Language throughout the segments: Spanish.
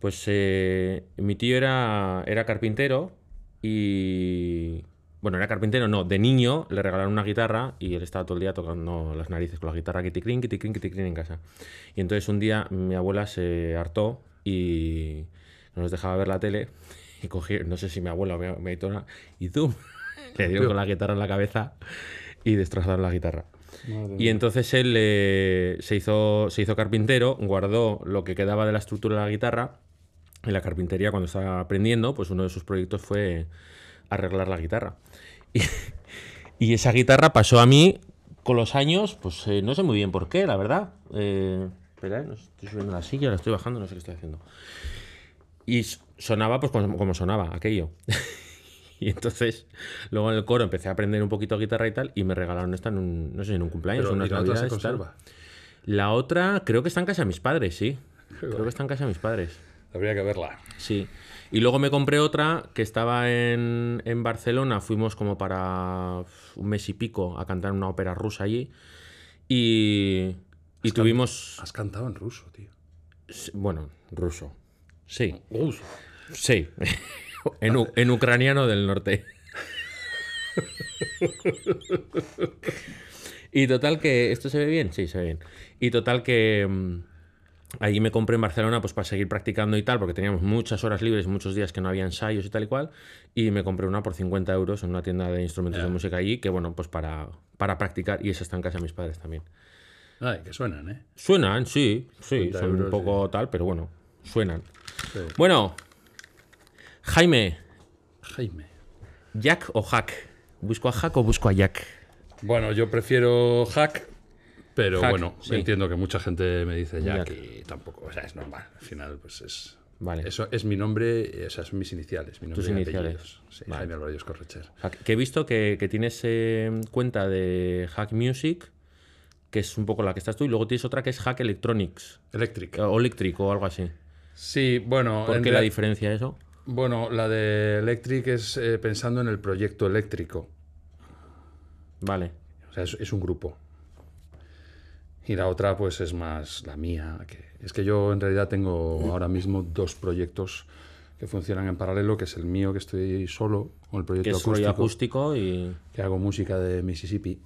Pues eh, mi tío era, era carpintero y... Bueno, era carpintero, no, de niño le regalaron una guitarra y él estaba todo el día tocando las narices con la guitarra, kitikrin, kitikrin, kitikrin en casa. Y entonces un día mi abuela se hartó y no nos dejaba ver la tele y cogí, no sé si mi abuela o mi, mi y zoom, le dio con la guitarra en la cabeza y destrozaron la guitarra. Y entonces él eh, se, hizo, se hizo carpintero, guardó lo que quedaba de la estructura de la guitarra. En la carpintería, cuando estaba aprendiendo, pues uno de sus proyectos fue arreglar la guitarra. Y, y esa guitarra pasó a mí con los años, pues eh, no sé muy bien por qué, la verdad. Eh, espera, eh, no estoy subiendo la silla, la estoy bajando, no sé qué estoy haciendo. Y sonaba pues como, como sonaba aquello. y entonces, luego en el coro empecé a aprender un poquito guitarra y tal, y me regalaron esta en un, no sé, en un cumpleaños, Pero, en ¿y unas la otra se? La otra creo que está en casa de mis padres, sí. Creo que está en casa de mis padres. Habría que verla. Sí. Y luego me compré otra que estaba en, en Barcelona. Fuimos como para un mes y pico a cantar una ópera rusa allí. Y, y tuvimos. Has cantado en ruso, tío. Bueno, ruso. Sí, Ruso. sí. en, en ucraniano del norte. y total que. ¿Esto se ve bien? Sí, se ve bien. Y total que. Allí me compré en Barcelona pues para seguir practicando y tal, porque teníamos muchas horas libres, muchos días que no había ensayos y tal y cual, y me compré una por 50 euros en una tienda de instrumentos de música allí, que bueno, pues para, para practicar, y esa está en casa de mis padres también. Ay, que suenan, ¿eh? Suenan, sí, sí, 50 son un poco tal, pero bueno, suenan. Sí. Bueno, Jaime, Jaime. ¿Jack o Hack? ¿Busco a Hack o busco a Jack? Bueno, yo prefiero hack, pero Hack, bueno, sí. entiendo que mucha gente me dice Jack, Jack. y tampoco, o sea, es normal. Al final, pues es. Vale. Eso es mi nombre, o sea, son mis iniciales. Mi nombre Tus iniciales. Sí, Vale. Jaime Álvarez Correcher. Hack, Que he visto que, que tienes eh, cuenta de Hack Music, que es un poco la que estás tú, y luego tienes otra que es Hack Electronics, Electric. o Electric o algo así. Sí, bueno. ¿Por qué la diferencia eso? Bueno, la de Electric es eh, pensando en el proyecto eléctrico. Vale. O sea, es, es un grupo. Y la otra, pues, es más la mía. Que, es que yo en realidad tengo ahora mismo dos proyectos que funcionan en paralelo, que es el mío, que estoy solo, con el Que proyecto es rollo acústico, acústico y que hago música de Mississippi,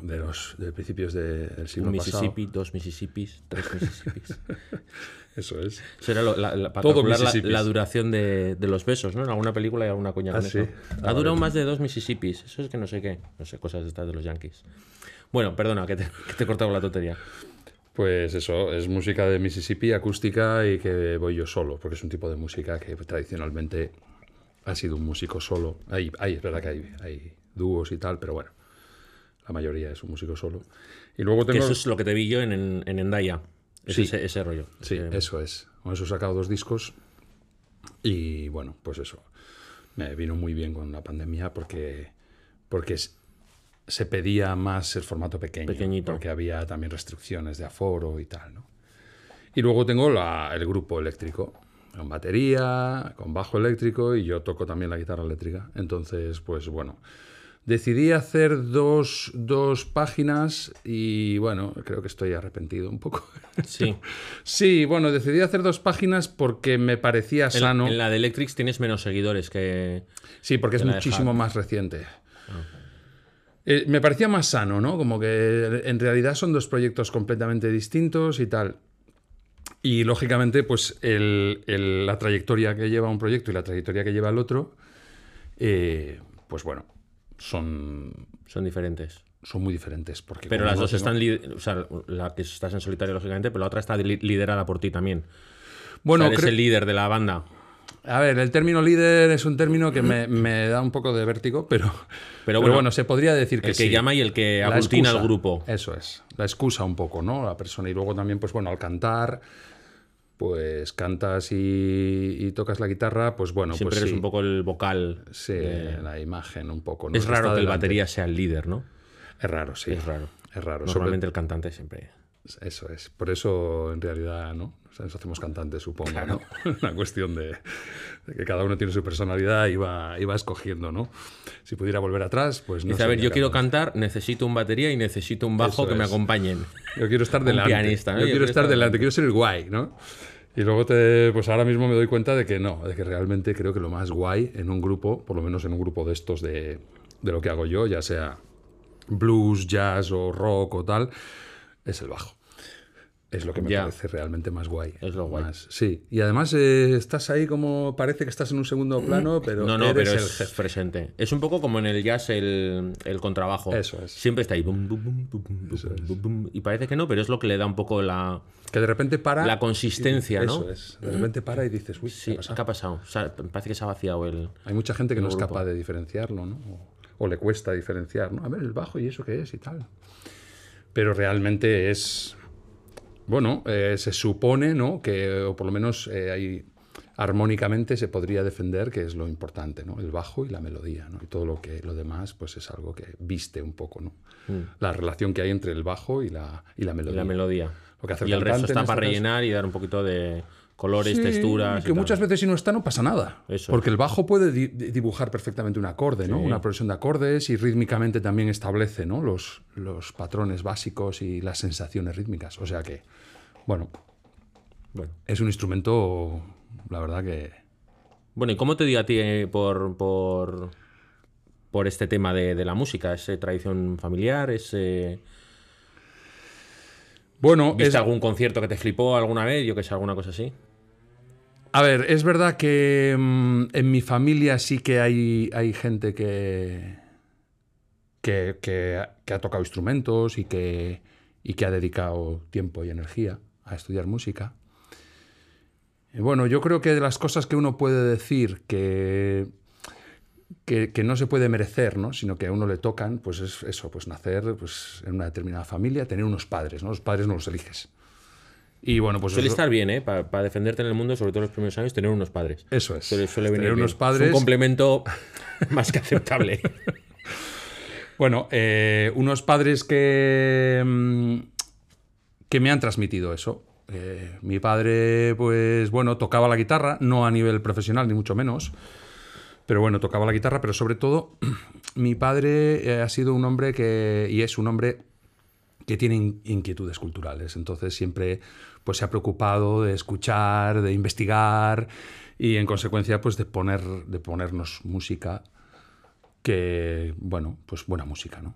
de los de principios de- del siglo un pasado. Mississippi, dos Mississippis, tres Mississippis. Eso es. Eso era lo- la, la- para Todo calcular la, la duración de, de los besos, ¿no? En alguna película hay alguna coña Ah, con sí. eso. Ah, Ha durado vale. más de dos Mississippis. Eso es que no sé qué. No sé, cosas de estas de los Yankees. Bueno, perdona, que te, que te he cortado la tontería. Pues eso, es música de Mississippi, acústica y que voy yo solo, porque es un tipo de música que tradicionalmente ha sido un músico solo. Hay, hay es verdad que hay, hay dúos y tal, pero bueno, la mayoría es un músico solo. Y luego tengo... eso es lo que te vi yo en, en, en Endaya. Es Sí. ese, ese rollo. Sí, Eh, eso es. Con eso he sacado dos discos y bueno, pues eso. Me vino muy bien con la pandemia porque, porque es- se pedía más el formato pequeño. Pequeñito. Porque había también restricciones de aforo y tal, ¿no? Y luego tengo la- el grupo eléctrico, con batería, con bajo eléctrico y yo toco también la guitarra eléctrica. Entonces, pues bueno, decidí hacer dos, dos páginas y bueno, creo que estoy arrepentido un poco. Sí. Sí, bueno, decidí hacer dos páginas porque me parecía En, sano. en la de Electrics tienes menos seguidores que. Sí, porque es la de muchísimo más reciente. Eh, me parecía más sano, ¿no? Como que en realidad son dos proyectos completamente distintos y tal. Y lógicamente, pues el- el- la trayectoria que lleva un proyecto y la trayectoria que lleva el otro, eh, pues bueno, son, Son diferentes. son muy diferentes. Porque Pero las dos tengo- están. O sea, la que estás en solitario, lógicamente, pero la otra está li- liderada por ti también. Bueno, o sea, eres el líder de la banda. A ver, el término líder es un término que me, me da un poco de vértigo, pero, pero, bueno, bueno, se podría decir que El que sí. llama y el que La aglutina al grupo. Eso es, la excusa un poco, ¿no? La persona. Y luego también, pues bueno, al cantar, pues cantas y, y tocas la guitarra, pues bueno, Siempre pues eres sí, un poco el vocal. sí, de- la imagen un poco. ¿no? Es raro que el batería sea el líder, ¿no? Es raro, sí. Es raro. Es raro. sobre- Normalmente el cantante siempre. Eso es. Por eso, en realidad, ¿no? Sea, nos hacemos cantantes, supongo, ¿no? Una cuestión de, de que cada uno tiene su personalidad y va, y va escogiendo, ¿no? Si pudiera volver atrás, pues no Dice, a ver, yo quiero cantar, necesito un batería y necesito un bajo Eso que me es. acompañen. Yo quiero estar Un delante. pianista, ¿no? Yo Yo quiero quiero estar estar delante, quiero ser el guay, ¿no? Y luego te, pues ahora mismo me doy cuenta de que no, de que realmente creo que lo más guay en un grupo, por lo menos en un grupo de estos de, de lo que hago yo, ya sea blues, jazz o rock o tal, es el bajo. Es lo que me parece realmente más guay. Es lo guay. Más, sí. Y además eh, estás ahí como parece que estás en un segundo plano, pero no, no, eres pero el jefe. presente. Es un poco como en el jazz el, el contrabajo. Eso es. Siempre está ahí. Y parece que no, pero es lo que le da un poco la. Que de repente para. La consistencia, ¿no? Eso es. De repente para y dices, uy, ¿qué ha pasado? parece que se ha vaciado el. Hay mucha gente que no es capaz de diferenciarlo, ¿no? O, o le cuesta diferenciar, ¿no? A ver, el bajo y eso qué es y tal. Pero realmente es bueno, eh, se supone, ¿no? Que, o por lo menos eh, hay. Armónicamente se podría defender que es lo importante, ¿no? El bajo y la melodía, ¿no? Y todo lo que lo demás, pues es algo que viste un poco, ¿no? La relación que hay entre el bajo y la, y la y melodía. la melodía. Lo que hace y el resto está para este caso. rellenar y dar un poquito de colores, Sí, texturas. Que y tal. muchas veces si no está no pasa nada. Eso. Porque el bajo puede di- di- dibujar perfectamente un acorde, ¿no? Sí. Una progresión de acordes y rítmicamente también establece ¿no? los, los patrones básicos y las sensaciones rítmicas. O sea que, bueno, Bueno. es un instrumento, la verdad que... Bueno, ¿y cómo te dio a ti eh, por, por, por este tema de, de la música? ¿Es eh, tradición familiar? ¿Es, eh, Bueno, ¿Viste es- algún concierto que te flipó alguna vez? Yo que sé, alguna cosa así. A ver, es verdad que mm, en mi familia sí que hay, hay gente que, que, ha- tocado instrumentos y que, y que ha dedicado tiempo y energía a estudiar música. Y bueno, yo creo que de las cosas que uno puede decir que, que, que no se puede merecer, ¿no? sino que a uno le tocan, pues es eso, pues nacer pues, en una determinada familia, tener unos padres, ¿no? Los padres no los eliges. Y bueno, pues Suele eso- estar bien, ¿eh? Para defenderte en el mundo, sobre todo los primeros años, tener unos padres. Eso es. Suele, suele venir Tener bien. unos Es padres. un complemento más que aceptable. Bueno, eh, unos padres que, mm, que me han transmitido eso. Eh, mi padre, pues bueno, tocaba la guitarra, no a nivel profesional, ni mucho menos. Pero bueno, tocaba la guitarra, pero sobre todo, mi padre eh, ha sido un hombre que, y es un hombre que tiene in- inquietudes culturales. Entonces siempre pues, se ha preocupado de escuchar, de investigar y en consecuencia pues, de, poner, de ponernos música que, bueno, pues buena música, ¿no?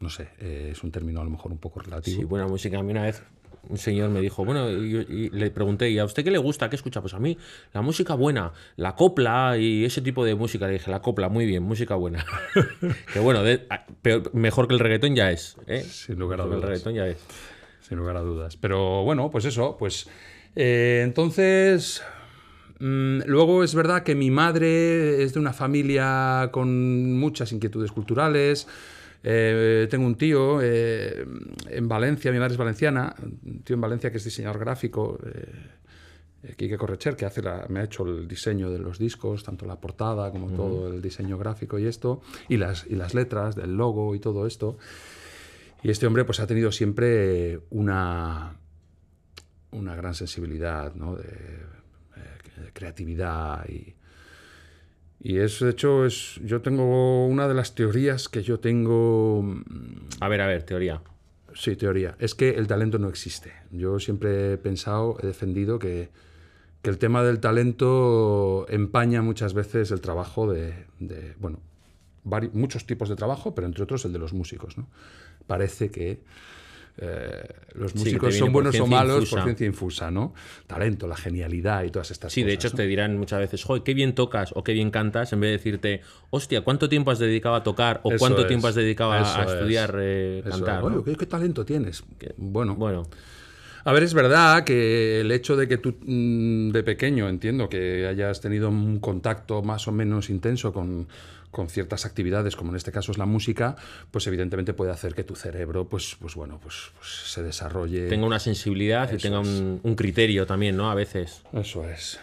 No sé, eh, es un término a lo mejor un poco relativo. Sí, buena música. A mí una vez un señor me dijo, bueno, y, y le pregunté, ¿y a usted qué le gusta? ¿Qué escucha? Pues a mí la música buena, la copla y ese tipo de música. Le dije, la copla, muy bien, música buena. que bueno, de- peor- mejor que el reggaetón ya es. ¿eh? Sin lugar a El dudas. reggaetón ya es. Sin lugar a dudas. Pero bueno, pues eso, pues eh, entonces... mm, luego es verdad que mi madre es de una familia con muchas inquietudes culturales. Eh, tengo un tío eh, en Valencia, mi madre es valenciana, un tío en Valencia que es diseñador gráfico, eh, Quique Correcher, que hace la- me ha hecho el diseño de los discos, tanto la portada como todo el diseño gráfico y esto, y las, y las letras del logo y todo esto. Y este hombre pues ha tenido siempre una, una gran sensibilidad, ¿no? de, eh, de creatividad y, y es, de hecho, es, yo tengo una de las teorías que yo tengo, mm, A ver, a ver, teoría. sí, teoría, es que el talento no existe. Yo siempre he pensado, he defendido que, que el tema del talento empaña muchas veces el trabajo de, de, bueno, vari- muchos tipos de trabajo, pero entre otros el de los músicos, ¿no? Parece que eh, los Sí, músicos son buenos o malos infusa. por ciencia infusa, ¿no? Talento, la genialidad y todas estas Sí, cosas. de hecho ¿no? te dirán muchas veces, joder, qué bien tocas o qué bien cantas, en vez de decirte, hostia, ¿cuánto tiempo has dedicado a tocar o Eso cuánto es, tiempo has dedicado a, eso a es, estudiar eh, cantar? es. ¿no? Oye, ¿qué, qué talento tienes? Bueno, Bueno, A ver, es verdad que el hecho de que tú mm, de pequeño, entiendo, que hayas tenido un contacto más o menos intenso con, con ciertas actividades, como en este caso es la música, pues evidentemente puede hacer que tu cerebro, pues, pues bueno, pues, pues se desarrolle. tenga una sensibilidad y tenga un, un criterio también, ¿no? A veces. Eso es.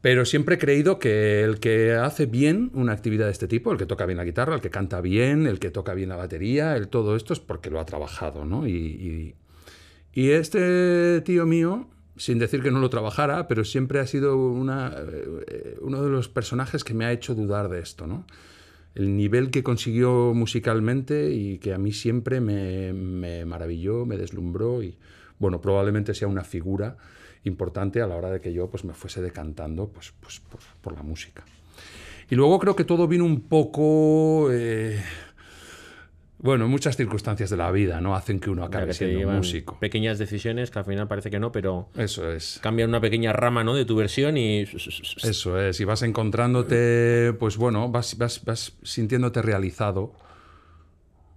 Pero siempre he creído que el que hace bien una actividad de este tipo, el que toca bien la guitarra, el que canta bien, el que toca bien la batería, el todo esto es porque lo ha trabajado, ¿no? Y, y- y este tío mío, sin decir que no lo trabajara, pero siempre ha sido una, eh, uno de los personajes que me ha hecho dudar de esto, ¿no? El nivel que consiguió musicalmente y que a mí siempre me, me maravilló, me deslumbró y, bueno, probablemente sea una figura importante a la hora de que yo pues, me fuese decantando pues, pues, por, la música. Y luego creo que todo vino un poco... eh, bueno, muchas circunstancias de la vida no hacen que uno acabe que siendo músico. Pequeñas decisiones que al final parece que no, pero Eso es. cambian una pequeña rama ¿no? de tu versión y. Eso es, y vas encontrándote, pues bueno, vas, vas, vas sintiéndote realizado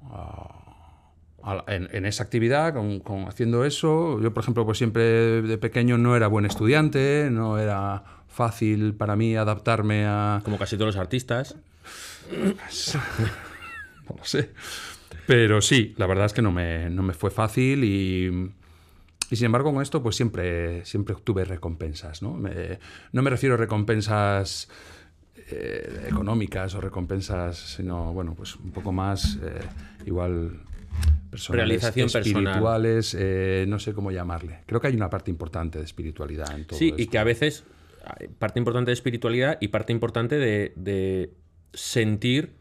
ah, en, en esa actividad, con, con haciendo eso. Yo, por ejemplo, pues siempre de pequeño no era buen estudiante, no era fácil para mí adaptarme a... Como casi todos los artistas. No lo sé. Pero sí, la verdad es que no me, no me fue fácil y, y sin embargo con esto pues siempre, siempre obtuve recompensas. ¿no? Me- no me refiero a recompensas eh, económicas o recompensas, sino bueno, pues un poco más eh, igual personales, Realización personal. espirituales, eh, no sé cómo llamarle. Creo que hay una parte importante de espiritualidad en todo Sí, y que a veces parte importante de espiritualidad y parte importante de, de sentir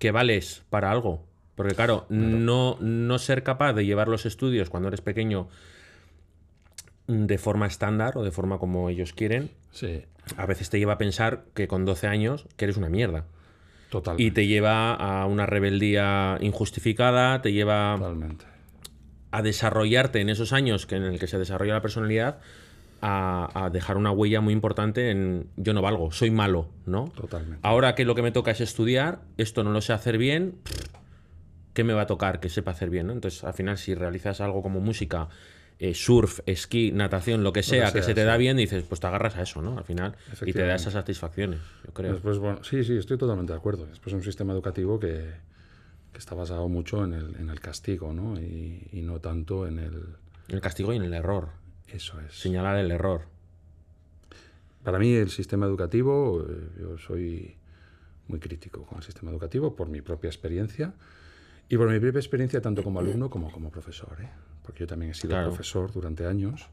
que vales para algo. Porque claro, No, no ser capaz de llevar los estudios cuando eres pequeño de forma estándar o de forma como ellos quieren, Sí, a veces te lleva a pensar que con 12 años que eres una mierda. totalmente. Y te lleva a una rebeldía injustificada, te lleva totalmente. a desarrollarte en esos años que en el que se desarrolla la personalidad, a, a dejar una huella muy importante en yo no valgo, soy malo, ¿no? Totalmente. Ahora que lo que me toca es estudiar, esto no lo sé hacer bien, ¿qué me va a tocar que sepa hacer bien? ¿no? Entonces, al final, si realizas algo como música, eh, surf, esquí, natación, lo que sea, que, sea, se te sí. da bien, dices, pues te agarras a eso, ¿no? Al final, y te da esas satisfacciones, yo creo. Después, bueno, sí, sí, estoy totalmente de acuerdo. Después un sistema educativo que, que está basado mucho en el, en el castigo, ¿no? Y, y no tanto en el... En el castigo y en el error, Eso es. señalar el error. Para mí el sistema educativo, eh, yo soy muy crítico con el sistema educativo por mi propia experiencia y por mi propia experiencia tanto como alumno como como profesor, ¿eh? porque yo también he sido Claro. profesor durante años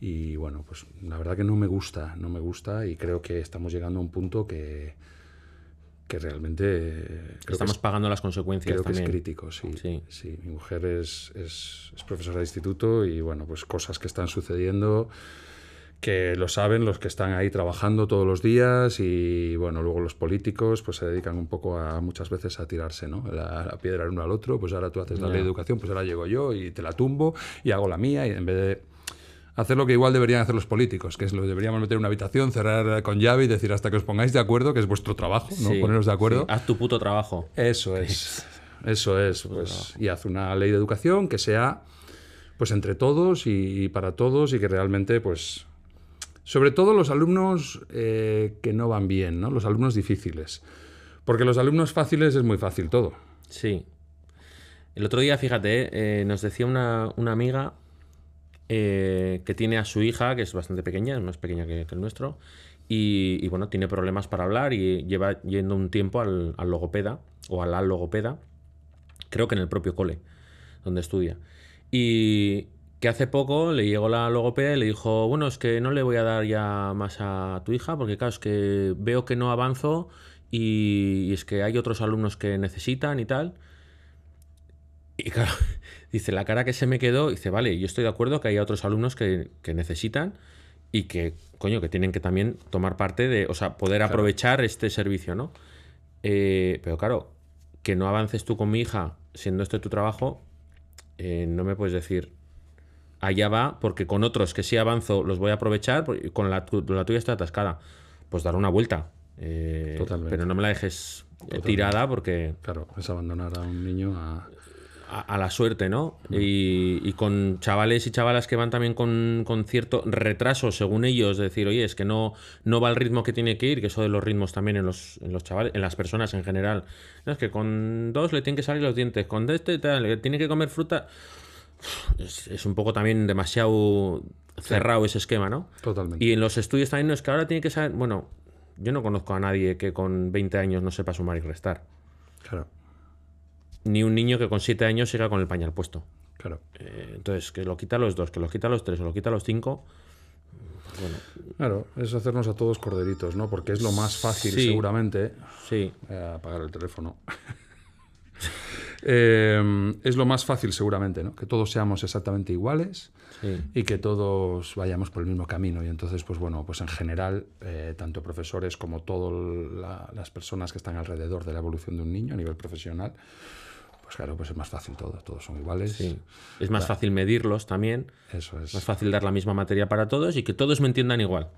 y bueno, pues la verdad que no me gusta, no me gusta y creo que estamos llegando a un punto que, que realmente creo que Estamos es- pagando las consecuencias Creo que también. es crítico, sí. Sí. sí. mi mujer es, es- es profesora de instituto y bueno, pues cosas que están sucediendo que lo saben los que están ahí trabajando todos los días y bueno, luego los políticos pues se dedican un poco a muchas veces a tirarse, ¿no? La, la piedra el uno al otro, pues ahora tú haces la ley de educación, pues ahora llego yo y te la tumbo y hago la mía y en vez de hacer lo que igual deberían hacer los políticos, que es lo deberíamos meter en una habitación, cerrar con llave y decir hasta que os pongáis de acuerdo, que es vuestro trabajo, ¿no? Sí, Poneros de acuerdo. sí, Haz tu puto trabajo. Eso es. Eso es. Pues, y haz una ley de educación que sea pues entre todos y, y para todos y que realmente, pues. Sobre todo los alumnos eh, que no van bien, ¿no? Los alumnos difíciles. Porque los alumnos fáciles es muy fácil todo. Sí. El otro día, fíjate, eh, nos decía una, amiga eh, que tiene a su hija, que es bastante pequeña, es más pequeña que, el nuestro, y, y, bueno, tiene problemas para hablar y lleva yendo un tiempo al, al logopeda o a la logopeda, creo que en el propio cole donde estudia. Y que hace poco le llegó la logopeda y le dijo, bueno, es que no le voy a dar ya más a tu hija, porque claro, es que veo que no avanzo y, y es que hay otros alumnos que necesitan y tal. Y claro, dice, la cara que se me quedó, dice, vale, yo estoy de acuerdo que hay otros alumnos que, que necesitan y que, coño, que tienen que también tomar parte de, o sea, poder aprovechar este servicio, ¿no? Eh, pero claro, que no avances tú con mi hija siendo este tu trabajo, eh, no me puedes decir, allá va, porque con otros que sí avanzo los voy a aprovechar, porque con la, tu- la tuya está atascada. Pues dar una vuelta. Eh, Totalmente. pero no me la dejes tirada porque Claro, es abandonar a un niño a. a, a la suerte, ¿no? Y, y con chavales y chavalas que van también con, con cierto retraso, según ellos, de decir, oye, es que no, no va al ritmo que tiene que ir, que eso de los ritmos también en los, en los chavales, en las personas en general. No, es que con dos le tienen que salir los dientes, con este tal, le tiene que comer fruta. Es, es un poco también demasiado cerrado ese esquema, ¿no? Totalmente. Y en los estudios también no es que ahora tiene que saber. Bueno, yo no conozco a nadie que con 20 años no sepa sumar y restar. Claro, Ni un niño que con 7 años siga con el pañal puesto. claro. Eh, entonces, que lo quita a los dos, que lo quita a los tres, o lo quita a los cinco. bueno, Claro, es hacernos a todos corderitos, ¿no? Porque es lo más fácil, Sí. seguramente. sí. A apagar el teléfono. eh, es lo más fácil seguramente, ¿no? Que todos seamos exactamente iguales Sí. y que todos vayamos por el mismo camino. Y entonces, pues bueno, pues en general, eh, tanto profesores como todas las personas que están alrededor de la evolución de un niño a nivel profesional, pues claro, pues es más fácil todo, todos son iguales. Sí. Es más fácil medirlos también. Eso es. Más fácil dar la misma materia para todos y que todos me entiendan igual.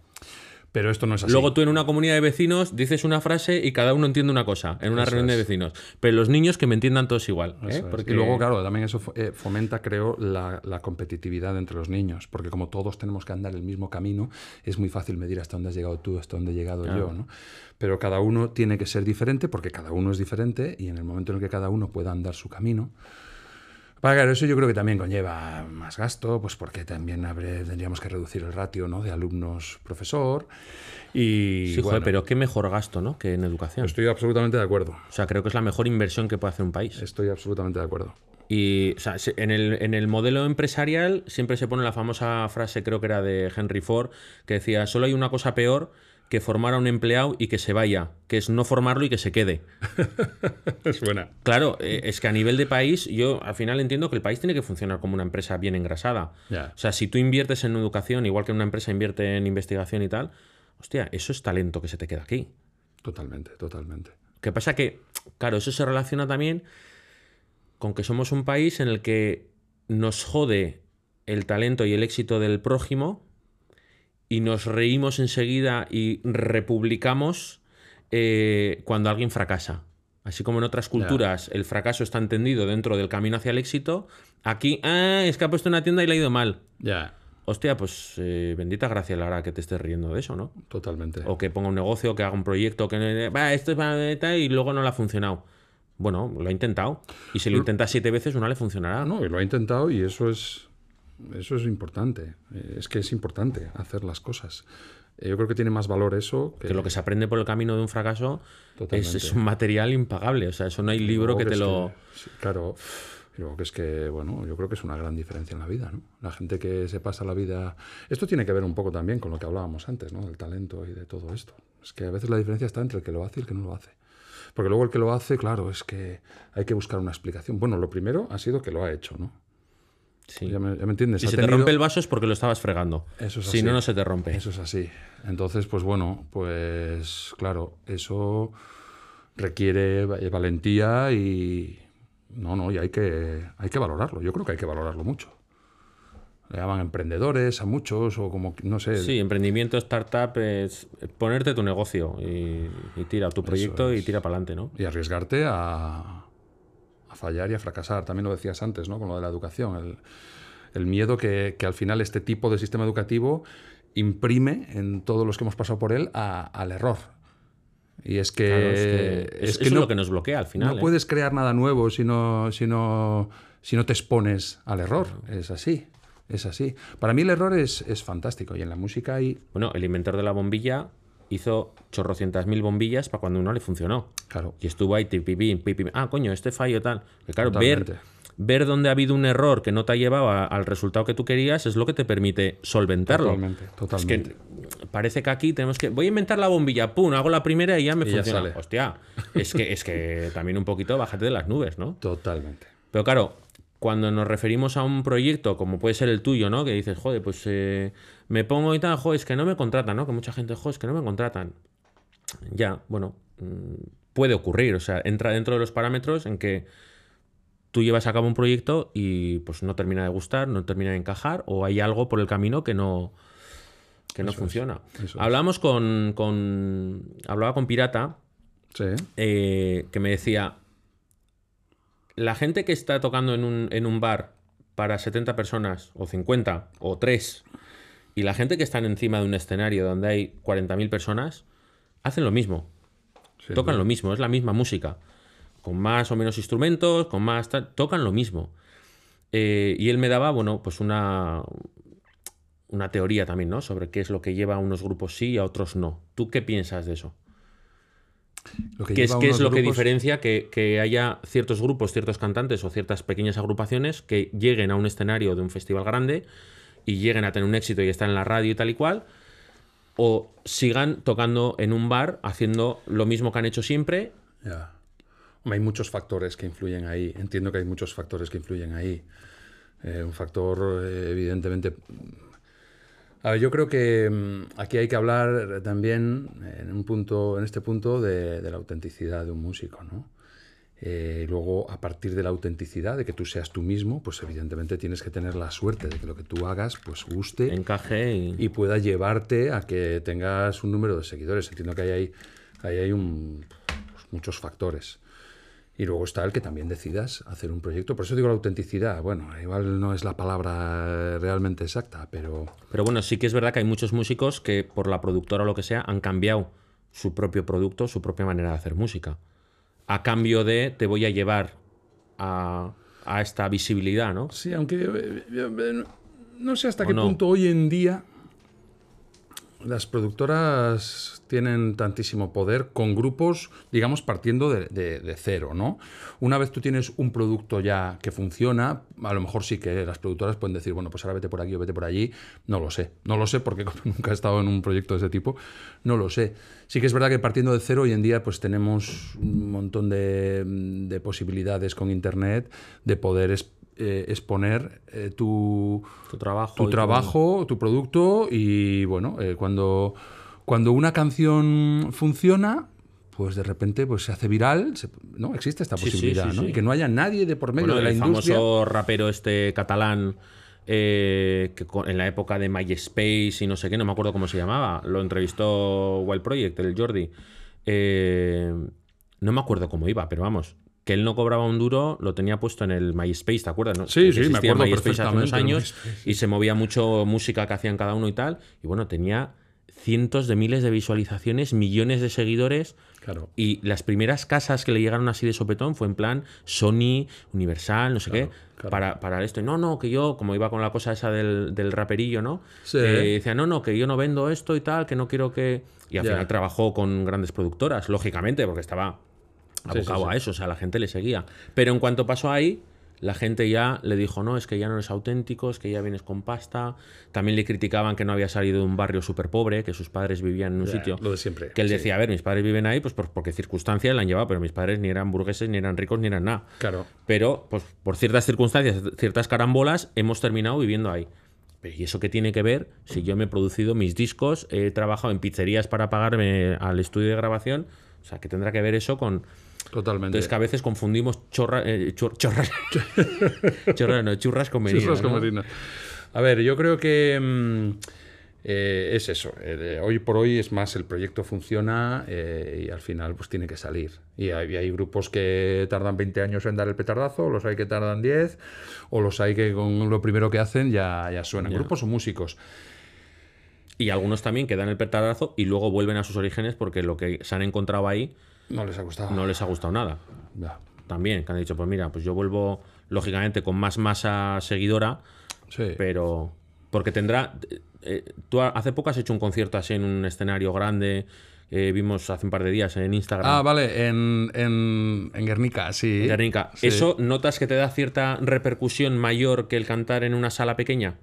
Pero esto no es así. Luego tú en una comunidad de vecinos dices una frase y cada uno entiende una cosa en una Eso reunión de vecinos. Pero los niños que me entiendan todos igual. ¿eh? Porque Y luego, claro, también eso eh, fomenta, creo, la, la competitividad entre los niños, porque como todos tenemos que andar el mismo camino, es muy fácil medir hasta dónde has llegado tú, hasta dónde he llegado yo, ¿no? Pero cada uno tiene que ser diferente, porque cada uno es diferente, y en el momento en el que cada uno pueda andar su camino, para claro, eso yo creo que también conlleva más gasto, pues porque también habré- tendríamos que reducir el ratio ¿no? de alumnos-profesor. Y Sí, joder, bueno, pero qué mejor gasto, ¿no? Que en educación. estoy absolutamente de acuerdo. O sea, creo que es la mejor inversión que puede hacer un país. Estoy absolutamente de acuerdo. Y o sea, se- en, el, en el modelo empresarial siempre se pone la famosa frase, creo que era de Henry Ford, que decía, solo hay una cosa peor que formar a un empleado y que se vaya, que es no formarlo y que se quede. Es buena. Claro, eh, es que a nivel de país, yo al final entiendo que el país tiene que funcionar como una empresa bien engrasada. O sea, si tú inviertes en educación, igual que una empresa invierte en investigación y tal, hostia, eso es talento que se te queda aquí. Totalmente, totalmente. ¿Qué pasa? Que, claro, eso se relaciona también con que somos un país en el que nos jode el talento y el éxito del prójimo y nos reímos enseguida y republicamos eh, cuando alguien fracasa. Así como en otras culturas el fracaso está entendido dentro del camino hacia el éxito, aquí, ah, es que ha puesto una tienda y le ha ido mal. Ya, Hostia, pues eh, bendita gracia la hará que te estés riendo de eso, ¿no? totalmente. O que ponga un negocio, que haga un proyecto, que va, esto es para tal", y luego no le ha funcionado. Bueno, lo ha intentado. Y si lo intenta siete veces, una le funcionará. No, y lo ha intentado y eso es, eso es importante. Eh, Es que es importante hacer las cosas. Eh, Yo creo que tiene más valor eso que, Que lo que se aprende por el camino de un fracaso es, es un material impagable. O sea, eso no hay libro que te lo. sí, claro. Y luego que es que, bueno, yo creo que es una gran diferencia en la vida, ¿no? La gente que se pasa la vida... Esto tiene que ver un poco también con lo que hablábamos antes, ¿no? Del talento y de todo esto. Es que a veces la diferencia está entre el que lo hace y el que no lo hace. Porque luego el que lo hace, claro, es que hay que buscar una explicación. Bueno, lo primero ha sido que lo ha hecho, ¿no? Sí. Ya me, ya me entiendes. Si Ha se te rompe el vaso es porque lo estabas fregando. Eso es si no, no se te rompe. Eso es así. Entonces, pues bueno, pues claro, eso requiere eh, valentía y no, no, y hay que, hay que valorarlo. Yo creo que hay que valorarlo mucho. Le llaman emprendedores a muchos o como, no sé. Sí, emprendimiento, startup, es ponerte tu negocio y, y tira tu proyecto y tira para adelante, ¿no? Y arriesgarte a, a fallar y a fracasar. También lo decías antes, ¿no? Con lo de la educación. El, el miedo que, que al final este tipo de sistema educativo imprime en todos los que hemos pasado por él a- al error. Y es que, Claro, es que, es- es que eso no, es lo que nos bloquea al final. no ¿eh? puedes crear nada nuevo si no, si no, si no te expones al error. Es así. Es así. Para mí el error es, es fantástico. Y en la música hay. Bueno, el inventor de la bombilla hizo chorrocientas mil bombillas para cuando uno le funcionó. Claro. Y estuvo ahí, tipipi, pipi, ah, coño, este fallo tal. Que claro, ver, Totalmente. ver dónde ha habido un error que no te ha llevado a- al resultado que tú querías es lo que te permite solventarlo. Totalmente, Es totalmente. que parece que aquí tenemos que. Voy a inventar la bombilla, pum, hago la primera y ya me Y ya funciona. sale. Hostia, es que, es que también un poquito bájate de las nubes, ¿no? Totalmente. Pero claro, cuando nos referimos a un proyecto como puede ser el tuyo, ¿no? Que dices, joder, pues eh, me pongo y tal, joder, es que no me contratan, ¿no? Que mucha gente, joder, es que no me contratan. Ya, bueno, mm, puede ocurrir, o sea, entra dentro de los parámetros en que tú llevas a cabo un proyecto y pues no termina de gustar, no termina de encajar o hay algo por el camino que no que no Eso funciona. es. Hablamos con, con hablaba con Pirata Sí. eh, que me decía, la gente que está tocando en un, en un bar para 70 personas, o 50, o 3, y la gente que están encima de un escenario donde hay 40.000 personas, hacen lo mismo, sí, tocan sí. lo mismo, es la misma música, con más o menos instrumentos, con más... tocan lo mismo. Eh, y él me daba, bueno, pues una, una teoría también, ¿no? Sobre qué es lo que lleva a unos grupos sí y a otros no. ¿Tú qué piensas de eso? Lo que ¿Qué es, qué lo que diferencia que, que haya ciertos grupos, ciertos cantantes o ciertas pequeñas agrupaciones que lleguen a un escenario de un festival grande y lleguen a tener un éxito y estar en la radio y tal y cual? O sigan tocando en un bar haciendo lo mismo que han hecho siempre Ya. Hay muchos factores que influyen ahí. Entiendo que hay muchos factores que influyen ahí. Eh, un factor, eh, evidentemente. A ver, yo creo que mm, aquí hay que hablar también en, un punto, en este punto de, de la autenticidad de un músico, ¿no? Eh, luego, a partir de la autenticidad, de que tú seas tú mismo, pues evidentemente tienes que tener la suerte de que lo que tú hagas pues guste Encaje y... y pueda llevarte a que tengas un número de seguidores. Entiendo que ahí hay, ahí hay un- pues, muchos factores. Y luego está el que también decidas hacer un proyecto. Por eso digo la autenticidad. Bueno, igual no es la palabra realmente exacta, pero Pero bueno, sí que es verdad que hay muchos músicos que por la productora o lo que sea han cambiado su propio producto, su propia manera de hacer música. A cambio de te voy a llevar a, a esta visibilidad, ¿no? Sí, aunque eh, eh, no sé hasta ¿O qué no? punto hoy en día las productoras tienen tantísimo poder con grupos, digamos, partiendo de, de- cero, ¿no? Una vez tú tienes un producto ya que funciona, a lo mejor sí que las productoras pueden decir, bueno, pues ahora vete por aquí o vete por allí. No lo sé. No lo sé porque nunca he estado en un proyecto de ese tipo, no lo sé. Sí que es verdad que partiendo de cero hoy en día pues tenemos un montón de, de posibilidades con Internet de poder es- eh, exponer eh, tu, Tu trabajo. tu trabajo, tu producto y bueno, eh, cuando, cuando una canción funciona, pues de repente pues se hace viral, se- ¿no? Existe esta Sí, sí, posibilidad, sí, ¿no? Y que no haya nadie de por medio Bueno, de la el industria. famoso rapero este catalán eh, que en la época de MySpace y no sé qué, no me acuerdo cómo se llamaba, lo entrevistó Wild Project, el Jordi. Eh, no me acuerdo cómo iba, pero vamos, que él no cobraba un duro, lo tenía puesto en el MySpace, ¿te acuerdas? no? Sí, sí, me acuerdo MySpace hace unos años y se movía mucho música que hacían cada uno y tal. Y bueno, tenía cientos de miles de visualizaciones, millones de seguidores. Claro. Y las primeras casas que le llegaron así de sopetón fue en plan Sony, Universal, no sé Claro, qué, claro. Para, para esto. Y No, no, que yo, como iba con la cosa esa del, del raperillo, ¿no? Sí. Eh, decía, no, no, que yo no vendo esto y tal, que no quiero que. Y al final trabajó con grandes productoras, lógicamente, porque estaba abocado sí, sí. a eso, o sea, la gente le seguía. Pero en cuanto pasó ahí, la gente ya le dijo, no, es que ya no eres auténtico, es que ya vienes con pasta. También le criticaban que no había salido de un barrio súper pobre, que sus padres vivían en un sitio. lo de siempre, Que él sí. decía, a ver, mis padres viven ahí, pues por- porque circunstancias la han llevado, pero mis padres ni eran burgueses, ni eran ricos, ni eran nada. Claro. Pero, pues por ciertas circunstancias, ciertas carambolas, hemos terminado viviendo ahí. Pero, ¿Y eso qué tiene que ver si yo me he producido mis discos, he trabajado en pizzerías para pagarme al estudio de grabación? O sea, que tendrá que ver eso con... Totalmente. Entonces que a veces confundimos chorra, eh, chorras... chorras, no, churras con merinas, Churros con ¿no? merinas. A ver, yo creo que mm, eh, es eso. eh, hoy por hoy es más el proyecto funciona eh, y al final pues tiene que salir. Y hay, hay grupos que tardan 20 años en dar el petardazo, los hay que tardan 10, o los hay que con lo primero que hacen ya, ya suenan. Grupos o músicos. Y algunos también que dan el petardazo y luego vuelven a sus orígenes porque lo que se han encontrado ahí No les ha gustado. no les ha gustado nada. Ya. También, que han dicho, pues mira, pues yo vuelvo, lógicamente, con más masa seguidora, Sí. pero porque tendrá eh, eh, tú ha- hace poco has hecho un concierto así en un escenario grande eh, vimos hace un par de días en Instagram Ah, vale, en, en, en Guernica, sí. Guernica. Sí. eso notas que te da cierta repercusión mayor que el cantar en una sala pequeña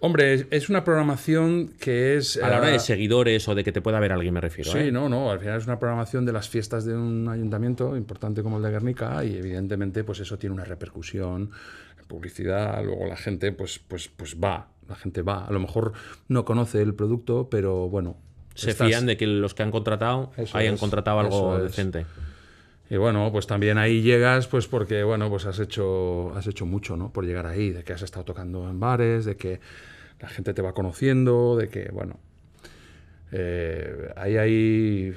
Hombre, es, una programación que es... a la hora eh, de seguidores o de que te pueda ver alguien me refiero Sí, ¿eh? no, no, al final es una programación de las fiestas de un ayuntamiento importante como el de Guernica y evidentemente pues eso tiene una repercusión en publicidad, luego la gente pues, pues, pues va, la gente va, a lo mejor no conoce el producto, pero bueno. se estás- fían de que los que han contratado Eso hayan es, contratado algo es. Y bueno, pues también ahí llegas, pues porque, bueno, pues has hecho, has hecho mucho, ¿no? Por llegar ahí, de que has estado tocando en bares, de que la gente te va conociendo, de que, bueno, eh, hay,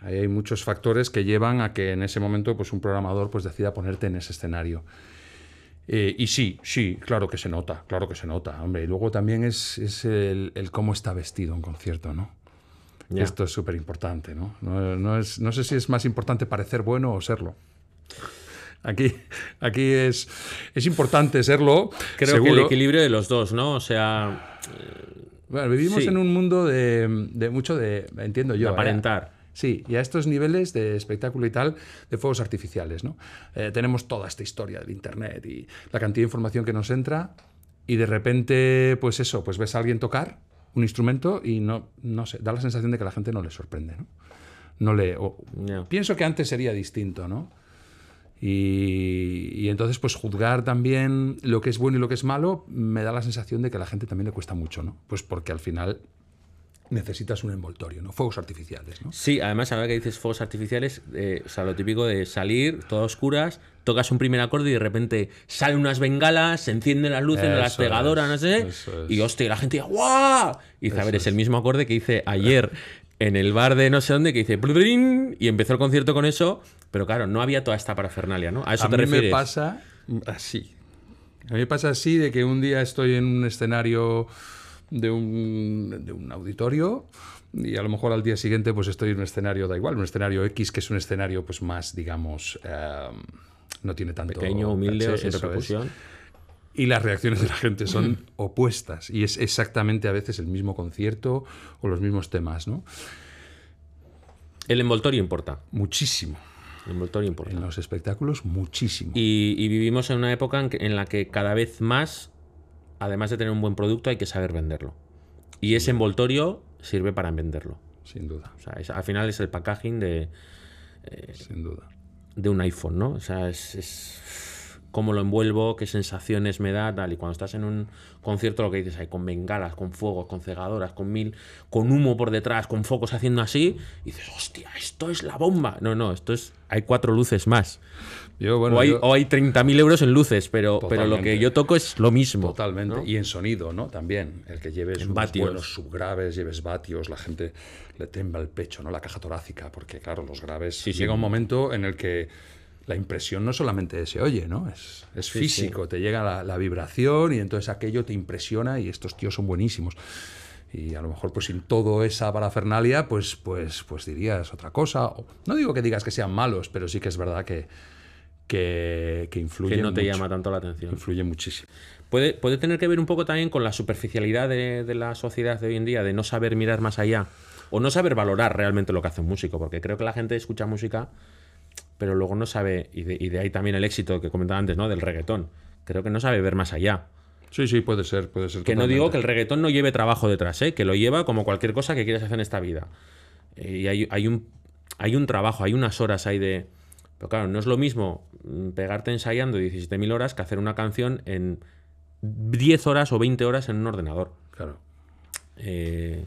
hay muchos factores que llevan a que en ese momento, pues un programador, pues decida ponerte en ese escenario. Eh, y sí, sí, claro que se nota, claro que se nota, hombre. Y luego también es, es el, el cómo está vestido un concierto, ¿no? Ya. Esto es súper importante, ¿no? No, no es, no sé si es más importante parecer bueno o serlo. Aquí, aquí es, es importante serlo. creo seguro. que el equilibrio de los dos no o sea Bueno, vivimos Sí. en un mundo de, de mucho de, entiendo yo, de ¿eh? aparentar Sí, y a estos niveles de espectáculo y tal, de fuegos artificiales, ¿no? Eh, tenemos toda esta historia del Internet y la cantidad de información que nos entra y de repente, pues eso, pues ves a alguien tocar un instrumento y no, no sé, da la sensación de que a la gente no le sorprende, ¿no? No le... o-. Pienso que antes sería distinto, ¿no? Y, y entonces, pues juzgar también lo que es bueno y lo que es malo, me da la sensación de que a la gente también le cuesta mucho, ¿no? Pues porque al final necesitas un envoltorio, ¿no? Fuegos artificiales, ¿no? Sí, además, ahora que dices fuegos artificiales, eh, o sea, lo típico de salir, todas oscuras, tocas un primer acorde y de repente salen unas bengalas, se encienden las luces, las Eso pegadoras, no sé, es. y hostia, la gente dice, ¡guau! Y dice, a ver, es el mismo acorde que hice ayer en el bar de no sé dónde, que dice, "Bludrin", y empezó el concierto con eso, pero claro, no había toda esta parafernalia, ¿no? A eso a te mí refieres. me pasa así. A mí me pasa así de que un día estoy en un escenario de un, de un auditorio y a lo mejor al día siguiente pues estoy en un escenario, da igual, un escenario X que es un escenario pues más, digamos, eh, no tiene tanto... Pequeño, humilde o sin es. repercusión. Y las reacciones de la gente son opuestas y es exactamente a veces el mismo concierto o los mismos temas, ¿no? El envoltorio importa. Muchísimo. El envoltorio importa. En los espectáculos, muchísimo. Y, y vivimos en una época en, que- en la que cada vez más, además de tener un buen producto, hay que saber venderlo. Y ese envoltorio sirve para venderlo. Sin duda, O sea, es- al final es el packaging de, sin duda. de un iPhone, ¿no? O sea, es, es cómo lo envuelvo, qué sensaciones me da, tal. Y cuando estás en un concierto, lo que dices, hay con bengalas, con fuegos, con cegadoras, con mil, con humo por detrás, con focos haciendo así, y dices, hostia, esto es la bomba. No, no, esto es. Hay cuatro luces más. Yo, bueno, o, hay, yo- hay 30.000 euros en luces, pero, pero lo que yo toco es lo mismo. Totalmente. ¿no? Y en sonido, ¿no? También. El que lleves En unos vatios. buenos subgraves, lleves vatios, la gente le tembla el pecho, ¿no? La caja torácica, porque claro, los graves. Sí, sí. Llega un momento en el que la impresión no solamente se oye, ¿no? Es, es Sí, físico, te llega la, la vibración y entonces aquello te impresiona y estos tíos son buenísimos. Y a lo mejor, pues sin todo esa parafernalia, pues, pues, pues dirías otra cosa. No digo que digas que sean malos, pero sí que es verdad que, que, que influye. que no te mucho. llama tanto la atención. Influye muchísimo. Puede, puede tener que ver un poco también con la superficialidad de, de la sociedad de hoy en día, de no saber mirar más allá o no saber valorar realmente lo que hace un músico, porque creo que la gente escucha música, pero luego no sabe, y de, y de ahí también el éxito que comentaba antes, ¿no? Del reggaetón. Creo que no sabe ver más allá. Sí, sí, puede ser, puede ser. Que no digo que el reggaetón no lleve trabajo detrás, ¿eh? que lo lleva como cualquier cosa que quieras hacer en esta vida. Eh, y hay, hay un, hay un trabajo, hay unas horas ahí de... Pero claro, no es lo mismo mm, pegarte ensayando 17.000 horas que hacer una canción en 10 horas o 20 horas en un ordenador. Claro. Eh,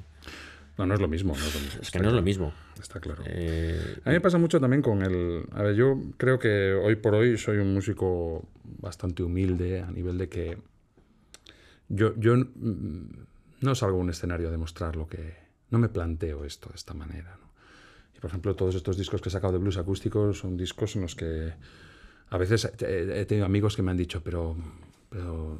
No, no es lo mismo. No es lo mismo. es que no es lo mismo. Está claro. Eh, A mí me pasa mucho también con el... A ver, yo creo que hoy por hoy soy un músico bastante humilde a nivel de que yo, yo mm, no salgo a un escenario a demostrar lo que... No me planteo esto de esta manera. Por ejemplo, todos estos discos que he sacado de blues acústicos son discos en los que a veces he tenido amigos que me han dicho, pero, pero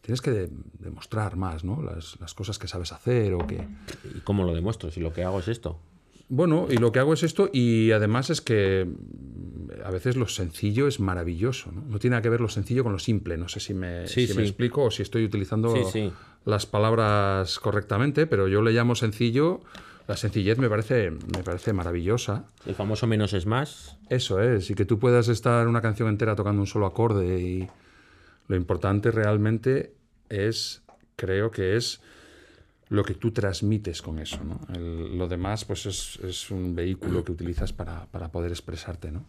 tienes que de- demostrar más, ¿no? Las, las cosas que sabes hacer o que... ¿Y cómo lo demuestro? Si lo que hago es esto. Bueno, y lo que hago es esto, y además es que mm, a veces lo sencillo es maravilloso, ¿no? No tiene nada que ver lo sencillo con lo simple. No sé si me, Sí, si me sí. explico o si estoy utilizando sí. las palabras correctamente, pero yo le llamo sencillo. La sencillez me parece, me parece maravillosa. El famoso menos es más. Eso es, y que tú puedas estar una canción entera tocando un solo acorde y lo importante realmente es, creo que es lo que tú transmites con eso, ¿no? El- lo demás, pues es, es un vehículo que utilizas para, para poder expresarte, ¿no?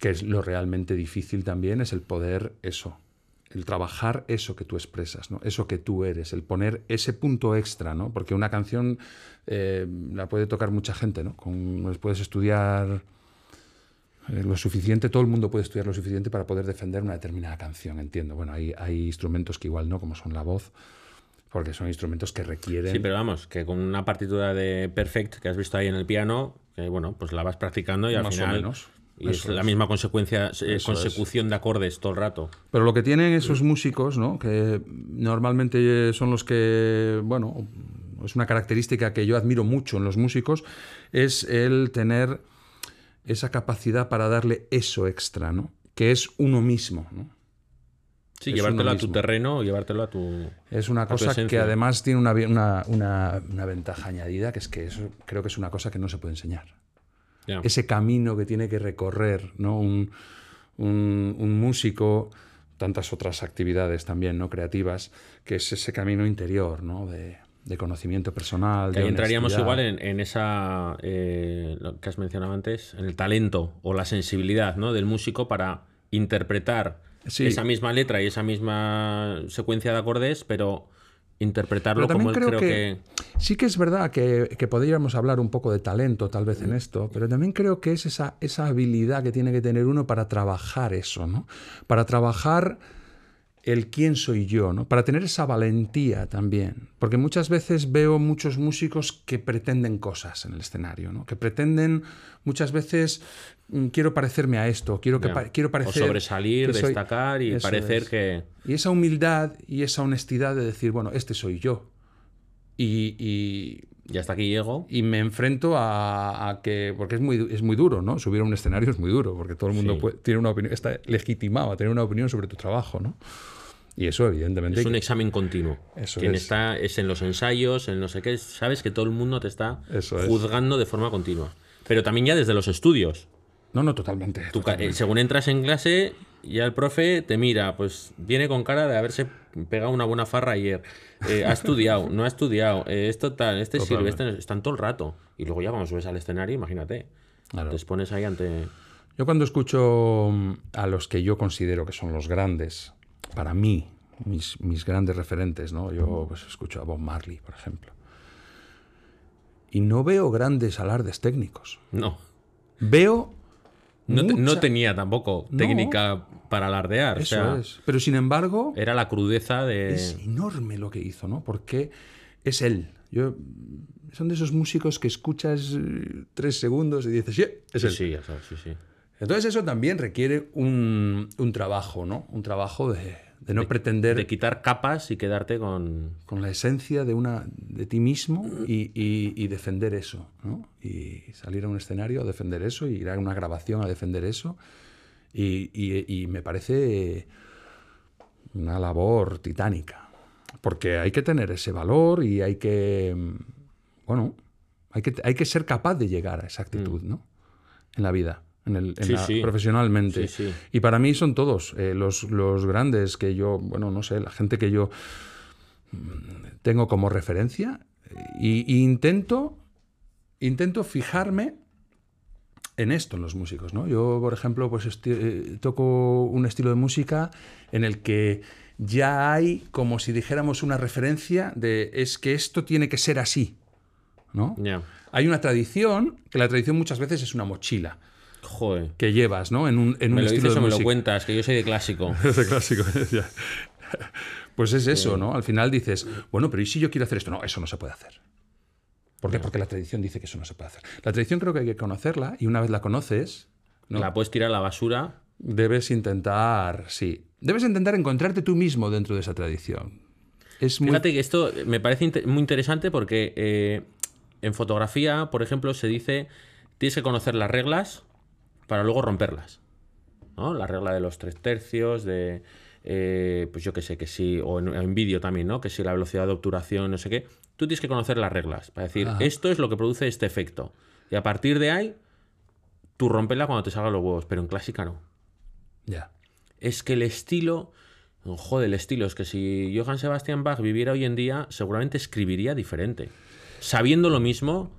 Que es lo realmente difícil también, es el poder eso, el trabajar eso que tú expresas, ¿no? Eso que tú eres, el poner ese punto extra, ¿no? Porque una canción eh, la puede tocar mucha gente, ¿no? Con, puedes estudiar eh, lo suficiente, todo el mundo puede estudiar lo suficiente para poder defender una determinada canción, entiendo. Bueno, hay, hay instrumentos que igual no, como son la voz, porque son instrumentos que requieren... Sí, pero vamos, que con una partitura de Perfect que has visto ahí en el piano, que bueno, pues la vas practicando y al Más o final. menos. Y es la es. misma consecuencia, eh, es. consecución de acordes todo el rato. Pero lo que tienen esos músicos, ¿no? que normalmente son los que, bueno, es una característica que yo admiro mucho en los músicos, es el tener esa capacidad para darle eso extra, ¿no? que es uno mismo. ¿no? Sí, Es llevártelo a tu terreno llevártelo a tu. Es una cosa que además tiene una, una, una- una ventaja añadida, que es que eso creo que es una cosa que no se puede enseñar. Ese camino que tiene que recorrer ¿no? un, un- un músico, tantas otras actividades también no creativas, que es ese camino interior, ¿no? de, de conocimiento personal. Que de ahí entraríamos igual en, en esa eh, lo que has mencionado antes, en el talento o la sensibilidad ¿no? del músico para interpretar Sí. esa misma letra y esa misma secuencia de acordes, pero interpretarlo Pero como él creo creo que, que... sí que es verdad que, que podríamos hablar un poco de talento tal vez en esto, pero también creo que es esa, esa habilidad que tiene que tener uno para trabajar eso, ¿no? Para trabajar el quién soy yo, ¿no? Para tener esa valentía también. Porque muchas veces veo muchos músicos que pretenden cosas en el escenario, ¿no? Que pretenden muchas veces quiero parecerme a esto, quiero que pa- quiero parecer o sobresalir, que soy- destacar y Eso parecer es. que... Y esa humildad y esa honestidad de decir, bueno, este soy yo. Y, y- Y hasta aquí llego. y me enfrento a, a que, porque es muy, es muy duro, ¿no? Subir a un escenario es muy duro, porque todo el mundo Sí. puede- tiene una opinión, está legitimado a tener una opinión sobre tu trabajo, ¿no? Y eso, evidentemente. Es un examen continuo. Eso Quien es. está es en los ensayos, en no sé qué. Sabes que todo el mundo te está Eso es. juzgando de forma continua. Pero también ya desde los estudios. No, no, totalmente. Tú ca- totalmente. según entras en clase, ya el profe te mira, pues viene con cara de haberse pegado una buena farra ayer. Eh, ha estudiado, no ha estudiado, eh, esto tal, este sirve, este están todo el rato. Y luego ya cuando subes al escenario, imagínate. Claro. Te expones ahí ante. Yo cuando escucho mm, a los que yo considero que son los grandes, para mí, mis, mis grandes referentes, ¿no? Yo pues, escucho a Bob Marley, por ejemplo. Y no veo grandes alardes técnicos. No. Veo. No, te- no tenía tampoco No. técnica para alardear. Eso o sea, es. Pero sin embargo, era la crudeza de. es enorme lo que hizo, ¿no? Porque es él. Yo, son de esos músicos que escuchas eh, tres segundos y dices, sí, es Sí, él. sí, sabes, sí, sí. Entonces eso también requiere un, un trabajo, ¿no? Un trabajo de, de no pretender De quitar capas y quedarte con. con la esencia de, una, de ti mismo y, y- y defender eso, ¿no? Y salir a un escenario a defender eso y ir a una grabación a defender eso. Y, y- me parece una labor titánica. Porque hay que tener ese valor y hay que, mm, bueno, hay que, hay que ser capaz de llegar a esa actitud, ¿no? En la vida, en el, en Sí, la- sí. profesionalmente. Sí. Y para mí son todos eh, los, los grandes que yo, bueno, no sé, la gente que yo mm, tengo como referencia y, y intento, intento fijarme en esto, en los músicos, ¿no? Yo, por ejemplo, pues eh, toco un estilo de música en el que ya hay como si dijéramos una referencia de es que esto tiene que ser así, ¿no? Ya. Hay una tradición, que la tradición muchas veces es una mochila Joder. que llevas, ¿no? En un, en un lo estilo dices de o me lo cuentas, que yo soy de clásico. Ese clásico. ya. Pues es eso, ¿no? Al final dices, bueno, pero ¿y si yo quiero hacer esto? No, eso no se puede hacer. ¿Por qué? Porque la tradición dice que eso no se puede hacer. La tradición creo que hay que conocerla y una vez la conoces, ¿no? La puedes tirar a la basura. debes intentar, sí, debes intentar encontrarte tú mismo dentro de esa tradición. Es muy... Fíjate que esto me parece muy interesante porque eh, en fotografía, por ejemplo, se dice tienes que conocer las reglas para luego romperlas. ¿no? La regla de los tres tercios, de eh, pues yo qué sé, que sí, o en, en vídeo también, ¿no? Que si la velocidad de obturación, no sé qué. Tú tienes que conocer las reglas para decir, Ajá. esto es lo que produce este efecto. Y a partir de ahí, tú rompela cuando te salgan los huevos, pero en clásica no. Ya. Es que el estilo. Joder, el estilo. Es que si Johann Sebastian Bach viviera hoy en día, seguramente escribiría diferente. Sabiendo lo mismo,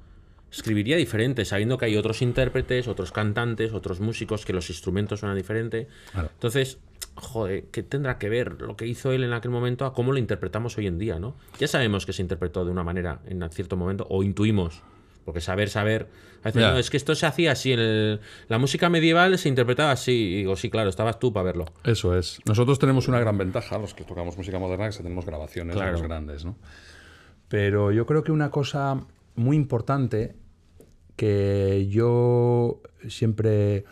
escribiría diferente. Sabiendo que hay otros intérpretes, otros cantantes, otros músicos, que los instrumentos suenan diferente. Claro. Entonces, joder, ¿qué tendrá que ver lo que hizo él en aquel momento a cómo lo interpretamos hoy en día, no? Ya sabemos que se interpretó de una manera en cierto momento, o intuimos. Porque saber, saber. a veces, no, es que esto se hacía así. En el- la música medieval se interpretaba así. Y digo, sí, claro, estabas tú para verlo. Eso es. Nosotros tenemos una gran ventaja, los que tocamos música moderna, que tenemos grabaciones de Claro. los grandes, ¿no? Pero yo creo que una cosa muy importante que yo siempre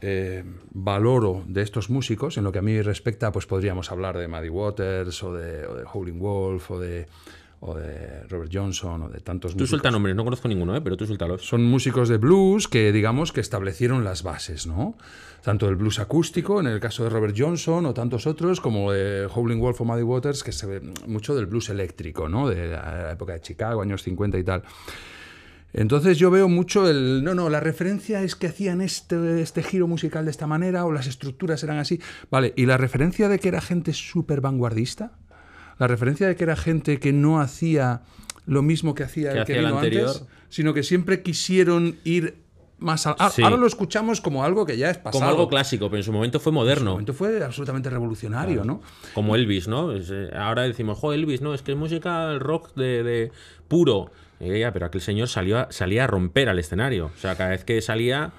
eh, valoro de estos músicos, en lo que a mí respecta, pues podríamos hablar de Muddy Waters o de, o de Howlin' Wolf o de, o de Robert Johnson o de tantos Tú músicos. suelta nombres, no conozco ninguno, ¿eh? pero tú suéltalos. Son músicos de blues que, digamos, que establecieron las bases, ¿no? Tanto el blues acústico, en el caso de Robert Johnson, o tantos otros, como de Howlin' Wolf o Muddy Waters, que se ve mucho del blues eléctrico, ¿no? De la época de Chicago, años 50 y tal. Entonces yo veo mucho el... No, no, la referencia es que hacían este, este giro musical de esta manera, o las estructuras eran así. Vale, ¿y la referencia de que era gente súper vanguardista? La referencia de que era gente que no hacía lo mismo que hacía Que el que hacía el vino anterior. antes, sino que siempre quisieron ir más a- Sí. Ahora lo escuchamos como algo que ya es pasado. Como algo clásico, pero en su momento fue En su moderno. momento fue absolutamente revolucionario, ¿no? Como Elvis, ¿no? Eh, ahora decimos, jo, Elvis, no, es que es música rock de, de puro. Ya, pero aquel señor salió a- salía a romper al escenario. O sea, cada vez que salía,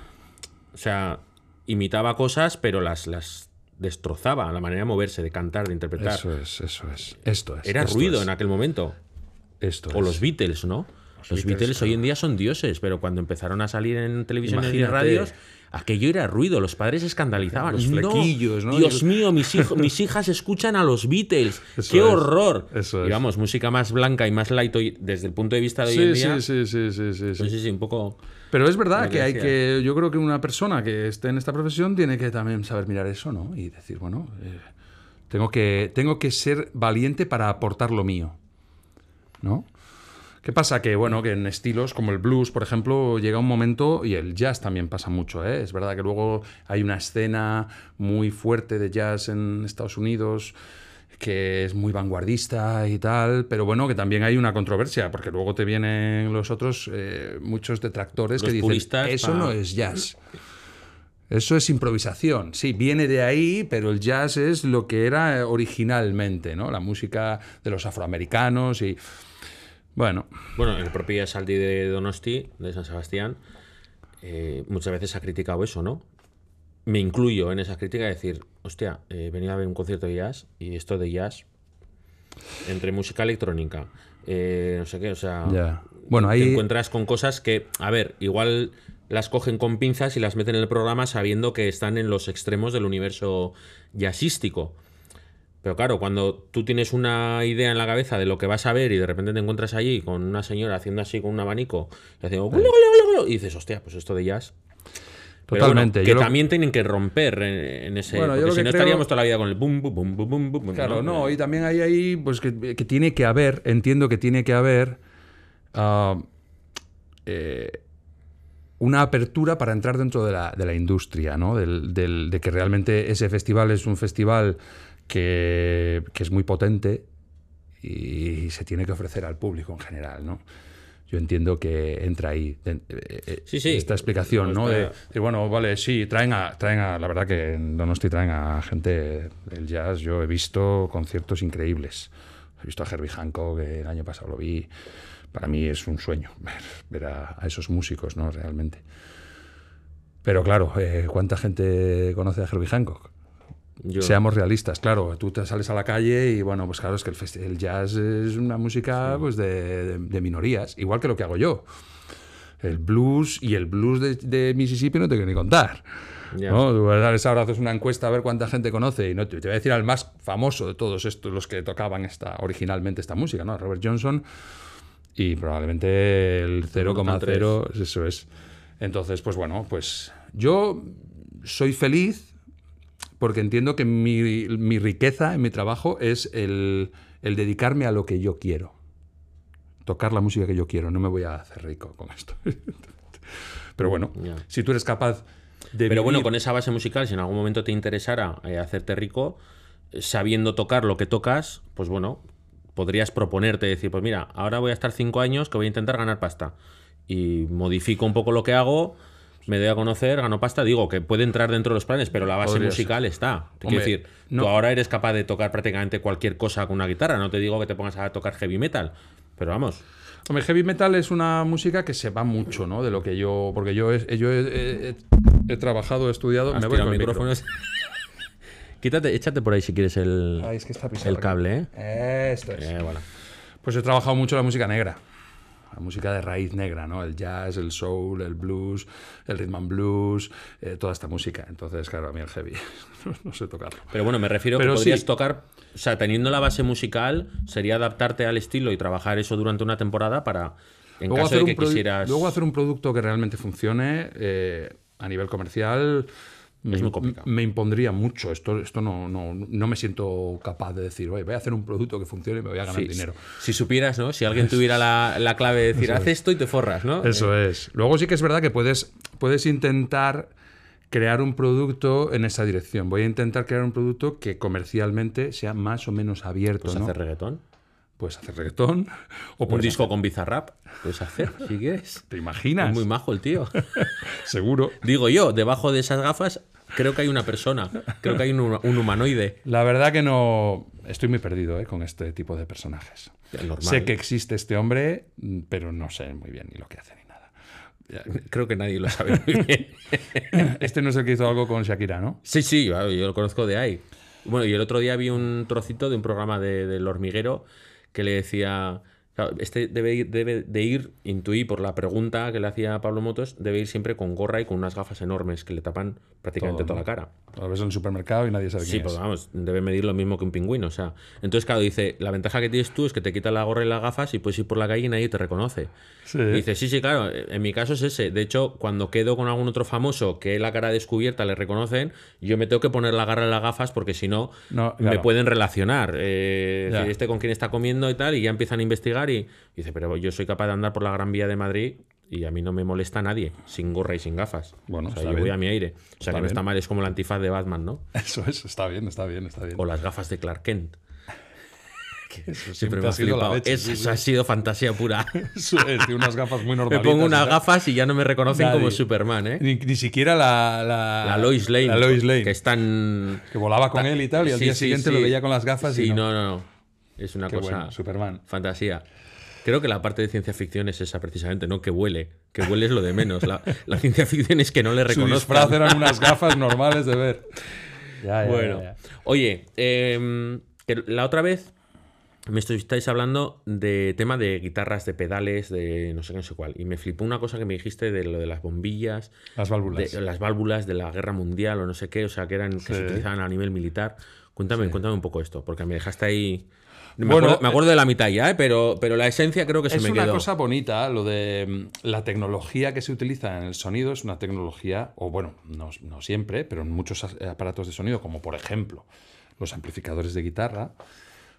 o sea, imitaba cosas, pero las, las destrozaba. La manera de moverse, de cantar, de interpretar. Eso es, eso es. Esto es. Era esto ruido es, en aquel momento. Esto O es. los Beatles, ¿no? Los, Beatles, Beatles, hoy en día son dioses, pero cuando empezaron a salir en televisiones y radios, aquello era ruido, los padres escandalizaban. Los flequillos, ¿no? Dios mío, mis, hijos, mis hijas escuchan a los Beatles. Eso ¡Qué es, horror! eso es. vamos, música más blanca y más light hoy, desde el punto de vista de hoy en día. sí, sí, sí, sí, sí, sí. Pues sí, sí, un poco. Pero es verdad que hay que, yo creo que una persona que esté en esta profesión tiene que también saber mirar eso, ¿no? Y decir, bueno, eh, tengo, que, tengo que ser valiente para aportar lo mío, ¿no? ¿Qué pasa? Que, bueno, que en estilos como el blues, por ejemplo, llega un momento, y el jazz también pasa mucho, ¿eh? Es verdad que luego hay una escena muy fuerte de jazz en Estados Unidos que es muy vanguardista y tal, pero bueno, que también hay una controversia, porque luego te vienen los otros, eh, muchos detractores Los que dicen, eso pa- no es jazz. Eso es improvisación. Sí, viene de ahí, pero el jazz es lo que era eh, originalmente, ¿no? La música de los afroamericanos y... Bueno, Bueno, el propio Saldi de Donosti, de San Sebastián, eh, muchas veces ha criticado eso, ¿no? Me incluyo en esa crítica de decir, hostia, he venido a ver un concierto de jazz y esto de jazz, entre música electrónica, eh, no sé qué, o sea, Ya. Bueno, te ahí- encuentras con cosas que, a ver, igual las cogen con pinzas y las meten en el programa sabiendo que están en los extremos del universo jazzístico. Pero claro, cuando tú tienes una idea en la cabeza de lo que vas a ver y de repente te encuentras allí con una señora haciendo así con un abanico y haciendo y dices, hostia, pues esto de jazz. Pero bueno, Totalmente. que Yo lo- también tienen que romper en, en ese. Bueno, yo porque si que no creo- estaríamos toda la vida con el bum, bum, bum, bum, bum, bum, Claro, no, Eh, y también hay ahí, pues que, que tiene que haber, entiendo que tiene que haber ah, eh, una apertura para entrar dentro de la, de la industria, ¿no? Del- del- de que realmente ese festival es un festival que, que es muy potente y se tiene que ofrecer al público en general, ¿no? Yo entiendo que entra ahí eh, eh, Sí, sí. esta explicación, ¿no? Está- De, de, bueno, vale, sí, traen a, traen a, la verdad que en Donosti traen a gente del jazz. Yo he visto conciertos increíbles. He visto a Herbie Hancock, que el año pasado lo vi. Para mí es un sueño ver, ver a, a esos músicos, ¿no? Realmente. Pero claro, eh, ¿cuánta gente conoce a Herbie Hancock? Yo- Seamos realistas, claro, tú te sales a la calle y bueno, pues claro, es que el, el jazz es una música pues de, de- de minorías, igual que lo que hago yo. El blues y el blues de, de Mississippi no te quiero ni contar. Ya. ¿no? Tú vas a ahora haces una encuesta a ver cuánta gente conoce y no te, te voy a decir al más famoso de todos estos, los que tocaban esta, originalmente esta música, ¿no? Robert Johnson y probablemente el 0,0, eso es. Entonces, pues bueno, pues yo soy feliz porque entiendo que mi, mi riqueza en mi trabajo es el, el dedicarme a lo que yo quiero. Tocar la música que yo quiero. No me voy a hacer rico con esto. Pero bueno, si tú eres capaz de. Pero bueno, con esa base musical, si en algún momento te interesara eh, hacerte rico, eh, sabiendo tocar lo que tocas, pues bueno, podrías proponerte decir, pues mira, ahora voy a estar cinco años que voy a intentar ganar pasta. Y modifico un poco lo que hago, me doy a conocer, gano pasta. Digo que puede entrar dentro de los planes, pero la base Podría musical está. Te Hombre, quiero decir, no- tú ahora eres capaz de tocar prácticamente cualquier cosa con una guitarra. No te digo que te pongas a tocar heavy metal, pero vamos. Hombre, heavy metal es una música que se va mucho, ¿no? De lo que yo. Porque yo he, yo he, he- he- he trabajado, he estudiado. Has me voy con el micrófono. Quítate, échate por ahí si quieres el, Ay, es que está pisado el aquí. cable, ¿eh? Esto es. Eh, bueno. Pues he trabajado mucho la música negra. La música de raíz negra, ¿no? El jazz, el soul, el blues, el rhythm and blues, eh, toda esta música. Entonces, claro, a mí el heavy no, sé tocarlo. Pero bueno, me refiero Pero que podrías sí. tocar, o sea, teniendo la base musical, sería adaptarte al estilo y trabajar eso durante una temporada para, en caso de que quisieras... luego hacer un producto que realmente funcione eh, a nivel comercial me, muy complicado. me impondría mucho. Esto, esto no, no, no me siento capaz de decir, oye, voy a hacer un producto que funcione y me voy a ganar Sí, dinero. Si supieras, ¿no? Si alguien tuviera la, la clave de decir, haz esto y te forras, ¿no? Eso es. Luego sí que es verdad que puedes, puedes intentar crear un producto en esa dirección. Voy a intentar crear un producto que comercialmente sea más o menos abierto. Puedes ¿no? hacer reggaetón. Puedes hacer reggaetón o Un disco con Bizarrap. Puedes hacer, si quieres. ¿Te imaginas? Es muy majo el tío. Seguro. Digo yo, debajo de esas gafas creo que hay una persona. Creo que hay un, un humanoide. La verdad que no. Estoy muy perdido ¿eh? con este tipo de personajes. Normal. Sé que existe este hombre, pero no sé muy bien ni lo que hace ni nada. Creo que nadie lo sabe muy bien. Este no es el que hizo algo con Shakira, ¿no? Sí, sí, yo, lo conozco de ahí. Bueno, y el otro día vi un trocito de un programa de- del hormiguero que le decía. Claro, este debe ir, debe de ir, intuí por la pregunta que le hacía a Pablo Motos, debe ir siempre con gorra y con unas gafas enormes que le tapan prácticamente Todo, toda la cara. Lo ves en el supermercado y nadie sabe Sí, quién pues es. vamos, debe medir lo mismo que un pingüino, o sea. Entonces, claro, dice, la ventaja que tienes tú es que te quitas la gorra y las gafas y puedes ir por la calle y nadie te reconoce. Sí. Y dice, sí, sí, claro, en mi caso es ese. De hecho, cuando quedo con algún otro famoso que la cara descubierta le reconocen, yo me tengo que poner la garra en las gafas porque si no, No, me claro. pueden relacionar. Eh, este con quién está comiendo y tal, y ya empiezan a investigar y, y dice, pero yo soy capaz de andar por la Gran Vía de Madrid y a mí no me molesta nadie, sin gorra y sin gafas. Bueno, o sea, yo voy a mi aire. O sea, Está que no bien. está mal, es como la antifaz de Batman, ¿no? Eso es, está bien, está bien, está bien. O las gafas de Clark Kent. Eso Siempre me ha flipado. leche, Eso sí, sí. ha sido fantasía pura. Eso es, tiene unas gafas muy Me normalitas. pongo unas tal. gafas y ya no me reconocen Nadie. como Superman, ¿eh? Ni, ni siquiera la, la, La Lois Lane. La Lois Lane. Que es tan. Que volaba con él y tal, y al Sí, día siguiente lo veía con las gafas Sí, y no. no, no, no. Es una Qué cosa. bueno, Superman. Fantasía. Creo que la parte de ciencia ficción es esa precisamente, no que huele. Que huele es lo de menos. La, la ciencia ficción es que no le Su reconozcan. disfraz eran unas gafas normales de ver. Ya, ya, Bueno, ya, oye, em, que la otra vez me estáis hablando de tema de guitarras, de pedales, de no sé qué, no sé cuál. Y me flipó una cosa que me dijiste de lo de las bombillas, Las válvulas. de las válvulas de la guerra mundial o no sé qué, o sea, que eran que Sí. se utilizaban a nivel militar. Cuéntame, cuéntame un poco esto, porque me dejaste ahí. Me, Bueno, acuerdo, me acuerdo de la mitad ya, ¿eh? pero, pero la esencia creo que se Es me una quedó. cosa bonita, lo de mm, la tecnología que se utiliza en el sonido es una tecnología, o bueno, no, no siempre, pero en muchos aparatos de sonido, como por ejemplo los amplificadores de guitarra,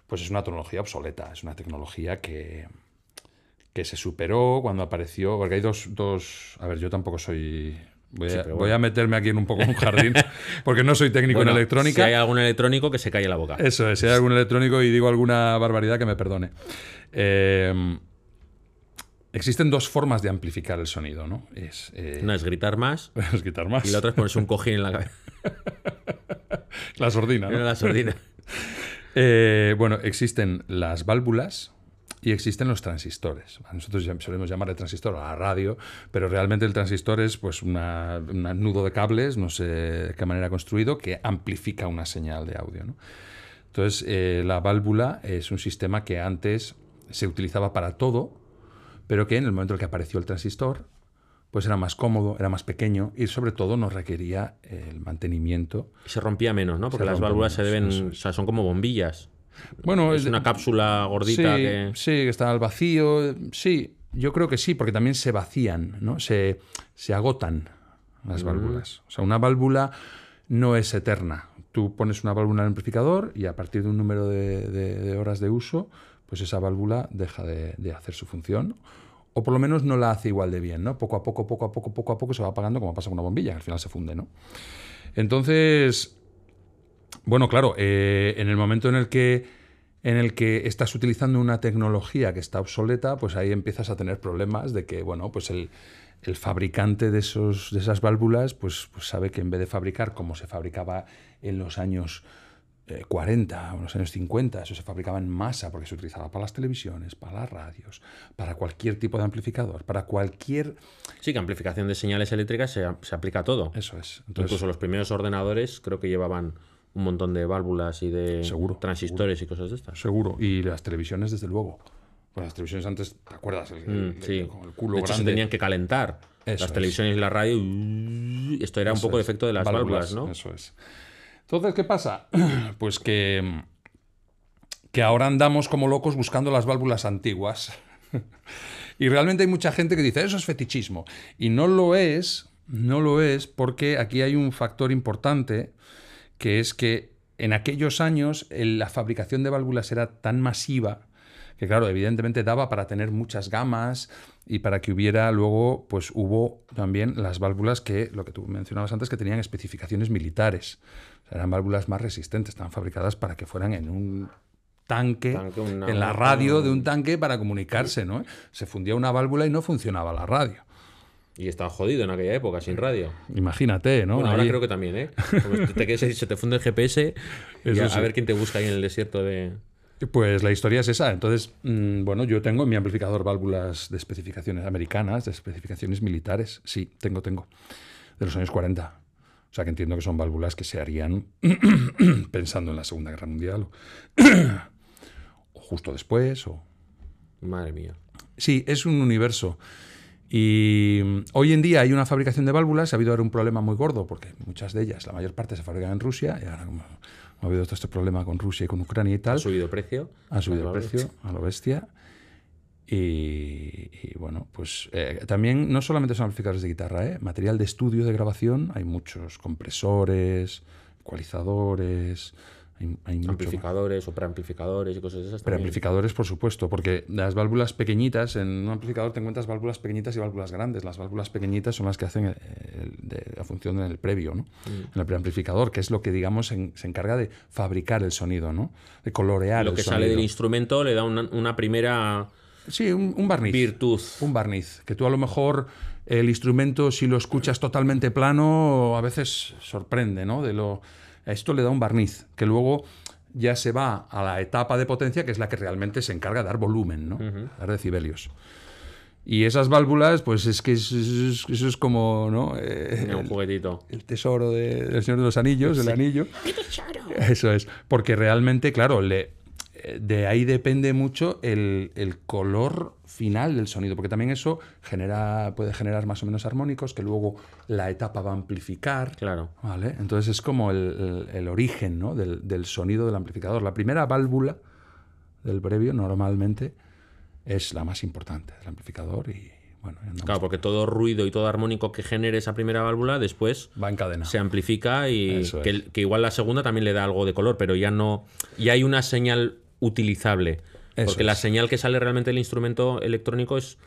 pues es una tecnología obsoleta, es una tecnología que, que se superó cuando apareció, porque hay dos, dos a ver, yo tampoco soy... Voy, Sí, a, voy meterme aquí en un poco un jardín, porque no soy técnico Bueno, en electrónica. Si hay algún electrónico que se calle la boca. Eso es, si hay algún electrónico y digo alguna barbaridad que me perdone. Eh, existen dos formas de amplificar el sonido, ¿no? Es, eh, Una es gritar más es quitar más. y la otra es ponerse un cojín en la cabeza. La sordina, ¿no? La sordina. Eh, bueno, existen las válvulas y existen los transistores. Nosotros solemos llamarle transistor a la radio, pero realmente el transistor es pues una- un nudo de cables, no sé de qué manera construido, que amplifica una señal de audio. ¿no? Entonces, eh, la válvula es un sistema que antes se utilizaba para todo, pero que en el momento en que apareció el transistor, pues era más cómodo, era más pequeño y sobre todo no requería el mantenimiento. Se rompía menos, ¿no? Porque las válvulas se deben. O sea, son como bombillas. Bueno, Es una cápsula gordita sí, que. Sí, que está al vacío. Sí, yo creo que sí, porque también se vacían, ¿no? Se, se agotan las válvulas. O sea, una válvula no es eterna. Tú pones una válvula en el amplificador y a partir de un número de, de- de horas de uso, pues esa válvula deja de, de hacer su función. O por lo menos no la hace igual de bien, ¿no? Poco a poco, poco a poco, poco a poco se va apagando como pasa con una bombilla, que al final se funde, ¿no? Entonces, bueno, claro, eh, en el momento en el que en el que estás utilizando una tecnología que está obsoleta, pues ahí empiezas a tener problemas de que, bueno, pues el, el fabricante de, esos, de esas válvulas, pues, pues sabe que en vez de fabricar como se fabricaba en los años eh, 40 o en los años 50, eso se fabricaba en masa porque se utilizaba para las televisiones, para las radios, para cualquier tipo de amplificador, para cualquier... Sí, que amplificación de señales eléctricas se, se aplica a todo. Eso es. Entonces, Incluso los primeros ordenadores creo que llevaban un montón de válvulas y de Seguro, transistores y cosas de estas. Seguro. Y las televisiones, desde luego. Pues las televisiones antes, ¿te acuerdas? El, Mm, el- sí. con el culo de hecho, se tenían que calentar. Eso las es. televisiones y la radio. Esto era un poco de es. efecto de las válvulas, ¿no? Eso es. Entonces, ¿qué pasa? Pues que, que ahora andamos como locos buscando las válvulas antiguas. y realmente hay mucha gente que dice, eso es fetichismo. Y no lo es, no lo es, porque aquí hay un factor importante, que es que en aquellos años la fabricación de válvulas era tan masiva que claro, evidentemente daba para tener muchas gamas y para que hubiera luego, pues hubo también las válvulas que, lo que tú mencionabas antes, que tenían especificaciones militares. O sea, eran válvulas más resistentes, estaban fabricadas para que fueran en un tanque, Tanque, una- en la radio de un tanque para comunicarse, ¿no? Se fundía una válvula y no funcionaba la radio. Y estaba jodido en aquella época, sin radio. Imagínate, ¿no? Bueno, ahora Ahí- creo que también, ¿eh? Como te, quedes ahí, se te funde el GPS y a, ver quién te busca ahí en el desierto de... Pues la historia es esa. Entonces, mm, bueno, yo tengo en mi amplificador válvulas de especificaciones americanas, de especificaciones militares. Sí, tengo, tengo. De los años 40. O sea que entiendo que son válvulas que se harían pensando en la Segunda Guerra Mundial. O, o justo después. O... Madre mía. Sí, es un universo. Y mm, hoy en día hay una fabricación de válvulas. Ha habido ahora un problema muy gordo porque muchas de ellas, la mayor parte, se fabrican en Rusia. Y ahora, como ha habido todo este problema con Rusia y con Ucrania y tal, ¿Ha subido precio? ha subido el precio a lo bestia. Y, y bueno, pues eh, también no solamente son amplificadores de guitarra, ¿eh? material de estudio de grabación, hay muchos compresores, ecualizadores, hay, hay. Amplificadores o preamplificadores y cosas de esas. Preamplificadores, por supuesto, porque las válvulas pequeñitas, en un amplificador te encuentras válvulas pequeñitas y válvulas grandes. Las válvulas pequeñitas son las que hacen el- el- de- la función en el previo, ¿no? En el preamplificador, que es lo que, digamos, en- se encarga de fabricar el sonido, ¿no? De colorear Lo el que sonido. sale del instrumento le da una, una primera Sí, un, un barniz. virtud. Un barniz. Que tú a lo mejor el instrumento, si lo escuchas totalmente plano, a veces sorprende, ¿no? De lo, esto le da un barniz, que luego ya se va a la etapa de potencia, que es la que realmente se encarga de dar volumen, ¿no? Dar decibelios. Y esas válvulas, pues es que es- es- eso es como, ¿no? Eh, un el, juguetito. el tesoro de- del Señor de los Anillos, el anillo. Eso es. Porque realmente, claro, le, de ahí depende mucho el, el color final del sonido, porque también eso genera, puede generar más o menos armónicos que luego la etapa va a amplificar. Claro. ¿vale? Entonces es como el, el- el origen ¿no? del, del sonido del amplificador. La primera válvula del previo normalmente es la más importante del amplificador y bueno, Claro, porque todo ruido y todo armónico que genere esa primera válvula después va en cadena. se amplifica y que, que igual la segunda también le da algo de color, pero ya no. Ya hay una señal utilizable. Eso porque la señal que sale realmente del instrumento electrónico es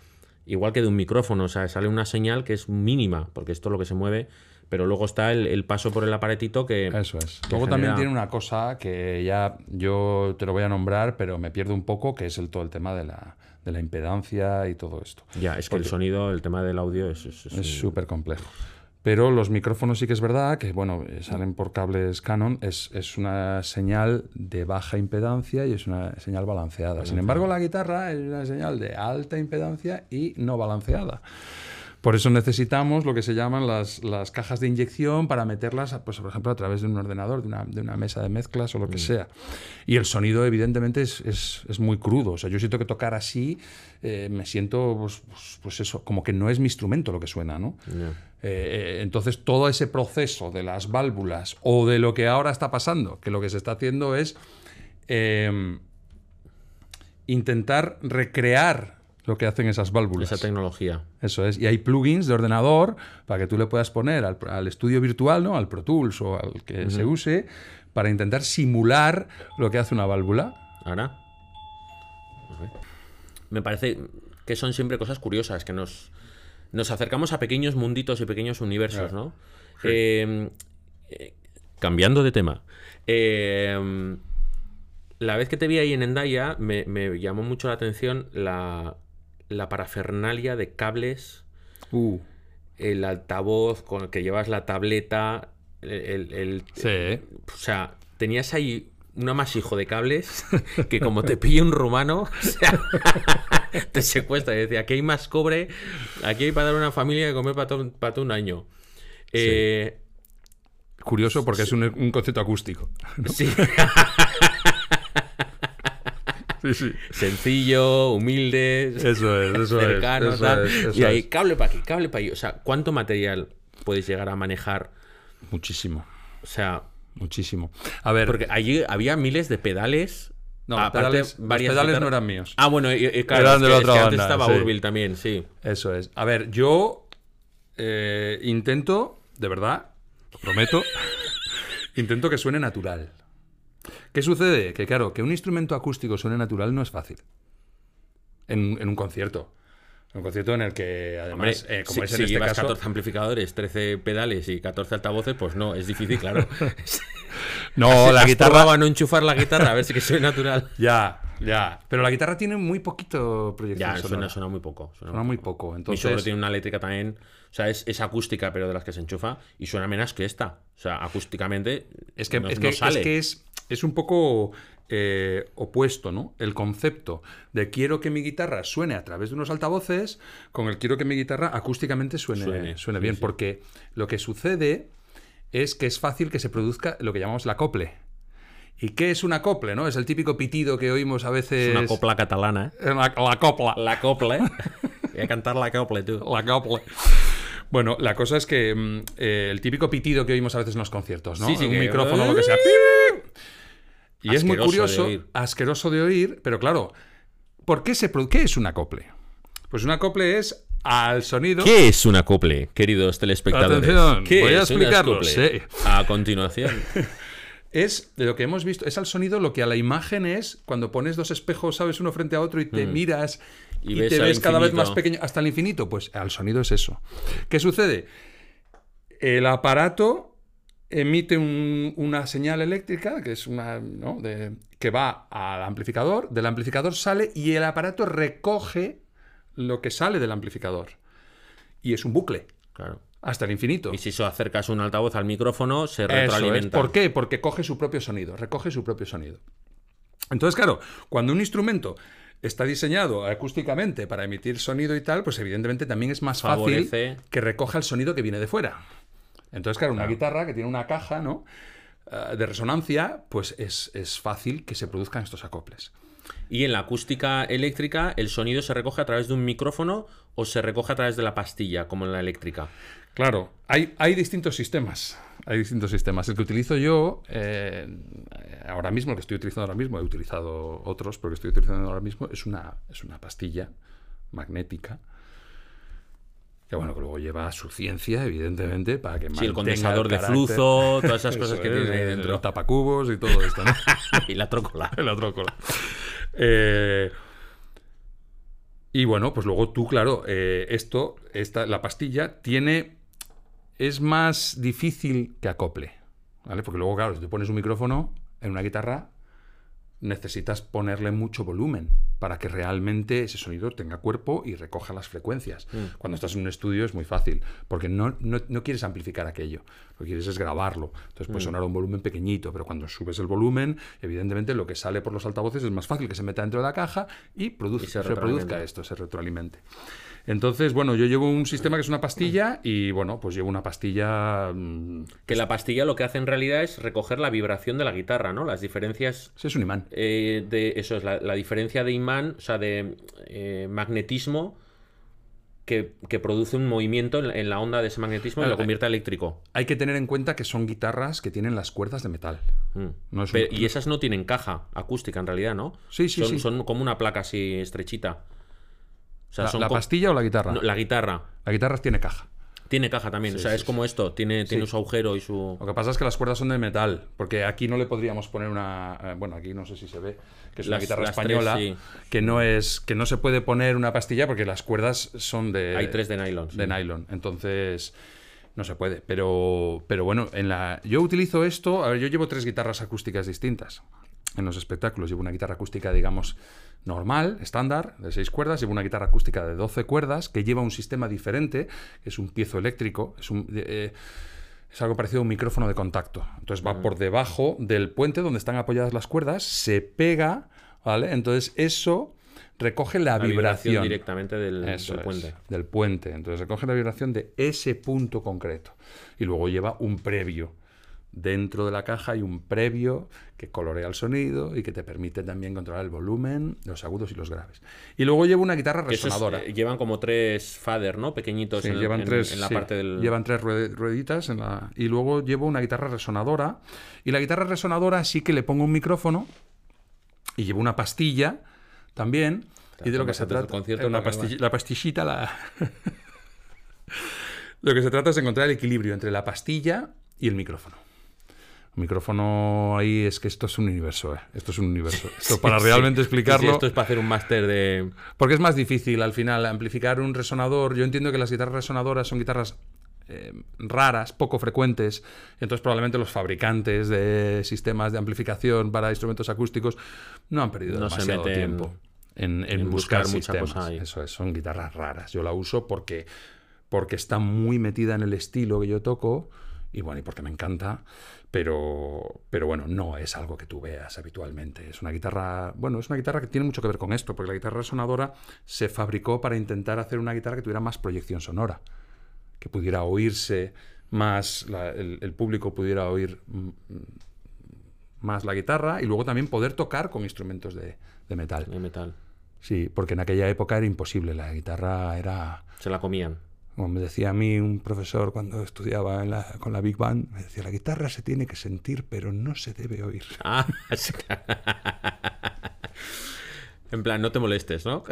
igual que de un micrófono. O sea, sale una señal que es mínima, porque esto es lo que se mueve. Pero luego está el, el paso por el aparatito que. Eso es. que Luego también tiene una cosa que ya yo te lo voy a nombrar, pero me pierdo un poco, que es el todo el tema de la, de la impedancia y todo esto. Ya, es que el sonido, el tema del audio es. es- es Es un- súper complejo. Pero los micrófonos sí que es verdad que, bueno, eh, salen por cables Canon, es, es una señal de baja impedancia y es una señal balanceada. Sin embargo, la guitarra es una señal de alta impedancia y no balanceada. Por eso necesitamos lo que se llaman las, las cajas de inyección para meterlas, pues, por ejemplo, a través de un ordenador, de una, de una mesa de mezclas o lo que sea. Y el sonido, evidentemente, es, es- es muy crudo. O sea, yo siento que tocar así, eh, me siento, pues, pues- pues eso, como que no es mi instrumento lo que suena, ¿no? Ya. Eh, entonces, todo ese proceso de las válvulas o de lo que ahora está pasando, que lo que se está haciendo es eh, intentar recrear lo que hacen esas válvulas. Esa tecnología. Eso es. Y hay plugins de ordenador para que tú le puedas poner al, al estudio virtual, ¿no? al Pro Tools o al que se use, para intentar simular lo que hace una válvula. Ahora. Me parece que son siempre cosas curiosas, que nos, nos acercamos a pequeños munditos y pequeños universos, ¿no? Eh, eh, cambiando de tema. Eh, la vez que te vi ahí en Endaya, me, me llamó mucho la atención la, la parafernalia de cables, Uh, el altavoz con el que llevas la tableta, el, el- el- sí. o sea, tenías ahí un amasijo de cables que como te pille un rumano, o sea, te secuestra. Y decía, aquí hay más cobre, aquí hay para dar una familia que comer para todo, para todo un año. Eh, Curioso porque es un, un concepto acústico. sí, Sí, sí. sencillo, humilde, Eso es, eso es, cercano, eso tal. es, eso y ahí, cable para aquí, cable para allí. O sea, ¿cuánto material puedes llegar a manejar? Muchísimo, O sea, muchísimo. A ver, porque allí había miles de pedales. no, aparte, pedales, los pedales guitarras- no eran míos. Ah, bueno, y- y claro, Eran es de que- la es que otra antes banda, estaba sí. Urbil también, sí. Eso es. A ver, yo eh, intento, de verdad, lo prometo, intento que suene natural. ¿Qué sucede? Que claro, que un instrumento acústico suene natural no es fácil. en, en un concierto. Un concierto en el que, Hombre, además, eh, como si, es en si este llevas caso... 14 amplificadores, 13 pedales y 14 altavoces, pues no, es difícil, claro. No, la ¿Has guitarra... a no enchufar la guitarra a ver si que soy natural. Ya, ya. Pero la guitarra tiene muy poquito proyección Ya, sonora. suena, suena muy poco. Suena, Suena muy poco. Mi Entonces, suegro tiene una eléctrica también, o sea, es, es acústica, pero de las que se enchufa, y suena menos que esta. O sea, acústicamente es que, no, es, no que, sale. es, que es, es un poco eh, opuesto, ¿no? El concepto de quiero que mi guitarra suene a través de unos altavoces con el quiero que mi guitarra acústicamente suene, Suene, suene sí, bien. sí. Porque lo que sucede es que es fácil que se produzca lo que llamamos la acople. ¿Y qué es un acople, no? Es el típico pitido que oímos a veces... Es una copla catalana, ¿eh? La, la copla. La copla, ¿eh? Voy a cantar la copla, tú. La copla. Bueno, la cosa es que mm, eh, el típico pitido que oímos a veces en los conciertos, ¿no? Sí, sí, un que- micrófono lo que sea. Y es muy de curioso, asqueroso de oír, pero claro, ¿por qué se ¿Qué es un acople? Pues un acople es al sonido. ¿Qué es un acople, queridos telespectadores? Atención, ¿Qué voy a explicarlo. A continuación. Es de lo que hemos visto, es al sonido lo que a la imagen es cuando pones dos espejos, sabes, uno frente a otro y te miras Mm. Y y, ves te ves cada vez más pequeño hasta el infinito. Pues al sonido es eso. ¿Qué sucede? El aparato emite un- una señal eléctrica que es una ¿no? de- que va al amplificador, del amplificador sale y el aparato recoge lo que sale del amplificador. Y es un bucle Claro. hasta el infinito. Y si eso acercas un altavoz al micrófono, se Eso es. retroalimenta. ¿Por qué? Porque coge su propio sonido, recoge su propio sonido. Entonces, claro, cuando un instrumento está diseñado acústicamente para emitir sonido y tal, pues evidentemente también es más Favorece. fácil que recoja el sonido que viene de fuera. Entonces, claro, una guitarra que tiene una caja, ¿no? Eh, de resonancia, pues es, es fácil que se produzcan estos acoples. Y en la acústica eléctrica, ¿el sonido se recoge a través de un micrófono o se recoge a través de la pastilla, como en la eléctrica? Claro, hay, hay distintos sistemas. Hay distintos sistemas. El que utilizo yo, eh, ahora mismo, el que estoy utilizando ahora mismo, he utilizado otros, pero el que estoy utilizando ahora mismo es una, es una pastilla magnética. Que bueno, que luego lleva su ciencia, evidentemente, para que Sí, el condensador de flujo, todas esas cosas que tiene dentro. tapacubos y todo esto, ¿no? y la trócola. el otro cola. Eh, y bueno, pues luego tú, claro, eh, esto, esta, la pastilla, tiene. Es más difícil que acople. ¿Vale? Porque luego, claro, si te pones un micrófono en una guitarra, necesitas ponerle mucho volumen para que realmente ese sonido tenga cuerpo y recoja las frecuencias. Cuando estás en un estudio es muy fácil, porque no, no- no quieres amplificar aquello, lo que quieres es grabarlo. Entonces puede sonar a un volumen pequeñito, pero cuando subes el volumen, evidentemente lo que sale por los altavoces es más fácil que se meta dentro de la caja y, Y se se reproduzca esto, se retroalimente. Entonces, bueno, yo llevo un sistema que es una pastilla y, bueno, pues llevo una pastilla... mm, Que la pastilla lo que hace en realidad es recoger la vibración de la guitarra, ¿no? Las diferencias sí, es un imán. eh, de eso es la, la diferencia de imán, o sea, de eh, magnetismo que, que produce un movimiento en, la- en la onda de ese magnetismo y lo convierte a eléctrico. Hay que tener en cuenta que son guitarras que tienen las cuerdas de metal. Mm. No es un- Pero- y esas no tienen caja acústica en realidad, ¿no? Sí, sí, son, sí. son como una placa así estrechita. O sea, ¿La, son la pastilla o la guitarra? no, la guitarra La guitarra tiene caja. Tiene caja también. o sea, sí, es sí. como esto, tiene, tiene su agujero y su. Lo que pasa es que las cuerdas son de metal, porque aquí no le podríamos poner una... eh, bueno, aquí no sé si se ve, que es una Las- guitarra las tres, española, que no es que no se puede poner una pastilla porque las cuerdas son de... Hay tres de nylon. de nylon. Entonces, no se puede. Pero, pero bueno, en la, yo utilizo esto. A ver, yo llevo tres guitarras acústicas distintas. En los espectáculos llevo una guitarra acústica, digamos, normal, estándar, de seis cuerdas. Llevo una guitarra acústica de 12 cuerdas que lleva un sistema diferente, que es un piezo eléctrico. Es un. eh, es algo parecido a un micrófono de contacto. Entonces va por debajo del puente donde están apoyadas las cuerdas, se pega, ¿vale? Entonces eso recoge la, La vibración vibración directamente del, es, puente. del puente. Entonces recoge la vibración de ese punto concreto. Y luego lleva un previo. Dentro de la caja hay un previo que colorea el sonido y que te permite también controlar el volumen, los agudos y los graves. Y luego lleva una guitarra resonadora. eh, llevan como tres fader, ¿no? Pequeñitos Sí, en, llevan en- tres, en la sí, parte del. llevan tres rued- rueditas en la, y luego llevo una guitarra resonadora y la guitarra resonadora sí que le pongo un micrófono y llevo una pastilla también y de lo que se trata concierto eh, la, pastill- pastillita la lo que se trata es de encontrar el equilibrio entre la pastilla y el micrófono micrófono ahí es que esto es un universo, ¿eh? Esto es un universo. Esto para realmente explicarlo... esto es para hacer un máster de... Porque es más difícil al final amplificar un resonador. Yo entiendo que las guitarras resonadoras son guitarras eh, raras, poco frecuentes. Entonces probablemente los fabricantes de sistemas de amplificación para instrumentos acústicos no han perdido No demasiado tiempo en, en en buscar, buscar mucha sistemas. cosa ahí. Eso es, son guitarras raras. Yo la uso porque, porque está muy metida en el estilo que yo toco y bueno, y porque me encanta. Pero, pero bueno, no es algo que tú veas habitualmente. Es una guitarra, bueno, es una guitarra que tiene mucho que ver con esto, porque la guitarra resonadora se fabricó para intentar hacer una guitarra que tuviera más proyección sonora que pudiera oírse más, la- el, el público pudiera oír mm, mm, más la guitarra y luego también poder tocar con instrumentos de, de metal. de metal. Sí, porque en aquella época era imposible, la guitarra era, Se la comían. Como me decía a mí un profesor cuando estudiaba en la- con la Big Band, me decía, la guitarra se tiene que sentir, pero no se debe oír. Ah, sí. En plan, no te molestes, ¿no?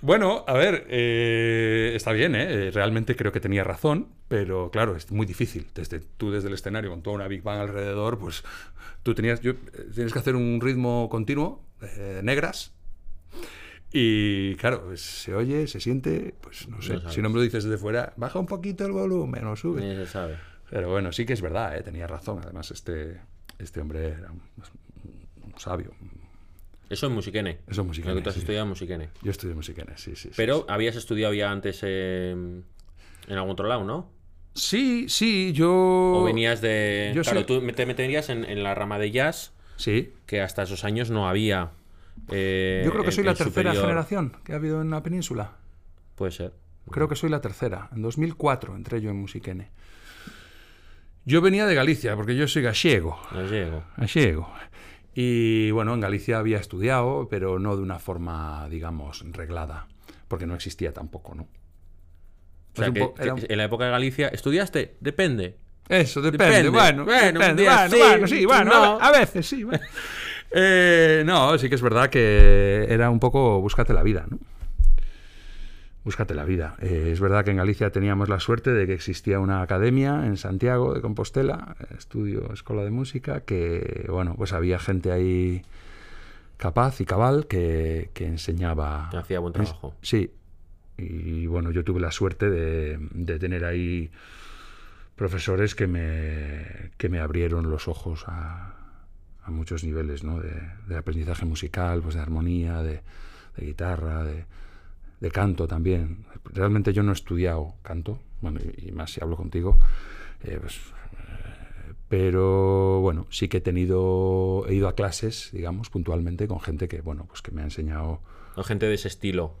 Bueno, a ver, eh, está bien, ¿eh? Realmente creo que tenía razón, pero claro, es muy difícil. Desde, tú desde el escenario con toda una Big Bang alrededor, pues tú tenías, yo, eh, tienes que hacer un ritmo continuo, eh, negras, y claro, pues, se oye, se siente, pues no sé, No si no me lo dices desde fuera, baja un poquito el volumen o sube. Ni se sabe. Pero bueno, sí que es verdad, ¿eh? tenía razón. Además, este, este hombre era un, un sabio. Eso en Musiquene. Eso en Musiquene, Lo que tú has sí. estudiado en Musiquene. Yo estudié musiquenes, sí, sí. Pero sí. habías estudiado ya antes eh, en algún otro lado, ¿no? Sí, sí, yo... O venías de... yo claro, sé- tú te meterías en, en la rama de jazz, Sí, que hasta esos años no había. Eh, Yo creo que soy la tercera superior. generación que ha habido en la península. Puede ser. Creo que soy la tercera. En 2004 entré yo en Musiquene. Yo venía de Galicia, porque yo soy gallego. No llego. Gallego. Y bueno, en Galicia había estudiado, pero no de una forma, digamos, reglada. Porque no existía tampoco, ¿no? O Es sea, un que, po- era que un- en la época de Galicia, ¿estudiaste? Depende. Eso, depende. Depende. Bueno, Bueno, un depende, día bueno, sí, bueno, sí, otro bueno, no. a, a veces sí. bueno. Eh, no, sí que es verdad que era un poco búscate la vida, ¿no? Búscate la vida. Eh, es verdad que en Galicia teníamos la suerte de que existía una academia en Santiago de Compostela, estudio, escuela de música, que, bueno, pues había gente ahí capaz y cabal que, que enseñaba. Que hacía buen trabajo. Sí. Y bueno, yo tuve la suerte de, de tener ahí profesores que me, que me abrieron los ojos a, a muchos niveles, ¿no? De, aprendizaje musical, pues de armonía, de, guitarra, de, de canto también. Realmente yo no he estudiado canto, bueno, y, y más si hablo contigo, eh, pues, eh, pero bueno, sí que he tenido, he ido a clases, digamos, puntualmente con gente que, bueno, pues que me ha enseñado O gente de ese estilo.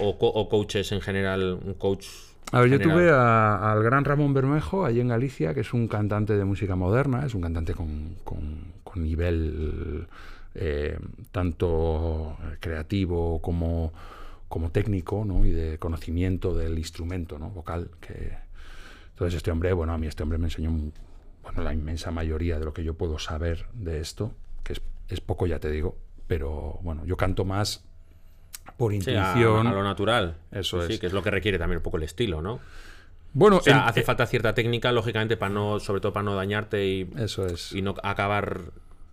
O, co- o coaches en general. Un coach. A ver, yo general. tuve a- al gran Ramón Bermejo, allí en Galicia, que es un cantante de música moderna, es un cantante con, con- con nivel eh, tanto creativo como, como técnico, ¿no? Y de conocimiento del instrumento ¿no? vocal. Que... Entonces este hombre, bueno, a mí este hombre me enseñó bueno, la inmensa mayoría de lo que yo puedo saber de esto, que es, es poco, ya te digo, pero bueno, yo canto más por Sí, a, intuición. a lo natural. Eso Sí, es. que es lo que requiere también un poco el estilo, ¿no? Bueno, O sea, en- hace falta cierta técnica, lógicamente, para no, sobre todo para no dañarte y, eso es. y no acabar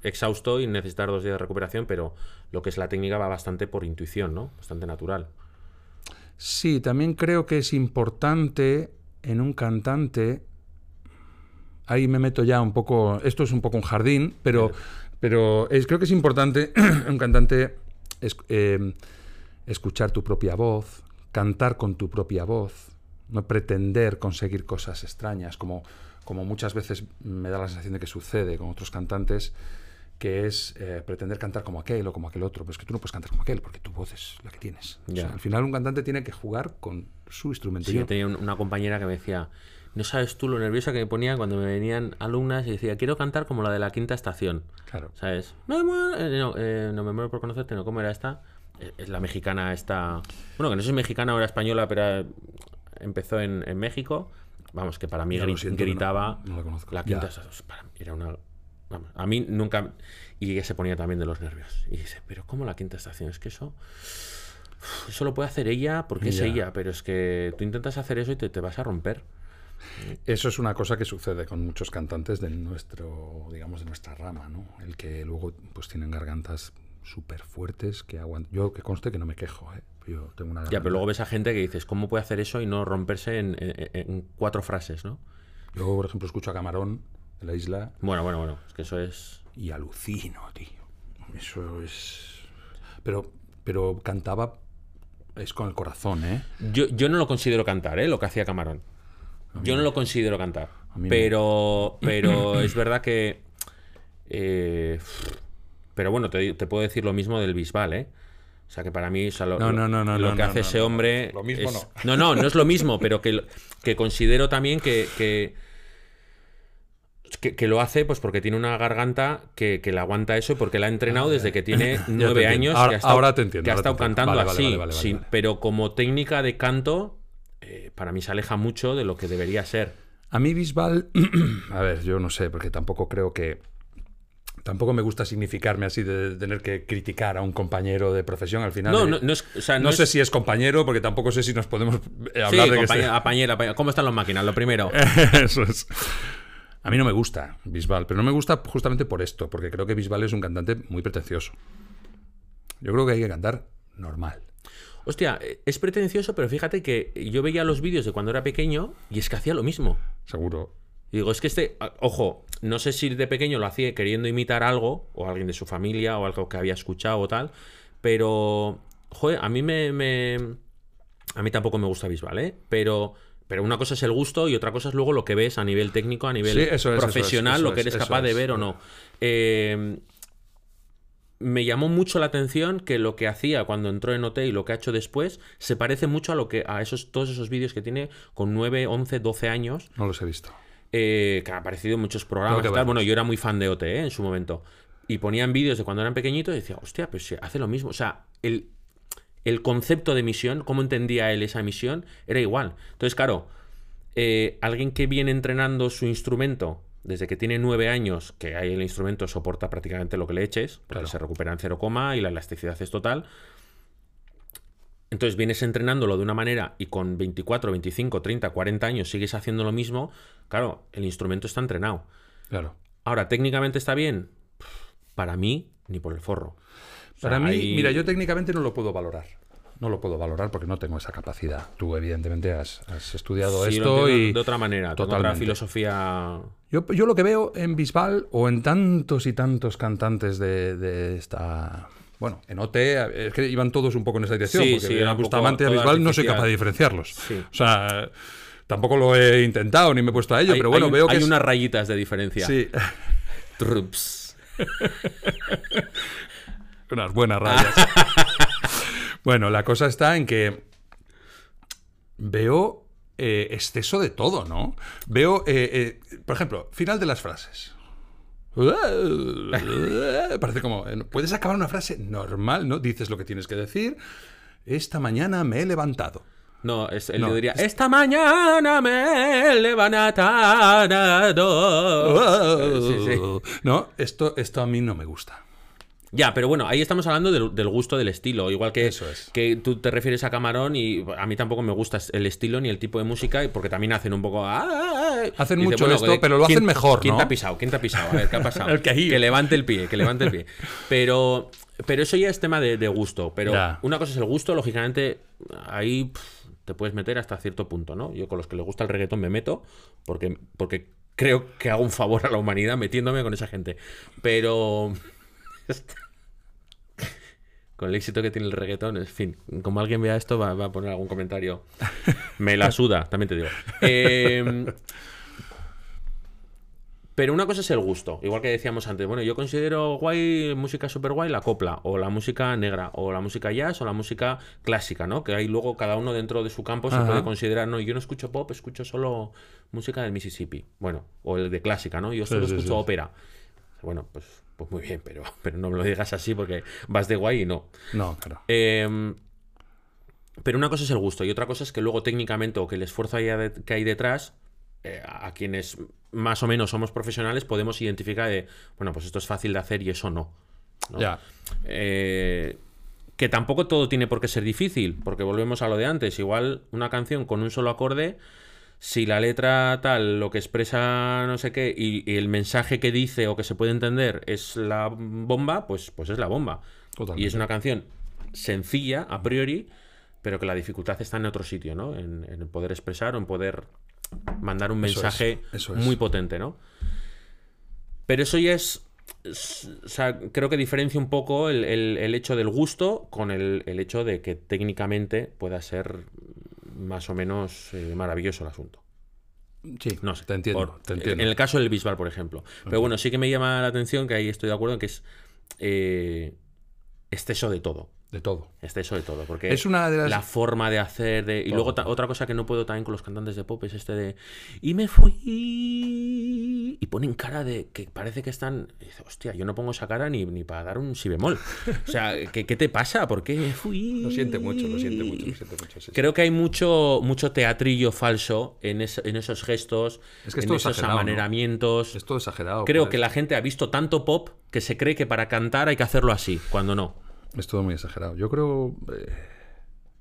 exhausto y necesitar dos días de recuperación, pero lo que es la técnica va bastante por intuición, ¿no? Bastante natural. Sí, también creo que es importante en un cantante. Ahí me meto ya un poco. Esto es un poco un jardín, pero, pero es, creo que es importante en un cantante es- eh, escuchar tu propia voz, cantar con tu propia voz, no pretender conseguir cosas extrañas, como, como muchas veces me da la sensación de que sucede con otros cantantes, que es eh, pretender cantar como aquel o como aquel otro. Pero es que tú no puedes cantar como aquel, porque tu voz es la que tienes. O sea, Ya. al final un cantante tiene que jugar con su instrumento. Sí, Yo- tenía un- una compañera que me decía, no sabes tú lo nerviosa que me ponía cuando me venían alumnas y decía, quiero cantar como la de la quinta estación. Claro. ¿Sabes? No, eh, no, eh, no me muero por conocerte, no, ¿cómo era esta? Eh, Es la mexicana esta... Bueno, que no sé si es mexicana o era española, pero eh, empezó en, en México. Vamos, que para mí gri- siento, gritaba no- no la conozco. la quinta estación. Para mí era una... Vamos, a mí nunca... Y ella se ponía también de los nervios. Y dice, pero ¿cómo la quinta estación? Es que eso... Eso lo puede hacer ella porque es Ya. ella, pero es que tú intentas hacer eso y te, te vas a romper. Eso es una cosa que sucede con muchos cantantes de nuestro, digamos, de nuestra rama, ¿no? El que luego pues tienen gargantas súper fuertes que aguantan. Yo que conste que no me quejo, ¿eh? Yo tengo una Ya, pero luego ves a gente que dices, ¿cómo puede hacer eso y no romperse en, en- en cuatro frases, no? Yo, por ejemplo, escucho a Camarón de la isla Bueno, bueno, bueno, es que eso es... y alucino, tío. Eso es... Pero, pero cantaba... Es con el corazón, ¿eh? Yo, yo no lo considero cantar, ¿eh? Lo que hacía Camarón. Yo no lo considero cantar. Pero, pero es verdad que... eh, pero bueno, te, te puedo decir lo mismo del Bisbal, ¿eh? O sea, que para mí, o sea, lo, No, no, no, no, lo no, que no, hace no, ese no, hombre. lo mismo es- no. no, no es lo mismo, pero que, que considero también que, que, que- que lo hace pues porque tiene una garganta que, que le aguanta eso y porque la ha entrenado desde que tiene nueve años. Ahora- que ha estado, ahora te entiendo, que ha ahora te estado entiendo. cantando Vale, así. vale, vale, sí, vale. Pero como técnica de canto, eh, para mí se aleja mucho de lo que debería ser. A mí Bisbal, a ver, yo no sé, porque tampoco creo que... Tampoco me gusta significarme así de tener que criticar a un compañero de profesión al final. No, no, no es. O sea, no no sé si es compañero, porque tampoco sé si nos podemos eh, Sí, hablar de que sea- apañera, apañera. ¿Cómo están las máquinas? Lo primero. Eso es. A mí no me gusta Bisbal, pero no me gusta justamente por esto, porque creo que Bisbal es un cantante muy pretencioso. Yo creo que hay que cantar normal. Hostia, eh, es pretencioso, pero fíjate que yo veía los vídeos de cuando era pequeño y es que hacía lo mismo. Seguro. Y digo, es que este, ojo, no sé si de pequeño lo hacía queriendo imitar algo, o alguien de su familia, o algo que había escuchado o tal, pero, joder, a mí me, me- a mí tampoco me gusta Bisbal, ¿eh? Pero, pero una cosa es el gusto y otra cosa es luego lo que ves a nivel técnico, a nivel Sí, eso es, eso es, profesional, eso lo que es, eres capaz de ver o no. Eh, me llamó mucho la atención que lo que hacía cuando entró en OT y lo que ha hecho después se parece mucho a lo que a esos todos esos vídeos que tiene con 9, 11, 12 años No los he visto. Eh, que ha aparecido en muchos programas. Tal. Bueno, yo era muy fan de OT ¿eh? en su momento. Y ponían vídeos de cuando eran pequeñitos y decía, hostia, pues se hace lo mismo. O sea, el, el concepto de misión, cómo entendía él esa misión, era igual. Entonces, claro, eh, alguien que viene entrenando su instrumento desde que tiene nueve años, que ahí el instrumento soporta prácticamente lo que le eches, porque Claro. se recupera en cero coma y la elasticidad es total. Entonces vienes entrenándolo de una manera y con 24, 25, 30, 40 años sigues haciendo lo mismo, claro, el instrumento está entrenado. Claro. Ahora, técnicamente está bien. Para mí, ni por el forro. O sea, Para mí, mira, yo técnicamente no lo puedo valorar. No lo puedo valorar porque no tengo esa capacidad. Tú, evidentemente, has, has estudiado Sí, esto y. de otra manera, tengo otra filosofía. Yo, yo lo que veo en Bisbal o en tantos y tantos cantantes de, de esta. Bueno, en OT es que iban todos un poco en esa dirección. Sí, porque sí, poco Bustamante a todo Bisbal no soy capaz de diferenciarlos. Sí. O sea, tampoco lo he intentado ni me he puesto a ello, Hay, pero bueno, hay- veo que. hay es- unas rayitas de diferencia. Sí, Trups. unas buenas rayas. bueno, la cosa está en que veo eh, exceso de todo, ¿no? Veo, eh, eh, por ejemplo, final de las frases. Parece como, eh, puedes acabar una frase normal, ¿no? Dices lo que tienes que decir. Esta mañana me he levantado. No, es, él No, diría, es- esta mañana me he levantado. Sí, sí. No, esto, esto a mí no me gusta. Ya, pero bueno, ahí estamos hablando del, del gusto del estilo. Igual que, Eso es. que tú te refieres a Camarón y a mí tampoco me gusta el estilo ni el tipo de música, porque también hacen un poco. "Ah", Hacen y dices, mucho esto, de- pero lo ¿quién- hacen mejor, ¿Quién ¿no? te ha pisado? ¿Quién te ha pisado? A ver, ¿qué ha pasado? El que Que levante el pie, que levante el pie. Pero, pero eso ya es tema de, de gusto. Pero Ya. una cosa es el gusto, lógicamente, ahí pff, te puedes meter hasta cierto punto, ¿no? Yo con los que les gusta el reggaetón me meto porque, porque creo que hago un favor a la humanidad metiéndome con esa gente. Pero. Con el éxito que tiene el reggaetón, en fin, como alguien vea esto va, va a poner algún comentario. Me la suda, también te digo. Eh, pero una cosa es el gusto, igual que decíamos antes. Bueno, yo considero guay, música super guay, la copla, o la música negra, o la música jazz, o la música clásica, ¿no? Que hay luego cada uno dentro de su campo se puede considerar, no, yo no escucho pop, escucho solo música del Mississippi. Bueno, o el de clásica, ¿no? Yo solo sí, escucho sí. ópera. Bueno, pues, pues muy bien, pero, pero no me lo digas así porque vas de guay y no. No, claro. Eh, pero una cosa es el gusto y otra cosa es que luego técnicamente o que el esfuerzo que hay detrás, eh, a quienes más o menos somos profesionales podemos identificar de, bueno, pues esto es fácil de hacer y eso no. ¿no? Ya. Eh, que tampoco todo tiene por qué ser difícil, porque volvemos a lo de antes. Igual una canción con un solo acorde si la letra tal, lo que expresa no sé qué, y, y el mensaje que dice o que se puede entender es la bomba, pues, pues es la bomba. Totalmente. Y es una canción sencilla, a priori, pero que la dificultad está en otro sitio, ¿no? En, en el poder expresar o en poder mandar un Eso es, mensaje eso es. muy potente, ¿no? Pero eso ya es. es- O sea, creo que diferencia un poco el, el- el hecho del gusto con el, el hecho de que técnicamente pueda ser más o menos eh, maravilloso el asunto. Sí, No sé. te entiendo, por- te entiendo. En el caso del Bisbal, por ejemplo. Pero bueno, sí que me llama la atención que ahí estoy de acuerdo en que es eh, exceso de todo. De todo. Exceso de todo. Porque Es una de las- la forma de hacer. De... Y Todo. luego otra cosa que no puedo también con los cantantes de pop es este de. Y me fui. Y ponen cara de. que parece que están. dice, Hostia, yo no pongo esa cara ni, ni para dar un si bemol. O sea, ¿qué, qué te pasa? ¿Por qué? Lo siente mucho, lo siente mucho, lo siente mucho. sí, sí. Creo que hay mucho, mucho teatrillo falso en, es- en esos gestos, Es que es en todo esos exagerado, ¿no? amaneramientos. Es todo exagerado. Creo que la gente ha visto tanto pop que se cree que para cantar hay que hacerlo así, cuando no. Es todo muy exagerado. Yo creo eh,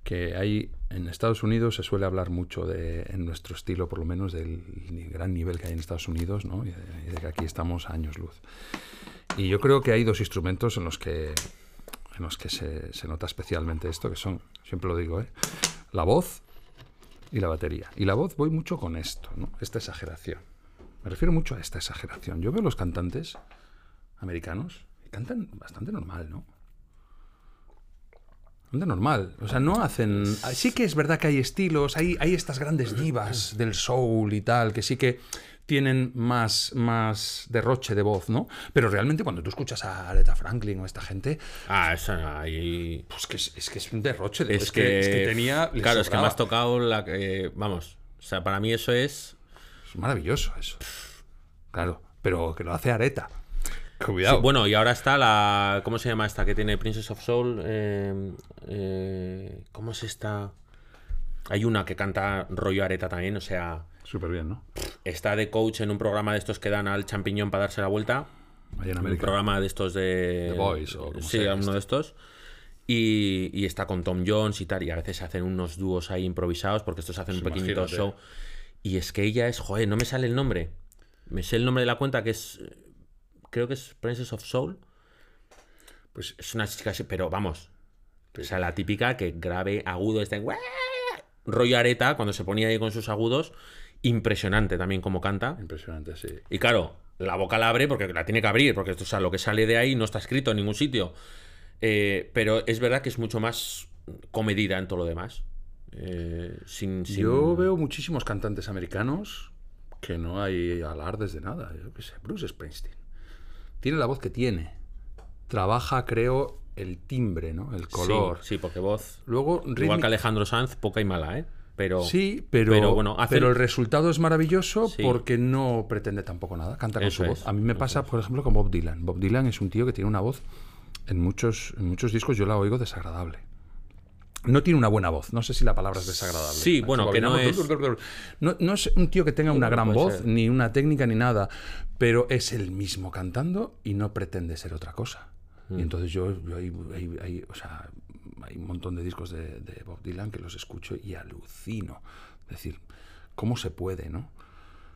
que hay en Estados Unidos se suele hablar mucho de, en nuestro estilo, por lo menos, del gran nivel que hay en Estados Unidos, ¿no? Y de, de que aquí estamos a años luz. Y yo creo que hay dos instrumentos en los que en los que se, se nota especialmente esto, que son, siempre lo digo, ¿eh? la voz y la batería. Y la voz voy mucho con esto, ¿no? Esta exageración. Me refiero mucho a esta exageración. Yo veo los cantantes americanos cantan bastante normal, ¿no? Bastante normal. O sea, no hacen. Sí que es verdad que hay estilos, hay, hay estas grandes divas del soul y tal, que sí que tienen más, más derroche de voz, ¿no? Pero realmente cuando tú escuchas a Aretha Franklin o a esta gente, Ah, esa ahí. pues que es, es que es un derroche de voz. Es que, es que tenía. Claro, es que me has tocado la que. Vamos. O sea, para mí eso es. Es maravilloso eso. Claro, pero que lo hace Areta. Cuidado. Sí, bueno, y ahora está la. ¿Cómo se llama esta que tiene Princess of Soul? Eh, eh, ¿Cómo es esta? Hay una que canta rollo areta también, o sea, Súper bien, ¿no? está de coach en un programa de estos que dan al champiñón para darse la vuelta. Allá en Un América. programa de estos de. The Voice o como Sí, sea uno este. de estos. Y, y está con Tom Jones y tal. Y a veces hacen unos dúos ahí improvisados porque estos hacen un Pues pequeñito imagínate. show. Y es que ella es. Joder, no me sale el nombre. Me sé el nombre de la cuenta que es. Creo que es Princess of Soul. Pues Es una chica pero vamos. O sea, la típica que grave agudo está en. Rollo areta cuando se ponía ahí con sus agudos. Impresionante también como canta. impresionante, sí. Y claro, la boca la abre porque la tiene que abrir, porque esto, o sea, lo que sale de ahí no está escrito en ningún sitio. Eh, pero es verdad que es mucho más comedida en todo lo demás. Eh, sin, sin- Yo veo muchísimos cantantes americanos que no hay alardes de nada. Yo qué sé, Bruce Springsteen. Tiene la voz que tiene. Trabaja, creo, el timbre, ¿no? El color. Sí, sí, porque voz. Luego, Igual que Alejandro Sanz, poca y mala, ¿eh? Pero. Sí, pero, pero bueno, hace- pero el resultado es maravilloso Sí. porque no pretende tampoco nada, canta con Eso su voz. A mí me eso pasa, por ejemplo, con Bob Dylan. Bob Dylan es un tío que tiene una voz, en muchos, en muchos discos yo la oigo desagradable. No tiene una buena voz, no sé si la palabra es desagradable. Sí, bueno, que no es- No, no es un tío que tenga una gran voz, ser. ni una técnica, ni nada, pero es el mismo cantando y no pretende ser otra cosa. Mm. Y entonces yo, yo hay, hay- hay- o sea, hay un montón de discos de, de Bob Dylan que los escucho y alucino. Es decir, ¿cómo se puede, no?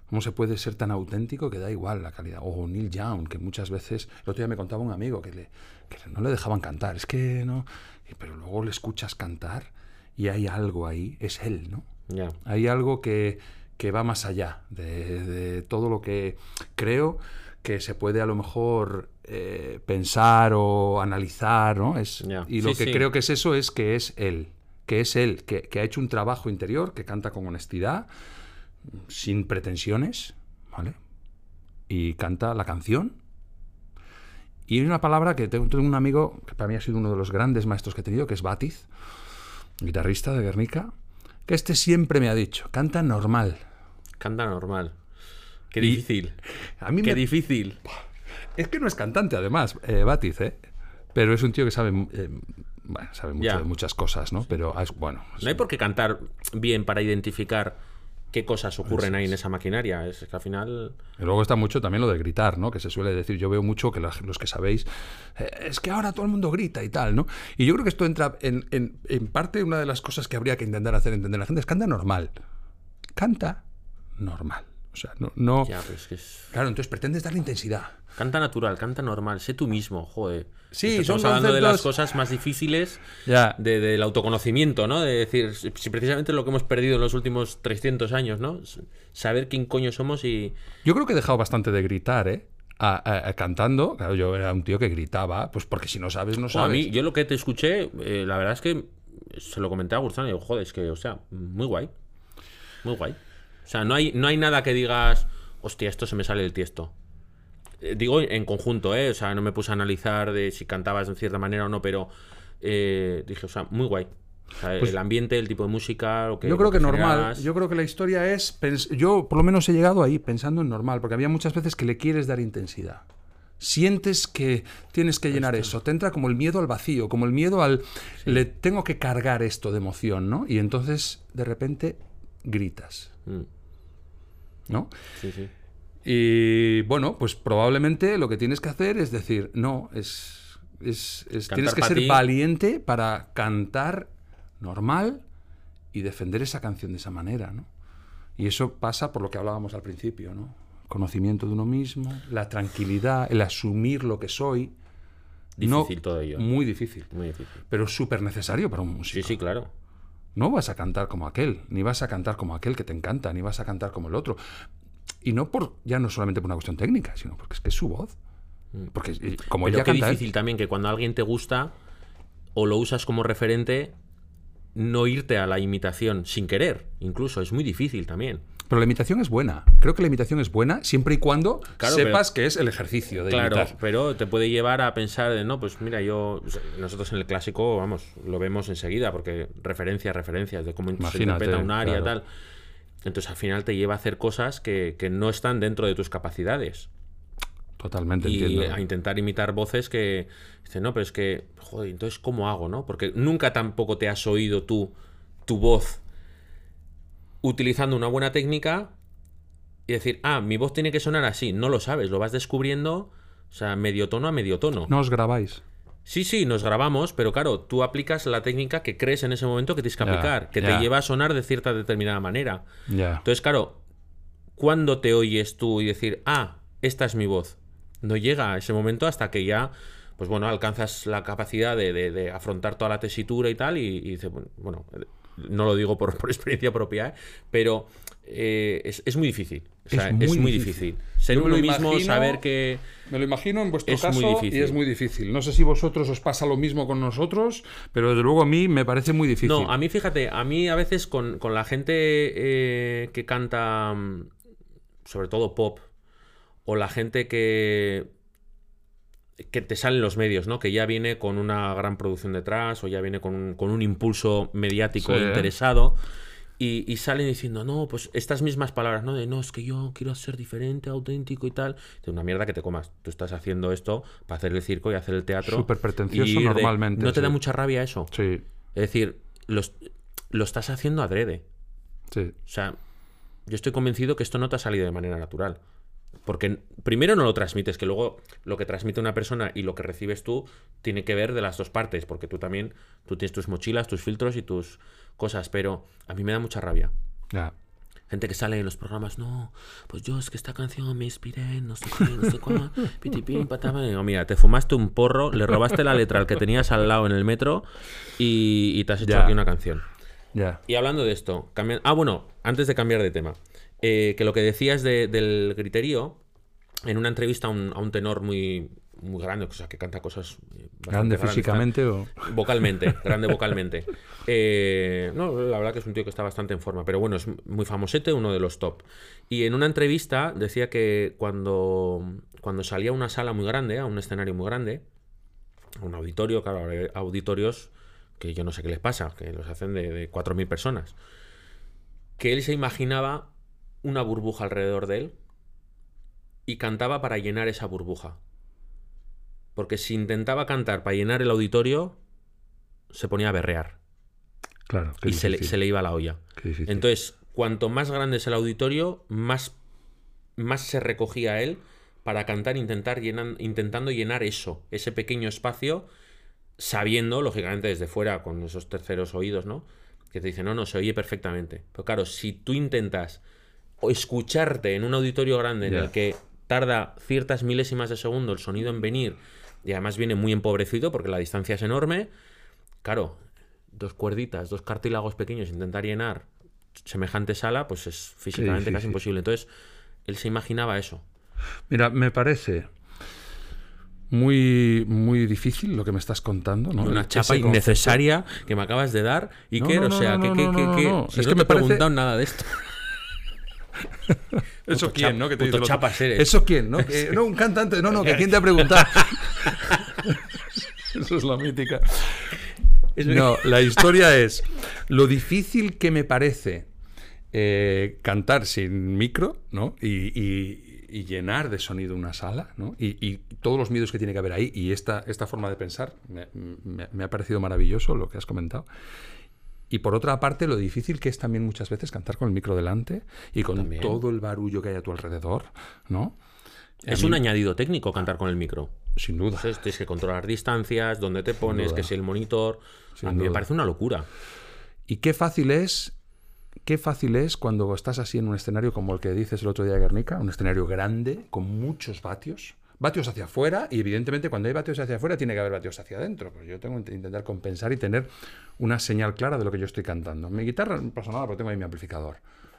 ¿Cómo se puede ser tan auténtico que da igual la calidad? O Neil Young, que muchas veces, el otro día me contaba un amigo que, le, que no le dejaban cantar, es que no, pero luego le escuchas cantar y hay algo ahí, es él, ¿no? Hay algo que, que va más allá de, de todo lo que creo que se puede a lo mejor eh, pensar o analizar, ¿no? Es. Y lo Sí, que sí. creo que es eso es que es él, que es él, que, que ha hecho un trabajo interior, que canta con honestidad, sin pretensiones, ¿vale? Y canta la canción. Y hay una palabra que tengo, tengo un amigo que para mí ha sido uno de los grandes maestros que he tenido, que es Batiz, guitarrista de Guernica, que este siempre me ha dicho, canta normal. Canta normal. Qué Y- difícil. A mí Qué me... difícil. Es que no es cantante, además, eh, Batiz, ¿eh? Pero es un tío que sabe, eh, bueno, sabe mucho de muchas cosas, ¿no? Pero es bueno. No hay por qué cantar bien para identificar qué cosas ocurren ahí en esa maquinaria. Es que al final. Y luego está mucho también lo de gritar, ¿no? Que se suele decir, yo veo mucho que los que sabéis, eh, es que ahora todo el mundo grita y tal, ¿no? Y yo creo que esto entra en, en, en parte una de las cosas que habría que intentar hacer entender a la gente es canta normal. Canta normal. O sea, no... no Ya, pero es que es- Claro, entonces pretendes darle intensidad. Canta natural, canta normal, sé tú mismo, joder. Sí, Estamos son hablando de las conceptos- cosas más difíciles Ya. de- del autoconocimiento, ¿no? De decir, si precisamente lo que hemos perdido en los últimos 300 años, ¿no? Saber quién coño somos y... Yo creo que he dejado bastante de gritar, ¿eh? A- a- a- cantando, claro, yo era un tío que gritaba, pues porque si no sabes, no Jo, a sabes. mí, yo lo que te escuché, eh, la verdad es que se lo comenté a Gurzano y digo, joder, es que, o sea, muy guay. Muy guay. O sea, no hay, no hay nada que digas, hostia, esto se me sale del tiesto. Eh, digo en conjunto, ¿eh? O sea, no me puse a analizar de si cantabas de cierta manera o no, pero eh, dije, o sea, muy guay. O sea, el ambiente, el tipo de música, lo que. Pues yo creo que normal. Yo creo que la historia es. Yo, por lo menos, he llegado ahí pensando en normal, porque había muchas veces que le quieres dar intensidad. Sientes que tienes que llenar eso. Te entra como el miedo al vacío, como el miedo al. Le tengo que cargar esto de emoción, ¿no? Y entonces, de repente, gritas, Mm, ¿no? sí, sí. Y bueno, pues probablemente lo que tienes que hacer es decir, no, es. es, es- tienes que ser ti. valiente para cantar normal y defender esa canción de esa manera, ¿no? Y eso pasa por lo que hablábamos al principio, ¿no? Conocimiento de uno mismo, la tranquilidad, el asumir lo que soy. Difícil todo ello. Muy difícil. Muy difícil. Pero súper necesario para un músico. Sí, sí, claro. No vas a cantar como aquel, ni vas a cantar como aquel que te encanta, ni vas a cantar como el otro. Y no por ya no solamente por una cuestión técnica, sino porque es que es su voz. Porque eh, como Mm. Pero ella qué canta, él- difícil también que cuando alguien te gusta o lo usas como referente, no irte a la imitación sin querer. Incluso es muy difícil también. Pero la imitación es buena. Creo que la imitación es buena siempre y cuando Claro, sepas que es el ejercicio de Claro, imitar. pero te puede llevar a pensar de, no, pues mira, yo, nosotros en el clásico, vamos, lo vemos enseguida, porque referencias, referencias de cómo se interpreta un área, claro. tal. Entonces al final te lleva a hacer cosas que, que no están dentro de tus capacidades. Totalmente y entiendo. a intentar imitar voces que dicen, no, pero es que, joder, entonces ¿cómo hago, no? Porque nunca tampoco te has oído tú tu voz utilizando una buena técnica y decir, ah, mi voz tiene que sonar así. No lo sabes, lo vas descubriendo, o sea, medio tono a medio tono. No os grabáis. Sí, sí, nos grabamos, pero claro, tú aplicas la técnica que crees en ese momento que tienes que aplicar, que te lleva a sonar de cierta determinada manera. Ya. Entonces, claro, ¿cuándo te oyes tú y decir, ah, esta es mi voz? No llega a ese momento hasta que ya, pues bueno, alcanzas la capacidad de, de- de afrontar toda la tesitura y tal, y, y dices, bueno, no lo digo por, por experiencia propia, ¿eh? pero eh, es, es muy difícil. O sea, Es es muy muy, difícil. difícil. Ser Yo uno lo mismo, imagino- saber que... Me lo imagino en vuestro Es muy caso difícil. y es muy difícil. No sé si vosotros os pasa lo mismo con nosotros, pero desde luego a mí me parece muy difícil. No, a mí fíjate, a mí a veces con, con la gente eh, que canta, mm, sobre todo pop, o la gente que que te sale en los medios, ¿no? Que ya viene con una gran producción detrás o ya viene con un, con un impulso mediático Sí. interesado y, y salen diciendo, no, pues estas mismas palabras, ¿no? De no, es que yo quiero ser diferente, auténtico y tal. De una mierda que te comas. Tú estás haciendo esto para hacer el circo y hacer el teatro. Súper pretencioso y ir de- normalmente, ¿No te da mucha rabia eso? Sí, Es decir, los- lo estás haciendo adrede. sí. O sea, yo estoy convencido que esto no te ha salido de manera natural. Porque primero no lo transmites, que luego lo que transmite una persona y lo que recibes tú tiene que ver de las dos partes, porque tú también, tú tienes tus mochilas, tus filtros y tus cosas, pero a mí me da mucha rabia. Ya. Gente que sale en los programas, no, pues yo es que esta canción me inspiré, no sé qué, no sé cuál, pitipín, patama. Digo, mira, te fumaste un porro, le robaste la letra al que tenías al lado en el metro y, y te has hecho Ya. aquí una canción. Ya. Y hablando de esto, cambian- ah, bueno, antes de cambiar de tema, eh, que lo que decías de- del griterío, en una entrevista a un, a un tenor muy, muy grande, o sea, que canta cosas eh, Grande físicamente o. vocalmente, grande vocalmente. Eh, no, la verdad que es un tío que está bastante en forma, pero bueno, es muy famosete, uno de los top. Y en una entrevista decía que cuando, cuando salía a una sala muy grande, a un escenario muy grande, a un auditorio, claro, auditorios que yo no sé qué les pasa, que los hacen de, de 4.000 personas, que él se imaginaba una burbuja alrededor de él y cantaba para llenar esa burbuja. Porque si intentaba cantar para llenar el auditorio, se ponía a berrear Claro. y se le, se le iba la olla. Entonces, cuanto más grande es el auditorio, más, más se recogía él para cantar, intentar llenan- intentando llenar eso, ese pequeño espacio, sabiendo, lógicamente, desde fuera, con esos terceros oídos, ¿no? Que te dicen, no, no, se oye perfectamente. Pero claro, si tú intentas o escucharte en un auditorio grande en el que tarda ciertas milésimas de segundo el sonido en venir y además viene muy empobrecido porque la distancia es enorme, claro, dos cuerditas, dos cartílagos pequeños, intentar llenar semejante sala, pues es físicamente casi imposible. Entonces, él se imaginaba eso. Mira, me parece muy, muy difícil lo que me estás contando, ¿no? Una Ese chapa concepto. innecesaria que me acabas de dar. ¿Y No, qué? no, o sea, que, que, que, si Es no que te me he preguntado nada de esto. ¿Eso quién, no? Que te dice chapas eres. ¿Eso quién, no? Que- no, un cantante. No, no, que quién te ha preguntado. Eso es la mítica. No, la historia es lo difícil que me parece eh, cantar sin micro, ¿no? Y, y- y llenar de sonido una sala, ¿no? Y, y todos los miedos que tiene que haber ahí y esta, esta forma de pensar me, me- me ha parecido maravilloso lo que has comentado. Y por otra parte, lo difícil que es también muchas veces cantar con el micro delante y con También. todo el barullo que hay a tu alrededor, ¿no? Es mí- un añadido técnico cantar con el micro. Sin duda. Entonces tienes que controlar distancias, dónde te pones, que si el monitor. Sin a mí me parece una locura. Y qué fácil es, qué fácil es cuando estás así en un escenario como el que dices el otro día de Guernica, un escenario grande, con muchos vatios. Vatios hacia afuera, y evidentemente cuando hay vatios hacia afuera tiene que haber vatios hacia adentro. Pues yo tengo que intentar compensar y tener una señal clara de lo que yo estoy cantando. Mi guitarra no pasa nada porque tengo ahí mi amplificador.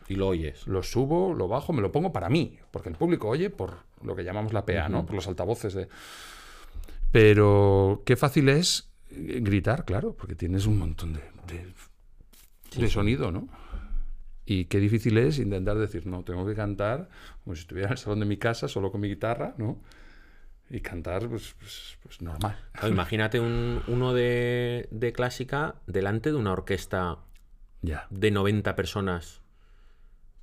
Y lo oyes. Lo subo, lo bajo, me lo pongo para mí, porque el público oye por lo que llamamos la PA, ¿no? Por los altavoces de... Pero qué fácil es gritar, claro, porque tienes un montón de, de, de sonido, ¿no? Y qué difícil es intentar decir, no, tengo que cantar como si estuviera en el salón de mi casa, solo con mi guitarra, ¿no? Y cantar, pues, pues, pues normal. Claro, imagínate un, uno de, de clásica delante de una orquesta de 90 personas,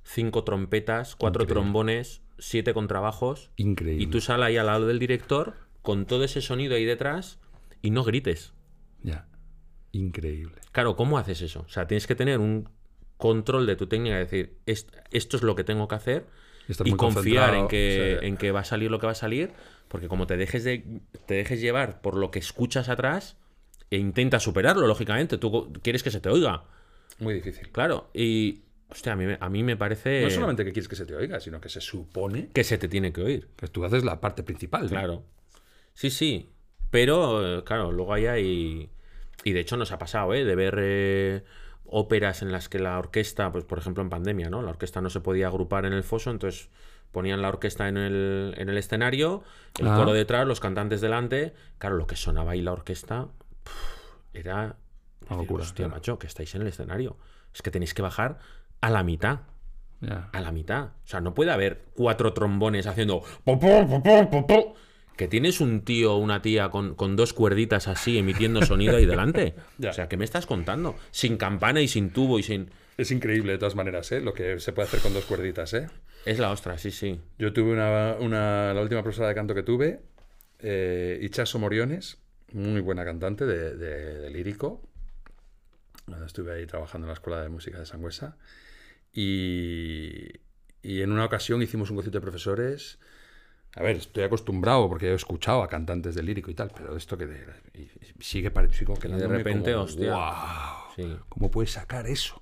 cinco trompetas, cuatro Increíble. trombones, siete contrabajos, Increíble. y tú sal ahí al lado del director con todo ese sonido ahí detrás y no grites. Ya. Increíble. Claro, ¿cómo haces eso? O sea, tienes que tener un control de tu técnica, decir, "Est- esto es lo que tengo que hacer Estar y confiar en que, en que va a salir lo que va a salir, porque como te dejes, de, te dejes llevar por lo que escuchas atrás e intentas superarlo, lógicamente, tú quieres que se te oiga, Muy difícil. claro, y hostia, a mí, me- a mí me parece No solamente que quieres que se te oiga, sino que se supone que se te tiene que oír, que tú haces la parte principal. ¿no? claro. Sí, sí, pero eh, claro, luego hay ahí... Y de hecho nos ha pasado, ¿eh? De ver eh, óperas en las que la orquesta, pues por ejemplo en pandemia, ¿no? La orquesta no se podía agrupar en el foso, entonces ponían la orquesta en el, en el escenario, el Ah. coro detrás, los cantantes delante. Claro, lo que sonaba ahí la orquesta puf, era... Una locura, Hostia, claro. macho, que estáis en el escenario. Es que tenéis que bajar a la mitad. Ya. A la mitad. O sea, no puede haber cuatro trombones haciendo. Que tienes un tío o una tía con, con dos cuerditas así emitiendo sonido ahí delante. Ya. O sea, ¿qué me estás contando? Sin campana y sin tubo y sin. Es increíble de todas maneras, ¿eh? Lo que se puede hacer con dos cuerditas, ¿eh? Es la ostra, sí, sí. Yo tuve una, una- la última profesora de canto que tuve, eh, Ichaso Moriones, muy buena cantante de, de- de lírico. Estuve ahí trabajando en la Escuela de Música de Sangüesa. Y, y en una ocasión hicimos un concierto de profesores. A ver, estoy acostumbrado porque he escuchado a cantantes de lírico y tal, pero esto que de- sigue pareciendo que de repente, hostia. ¡Wow! Sí. ¿Cómo puedes sacar eso?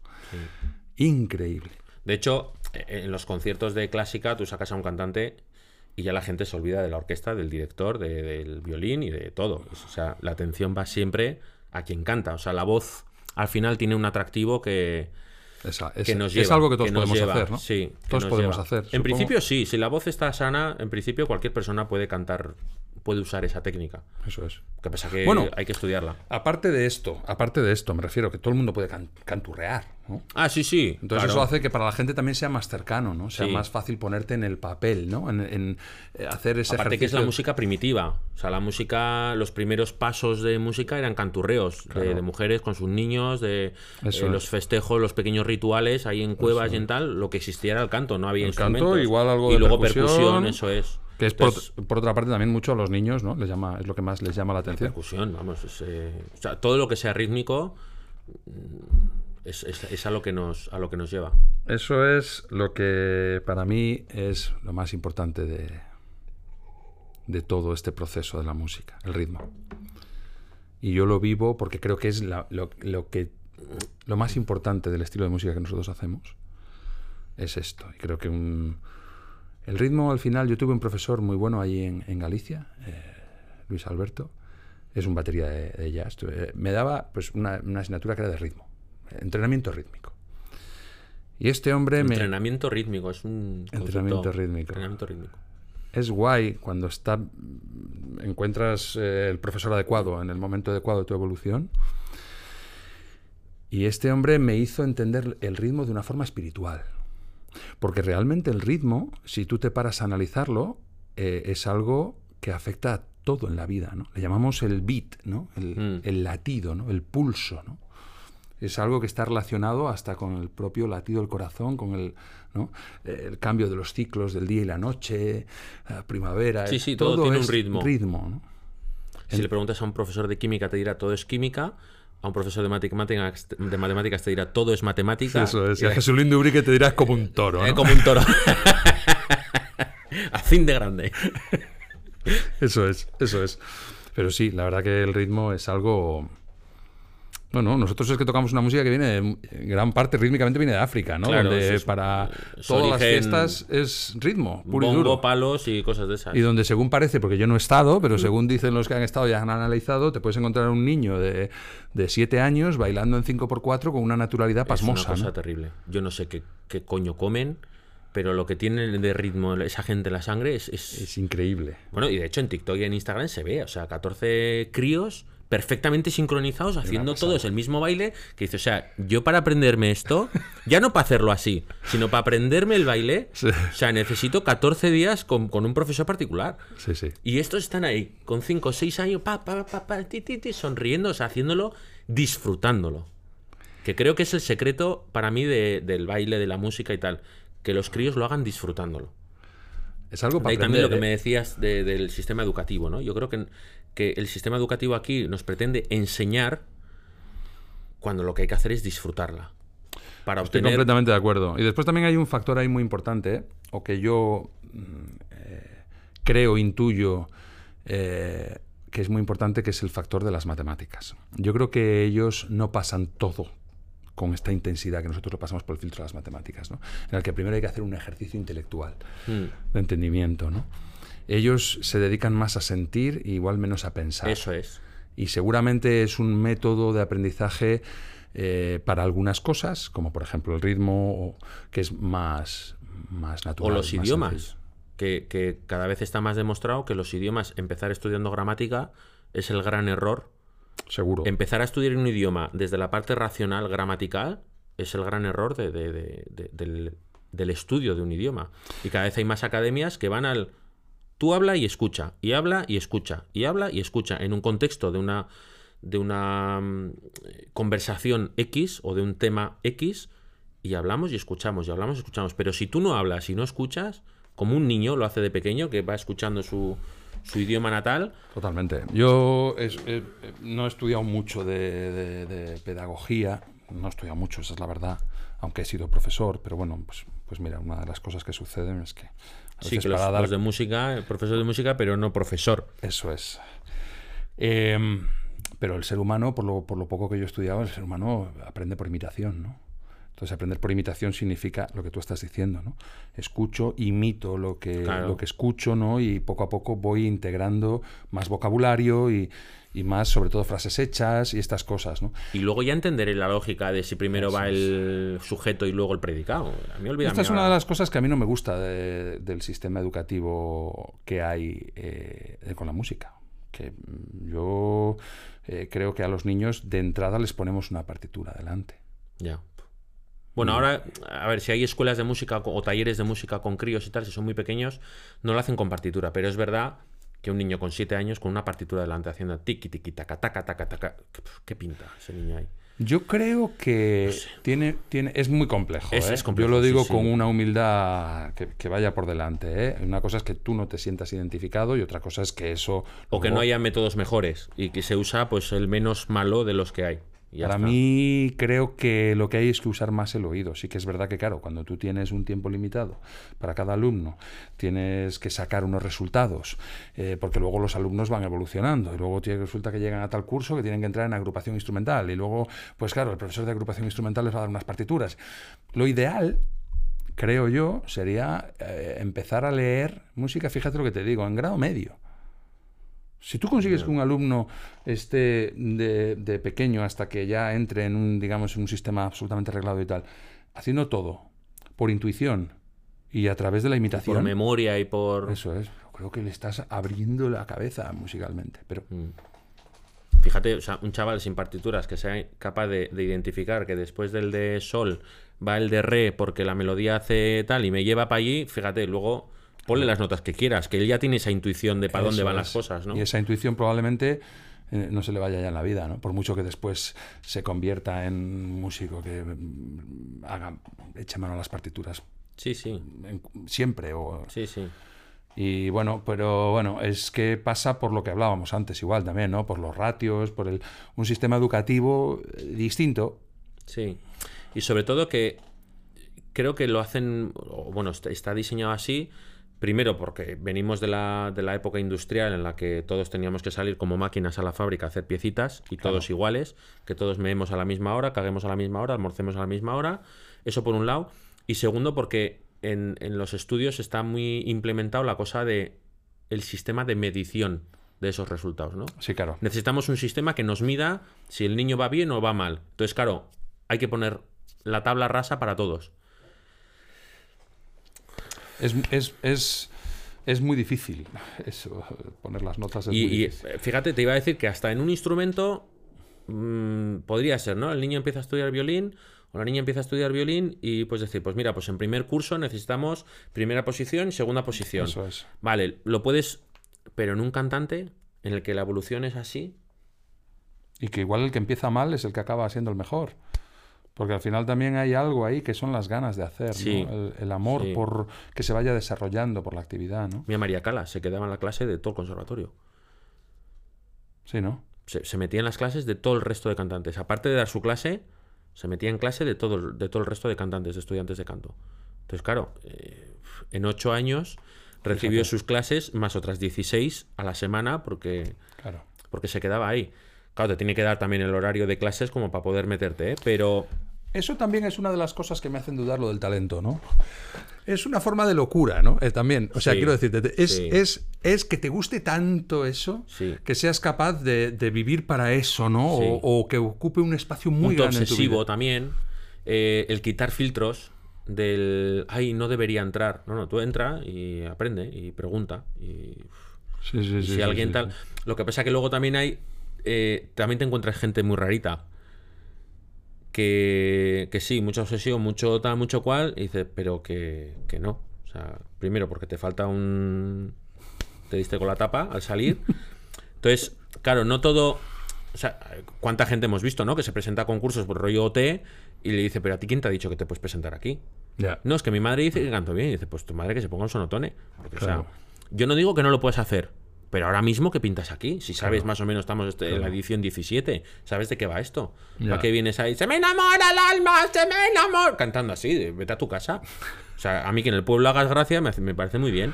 Increíble. De hecho, eh, en los conciertos de clásica tú sacas a un cantante y ya la gente se olvida de la orquesta, del director, de- del violín y de todo. O sea, la atención va siempre a quien canta. O sea, la voz al final tiene un atractivo que, Esa- es, que nos es algo que todos podemos lleva, hacer, ¿no? Sí, Todos podemos lleva. hacer. En supongo. principio sí, si la voz está sana, en principio cualquier persona puede cantar, puede usar esa técnica. Eso es. Que pasa que Bueno. hay que estudiarla. Aparte de esto, aparte de esto, me refiero que todo el mundo puede can- canturrear, ¿no? Ah, sí, sí. Entonces claro. eso hace que para la gente también sea más cercano, ¿no? Sea Sí. más fácil ponerte en el papel, ¿no? En, en, eh, hacer ese Aparte que es la música primitiva. O sea, la música, los primeros pasos de música eran canturreos de, de mujeres con sus niños, de eh, los festejos, los pequeños rituales ahí en cuevas y en tal. Lo que existía era el canto, no había El canto, instrumentos. igual algo y de luego percusión, percusión, eso es. Que es por, Entonces, por otra parte también mucho a los niños, ¿no? Les llama, es lo que más les llama la atención. percusión, vamos. es, eh, o sea, todo lo que sea rítmico mm, es, es- es a lo que nos a lo que nos lleva. Eso es lo que para mí es lo más importante de, de todo este proceso de la música, el ritmo. Y yo lo vivo porque creo que es la- lo, lo que, lo más importante del estilo de música que nosotros hacemos. es esto. Y creo que un, el ritmo al final, yo tuve un profesor muy bueno ahí en, en Galicia, eh, Luis Alberto, es un batería de, de jazz. Eh, me daba pues una, una, asignatura que era de ritmo, entrenamiento rítmico. Y este hombre entrenamiento rítmico es un entrenamiento rítmico. entrenamiento rítmico. Es guay cuando está encuentras eh, el profesor adecuado en el momento adecuado de tu evolución. Y este hombre me hizo entender el ritmo de una forma espiritual. Porque realmente el ritmo, si tú te paras a analizarlo, eh, es algo que afecta a todo en la vida. ¿no? Le llamamos el beat, ¿no? el, Mm. el latido, ¿no? el pulso. ¿no? Es algo que está relacionado hasta con el propio latido del corazón, con el, ¿no? el cambio de los ciclos del día y la noche, la primavera. Sí, sí, todo tiene un ritmo. ritmo ¿no? Si le preguntas a un profesor de química, te dirá todo es química. A un profesor de matemáticas, de matemáticas te dirá todo es matemática. Eso es. Y a Jesulín de Ubrique te dirás como un toro. Eh, ¿no? como un toro. a fin de grande. Eso es, eso es. Pero sí, la verdad que el ritmo es algo. Bueno, nosotros es que tocamos una música que viene, de- en gran parte rítmicamente viene de África, ¿no? Claro, donde es- para es todas las fiestas es ritmo, puro y Bongo, duro. palos y cosas de esas. Y donde según parece, porque yo no he estado, Mm. pero según dicen los que han estado y han analizado, te puedes encontrar un niño de, de siete años bailando en 5x4 con una naturalidad es pasmosa. una cosa ¿no? terrible. Yo no sé qué, qué coño comen, pero lo que tienen de ritmo esa gente en la sangre es, es- Es increíble. Bueno, y de hecho en TikTok y en Instagram se ve, o sea, 14 críos perfectamente sincronizados haciendo todos el mismo baile que dice, o sea, yo para aprenderme esto, ya no para hacerlo así, sino para aprenderme el baile, Sí. o sea, necesito 14 días con, con un profesor particular. Sí, sí. Y estos están ahí, con 5 o 6 años, pa, pa, pa, pa, ti, ti, ti, sonriendo, o sea, haciéndolo, disfrutándolo. Que creo que es el secreto para mí de- del baile, de la música y tal. Que los críos lo hagan disfrutándolo. Es algo para ahí también lo que aprender, me ¿eh? decías de- del sistema educativo, ¿no? Yo creo que, que el sistema educativo aquí nos pretende enseñar cuando lo que hay que hacer es disfrutarla. Para Estoy obtener... completamente de acuerdo. Y después también hay un factor ahí muy importante, ¿eh? o que yo mm, eh, creo, intuyo, eh, que es muy importante, que es el factor de las matemáticas. Yo creo que ellos no pasan todo con esta intensidad que nosotros lo pasamos por el filtro de las matemáticas, ¿no? en el que primero hay que hacer un ejercicio intelectual Mm, de entendimiento. ¿no? Ellos se dedican más a sentir y igual menos a pensar. eso es. Y seguramente es un método de aprendizaje eh, para algunas cosas, como por ejemplo el ritmo, o- que es más, más O natural. los más idiomas. Que, que cada vez está más demostrado que los idiomas, empezar estudiando gramática es el gran error. Seguro. Empezar a estudiar un idioma desde la parte racional, gramatical, es el gran error de- de- de- de- del, del estudio de un idioma. Y cada vez hay más academias que van al... Tú habla y escucha, y habla y escucha, y habla y escucha, en un contexto de una, de una mm, conversación X o de un tema X, y hablamos y escuchamos, y hablamos y escuchamos. Pero si tú no hablas y no escuchas, como un niño lo hace de pequeño, que va escuchando su, su idioma natal, Totalmente. Yo eh, eh, no he estudiado mucho de pedagogía, no he estudiado mucho, esa es la verdad, aunque he sido profesor, pero bueno, pues, pues mira, una de las cosas que suceden es que... sí que los, para dar- los de música, profesor de música, pero no profesor. Eso es. Em, pero el ser humano, por lo, por lo poco que yo he estudiado, el ser humano aprende por imitación, ¿no? Entonces, aprender por imitación significa lo que tú estás diciendo, ¿no? Escucho, imito lo que, Claro. lo que escucho, ¿no? Y poco a poco voy integrando más vocabulario y, y más, sobre todo, frases hechas y estas cosas, ¿no? Y luego ya entenderé la lógica de si primero va el sujeto y luego el predicado. A mí Esta es una de las cosas que a mí no me gusta de- del sistema educativo que hay eh, con la música. Que mm, yo eh, creo que a los niños de entrada les ponemos una partitura delante. Ya. Bueno, ahora, a ver, si hay escuelas de música o talleres de música con críos y tal, si son muy pequeños, no lo hacen con partitura, pero es verdad que un niño con siete años con una partitura delante haciendo tiki tiki taca taca taca taca, ¿qué, pinta ese niño ahí? Yo creo que tiene, tiene, es muy complejo. Es- ¿eh? es complejo, Yo lo digo sí. con una humildad que, que vaya por delante. ¿eh? Una cosa es que tú no te sientas identificado y otra cosa es que eso... O que no haya métodos mejores y que se usa pues el menos malo de los que hay. Para está. mí creo que lo que hay es que usar más el oído. Sí que es verdad que, claro, cuando tú tienes un tiempo limitado para cada alumno, tienes que sacar unos resultados, eh, porque luego los alumnos van evolucionando y luego tiene- resulta que llegan a tal curso que tienen que entrar en agrupación instrumental y luego, pues claro, el profesor de agrupación instrumental les va a dar unas partituras. Lo ideal creo yo, sería eh, empezar a leer música, fíjate lo que te digo, en grado medio. Si tú consigues que un alumno esté de, de pequeño hasta que ya entre en un, digamos, un sistema absolutamente arreglado y tal, haciendo todo por intuición y a través de la imitación. Por memoria y por. Eso es. Creo que le estás abriendo la cabeza musicalmente. Pero Mm. Fíjate, o sea, un chaval sin partituras que sea capaz de, de identificar que después del de sol va el de re porque la melodía hace tal y me lleva para allí, fíjate, luego ponle las notas que quieras, que él ya tiene esa intuición de para dónde van es. las cosas, ¿no? Y esa intuición probablemente eh, no se le vaya ya en la vida, ¿no? Por mucho que después se convierta en músico que mm, haga, eche mano a las partituras Sí, sí, en- siempre. O, sí, sí. y bueno, pero bueno, es que pasa por lo que hablábamos antes igual también, ¿no? Por los ratios, por el, un sistema educativo eh, distinto. Sí. Y sobre todo que creo que lo hacen, bueno, está diseñado así, primero porque venimos de la, de la época industrial en la que todos teníamos que salir como máquinas a la fábrica a hacer piecitas y todos iguales, que todos meemos a la misma hora, caguemos a la misma hora, almorcemos a la misma hora. Eso por un lado. Y segundo porque en, en los estudios está muy implementado la cosa de el sistema de medición de esos resultados, ¿no? Sí, claro. Necesitamos un sistema que nos mida si el niño va bien o va mal. Entonces, claro, hay que poner la tabla rasa para todos. Es, es, es, es muy difícil eso, poner las notas. Es Y, muy y, difícil. eh, fíjate, te iba a decir que hasta en un instrumento mm, podría ser, ¿no? El niño empieza a estudiar violín o la niña empieza a estudiar violín y pues decir, pues mira, pues en primer curso necesitamos primera posición y segunda posición. Eso es. Vale, lo puedes, pero en un cantante en el que la evolución es así, Y que igual el que empieza mal es el que acaba siendo el mejor. Porque al final también hay algo ahí que son las ganas de hacer, ¿no? Sí, el, el amor sí. por que se vaya desarrollando por la actividad, ¿no? mira María Cala, se quedaba en la clase de todo el conservatorio. Sí, ¿no? se, se metía en las clases de todo el resto de cantantes. Aparte de dar su clase, se metía en clase de todo, el- de todo el resto de cantantes, de estudiantes de canto. Entonces, claro, eh, en ocho años recibió Fíjate. sus clases más otras 16 a la semana porque, Claro. porque se quedaba ahí. Claro, te tiene que dar también el horario de clases como para poder meterte, ¿eh? Pero Eso también es una de las cosas que me hacen dudar lo del talento, ¿no? Es una forma de locura, ¿no? Eh, también, o sea, Sí, quiero decirte, te- es, sí. es, es que te guste tanto eso, Sí. que seas capaz de, de vivir para eso, ¿no? O, o que ocupe un espacio muy punto grande en tu obsesivo vida. también. eh, el quitar filtros del, ay, no debería entrar. No, no, tú entra y aprende y pregunta. Y Sí, sí, Y sí, si alguien tal. Lo que pasa que luego también hay. eh, también te encuentras gente muy rarita. Que, que sí, mucha obsesión, mucho tal, mucho cual. Y dices, pero que, que no. O sea, primero porque te falta un. Te diste con la tapa al salir. Entonces, claro, no todo. O sea, ¿cuánta gente hemos visto, no? Que se presenta a concursos por rollo OT y le dice, pero a ti quién te ha dicho que te puedes presentar aquí? Ya. No, es que mi madre dice que canto bien. Y dice, pues tu madre que se ponga un sonotone. Porque, o Claro. sea, yo no digo que no lo puedes hacer. Pero ahora mismo, ¿qué pintas aquí? Si sabes Claro. más o menos, estamos este- en la Claro. edición 17, ¿sabes de qué va esto? Ya. ¿Para qué vienes ahí? ¡Se me enamora el alma! ¡Se me enamora! Cantando así, vete a tu casa. O sea, a mí que en el pueblo hagas gracia me, me parece muy bien.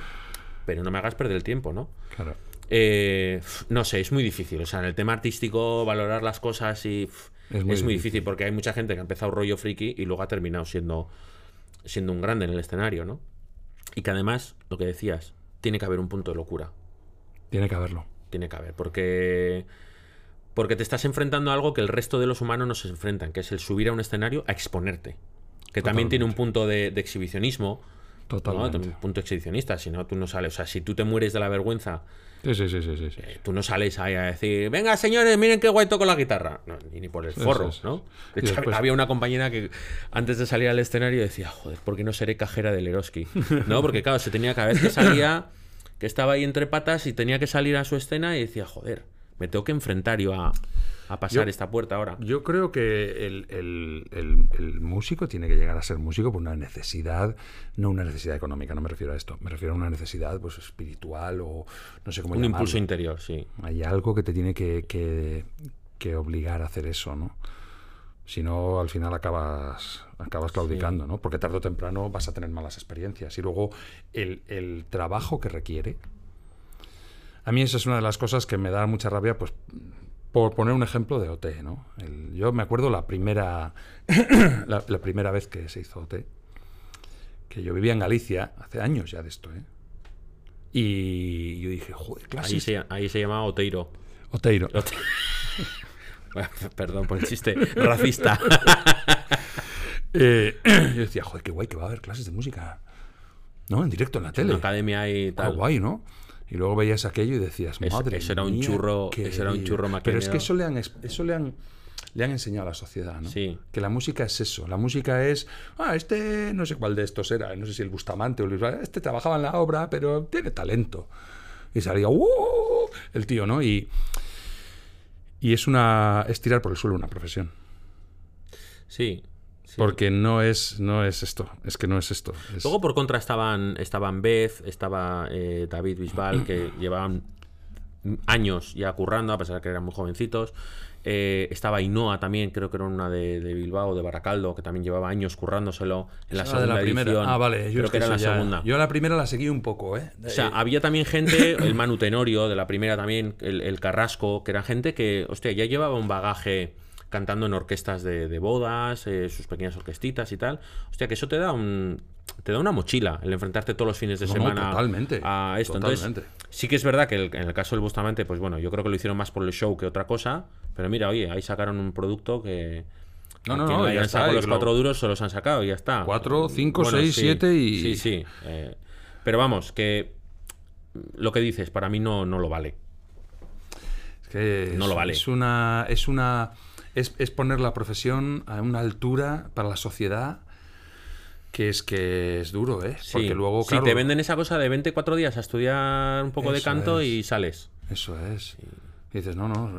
Pero no me hagas perder el tiempo, ¿no? Claro. Eh, no sé, es muy difícil. O sea, en el tema artístico, valorar las cosas y. Es es muy muy, difícil. difícil porque hay mucha gente que ha empezado rollo friki y luego ha terminado siendo, siendo un grande en el escenario, ¿no? Y que además, lo que decías, tiene que haber un punto de locura. Tiene que haberlo. Tiene que haber. Porque. Porque te estás enfrentando a algo que el resto de los humanos no se enfrentan, que es el subir a un escenario a exponerte. Que también tiene un punto de, de exhibicionismo. ¿no? Totalmente. También un punto exhibicionista. Si no, tú no sales. O sea, si tú te mueres de la vergüenza Sí, sí, sí, sí, sí, eh, tú no sales ahí a decir, venga señores, miren qué guay toco la guitarra. No, ni, ni por el forro. ¿no? De hecho, después- había una compañera que antes de salir al escenario decía, joder, ¿por qué no seré cajera del Eroski? No, porque claro, se tenía cada vez que salía, que estaba ahí entre patas y tenía que salir a su escena y decía, joder, me tengo que enfrentar yo a, a pasar Yo- esta puerta ahora. Yo creo que el, el- el- el músico tiene que llegar a ser músico por una necesidad, no una necesidad económica, no me refiero a esto, me refiero a una necesidad pues, espiritual o no sé cómo Un llamarlo. impulso interior, sí. Hay algo que te tiene que, que- que obligar a hacer eso, ¿no? Si no, al final acabas, acabas claudicando, ¿no? Porque tarde o temprano vas a tener malas experiencias. Y luego el, el trabajo que requiere. A mí esa es una de las cosas que me da mucha rabia, pues por poner un ejemplo de OT, ¿no? El- yo me acuerdo la primera, la, la primera vez que se hizo OT, que yo vivía en Galicia hace años ya de esto, ¿eh? Y yo dije, joder, Ahí se, ahí se llama Oteiro. Oteiro. Ote- Bueno, Perdón por el chiste racista. Eh, yo decía, joder, qué guay que va a haber clases de música. ¿No? En directo en la En tele. la academia y Qué tal. guay, ¿no? Y luego veías aquello y decías, Eso- madre eso era un mía, churro- qué eso era un vida". churro Pero es que maquinero. eso le han, es- eso le han, le han enseñado a la sociedad, ¿no? Sí. Que la música es eso. La música es, ah, este, no sé cuál de estos era, no sé si el Bustamante o Vázquez, este trabajaba en la obra, pero tiene talento. Y salía, ¡uh! El tío, ¿no? Y, y es una, es tirar por el suelo una profesión. Sí. Sí. Porque no es, no es esto. Es que no es esto. Es- Luego por contra estaban, estaban Beth, estaba eh, David Bisbal, que llevaban años ya currando, a pesar de que eran muy jovencitos. Eh, estaba Inoa también, creo que era una de, de Bilbao, de Baracaldo, que también llevaba años currándoselo en la Ah, segunda edición. Ah, vale. Yo creo es que era eso la ya- segunda. Yo la primera la seguí un poco, ¿eh? O sea, Eh, había también gente, el Manu Tenorio de la primera también, el, el Carrasco, que era gente que, hostia, ya llevaba un bagaje cantando en orquestas de, de bodas, eh, sus pequeñas orquestitas y tal. Hostia, que eso te da un te da una mochila el enfrentarte todos los fines de No, no, semana totalmente, a esto. totalmente. Entonces, sí que es verdad que el- en el caso del Bustamante, pues bueno, yo creo que lo hicieron más por el show que otra cosa. Pero mira, oye, ahí sacaron un producto que. No, no, no, ya está, los lo- cuatro duros se los han sacado y ya está. Cuatro, cinco, seis, sí, siete y- Sí, sí. eh, pero vamos, que lo que dices para mí no, no lo vale. Es que No es- lo vale. Es una. Es una. Es, es poner la profesión a una altura para la sociedad que es que es duro, ¿eh? Sí, Porque luego, claro. te venden esa cosa de 24 días a estudiar un poco de canto es. y sales. Eso es. Y dices, no, no.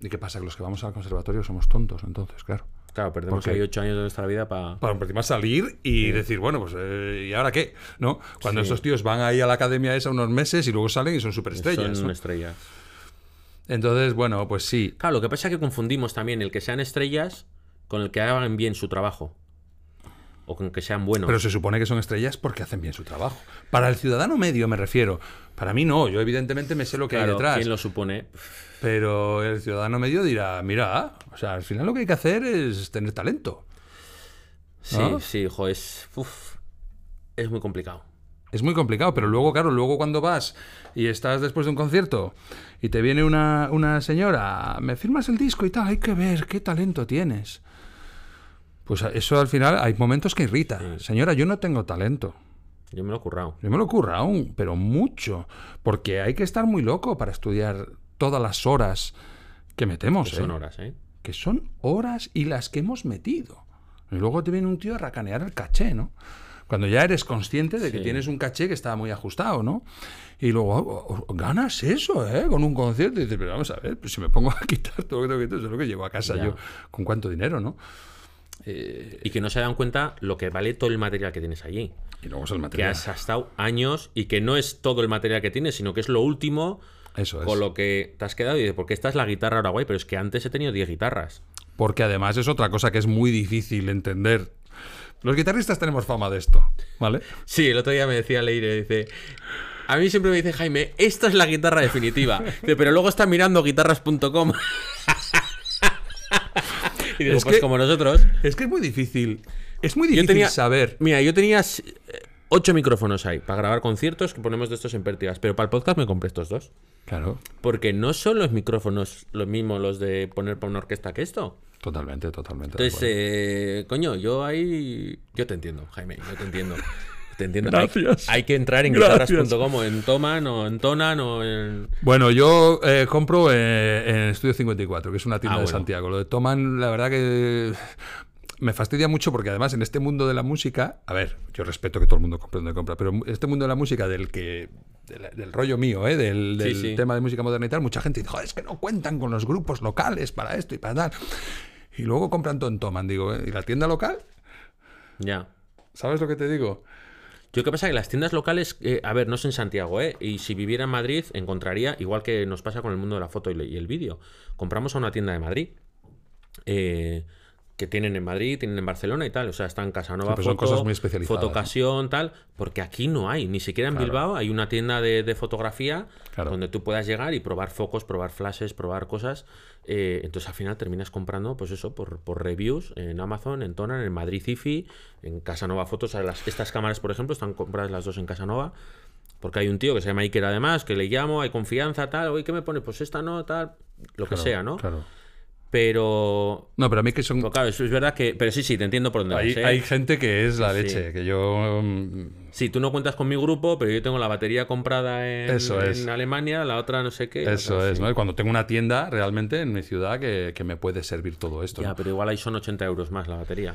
¿Y qué pasa? Que los que vamos al conservatorio somos tontos, entonces, claro. Claro, perdemos Porque- ahí 8 años de nuestra vida para. Para encima salir y decir, bueno, pues, eh, ¿y ahora qué? ¿No? Cuando Sí. estos tíos van ahí a la academia esa unos meses y luego salen y son superestrellas. Son ¿no? estrellas. Entonces, bueno, pues sí. Claro, lo que pasa es que confundimos también el que sean estrellas con el que hagan bien su trabajo. O con que sean buenos. Pero se supone que son estrellas porque hacen bien su trabajo. Para el ciudadano medio me refiero. Para mí no, yo evidentemente me sé lo que hay detrás. ¿quién lo supone? Pero el ciudadano medio dirá, mira, o sea, al final lo que hay que hacer es tener talento. Sí, sí, hijo, es. uf, es muy complicado. Es muy complicado, pero luego, claro, luego cuando vas y estás después de un concierto y te viene una, una señora, me firmas el disco y tal, hay que ver qué talento tienes. Pues eso al final hay momentos que irrita. Señora, yo no tengo talento. Yo me lo he currado. Yo me lo ocurra aún, pero mucho. Porque hay que estar muy loco para estudiar todas las horas que metemos. Que son ¿eh? horas, ¿eh? Que son horas y las que hemos metido. Y luego te viene un tío a racanear el caché, ¿no? Cuando ya eres consciente de que Sí. tienes un caché que está muy ajustado, ¿no? Y luego oh, oh, ganas eso, ¿eh? Con un concierto. Y dices, pero vamos a ver, pues si me pongo a quitar todo lo que tengo que quitar, eso es lo que llevo a casa Ya. yo. ¿Con cuánto dinero, no? Eh, Y que no se dan cuenta lo que vale todo el material que tienes allí. y luego es el Que material. has estado años y que no es todo el material que tienes, sino que es lo último Eso es. con lo que te has quedado. Y dices, porque esta es la guitarra ahora guay, pero es que antes he tenido 10 guitarras. Porque además es otra cosa que es muy difícil entender. Los guitarristas tenemos fama de esto, ¿vale? Sí, el otro día me decía Leire, dice. A mí siempre me dice Jaime, esta es la guitarra definitiva. Dice, pero luego está mirando guitarras.com. y digo, Es pues que- como nosotros. Es que es muy difícil. Es muy Yo difícil tenía, saber. Mira, yo tenía eh, ocho micrófonos ahí para grabar conciertos que ponemos de estos en pértigas, pero para el podcast me compré estos dos. Claro, Porque no son los micrófonos los mismos los de poner para una orquesta que esto. Totalmente, totalmente. Entonces, eh, coño, yo ahí. Yo te entiendo, Jaime, yo te entiendo. Te entiendo. Hay- Gracias. Hay, que entrar en guitarras.com o en Toman o en Tonan o en. Bueno, yo eh, compro eh, en Estudio 54, que es una tienda Ah, de bueno. Santiago. Lo de Toman, la verdad que me fastidia mucho porque además en este mundo de la música, a ver, yo respeto que todo el mundo compre donde compra, pero en este mundo de la música del que del, del rollo mío, ¿eh? del, Sí, del sí. tema de música moderna y tal, mucha gente dice, "Joder, es que no cuentan con los grupos locales para esto y para tal. Y luego compran todo en Toman, digo, ¿eh? ¿y la tienda local? Ya. ¿Sabes lo que te digo? Yo que pasa que las tiendas locales, eh, a ver, no sé en Santiago, ¿eh? Y si viviera en Madrid, encontraría, igual que nos pasa con el mundo de la foto y, y el vídeo, compramos a una tienda de Madrid. eh, que tienen en Madrid, tienen en Barcelona y tal. O sea, están Casanova Sí, pero son cosas muy especializadas, Fotocasión, tal. Porque aquí no hay, ni siquiera en Claro. Bilbao hay una tienda de, de fotografía Claro. donde tú puedas llegar y probar focos, probar flashes, probar cosas. Eh, entonces al final terminas comprando, pues eso, por, por reviews en Amazon, en Tonan, en Madrid IFI, en Casanova Fotos. O sea, las- estas cámaras, por ejemplo, están compradas las dos en Casanova. Porque hay un tío que se llama Iker además, que le llamo, hay confianza, tal, oye, ¿qué me pone? Pues esta no, tal, lo que sea, ¿no? Claro. Pero No, pero a mí que son... pero claro, eso es verdad que. Pero sí, sí, te entiendo por dónde Hay, vas. ¿eh? hay gente que es la Sí, leche, que yo... mm, Sí, tú no cuentas con mi grupo, pero yo tengo la batería comprada en, Eso es. en Alemania, la otra no sé qué. Eso es, sí. ¿no? Cuando tengo una tienda realmente en mi ciudad que, que me puede servir todo esto. Ya, ¿no? pero igual ahí son 80 euros más la batería.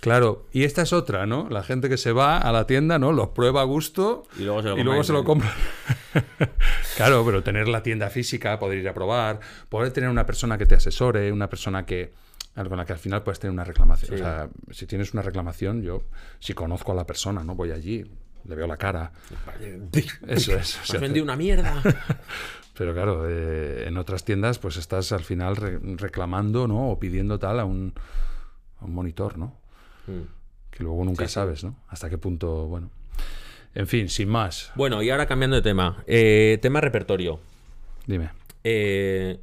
Claro, y esta es otra, ¿no? La gente que se va a la tienda, ¿no? Los prueba a gusto Y luego se lo y luego compra se lo en- compra. claro, pero tener la tienda física, poder ir a probar, poder tener una persona que te asesore, una persona que con la que al final puedes tener una reclamación. Sí. O sea, si tienes una reclamación, yo, si conozco a la persona, ¿no? Voy allí, le veo la cara. Eso es. has vendido una mierda. pero claro, eh, en otras tiendas, pues estás al final re- reclamando, ¿no? O pidiendo tal a un, a un monitor, ¿no? Mm. Que luego nunca Sí, sabes, ¿no? Hasta qué punto, bueno. En fin, sin más, bueno, y ahora cambiando de tema. Eh, tema repertorio. dime. Eh,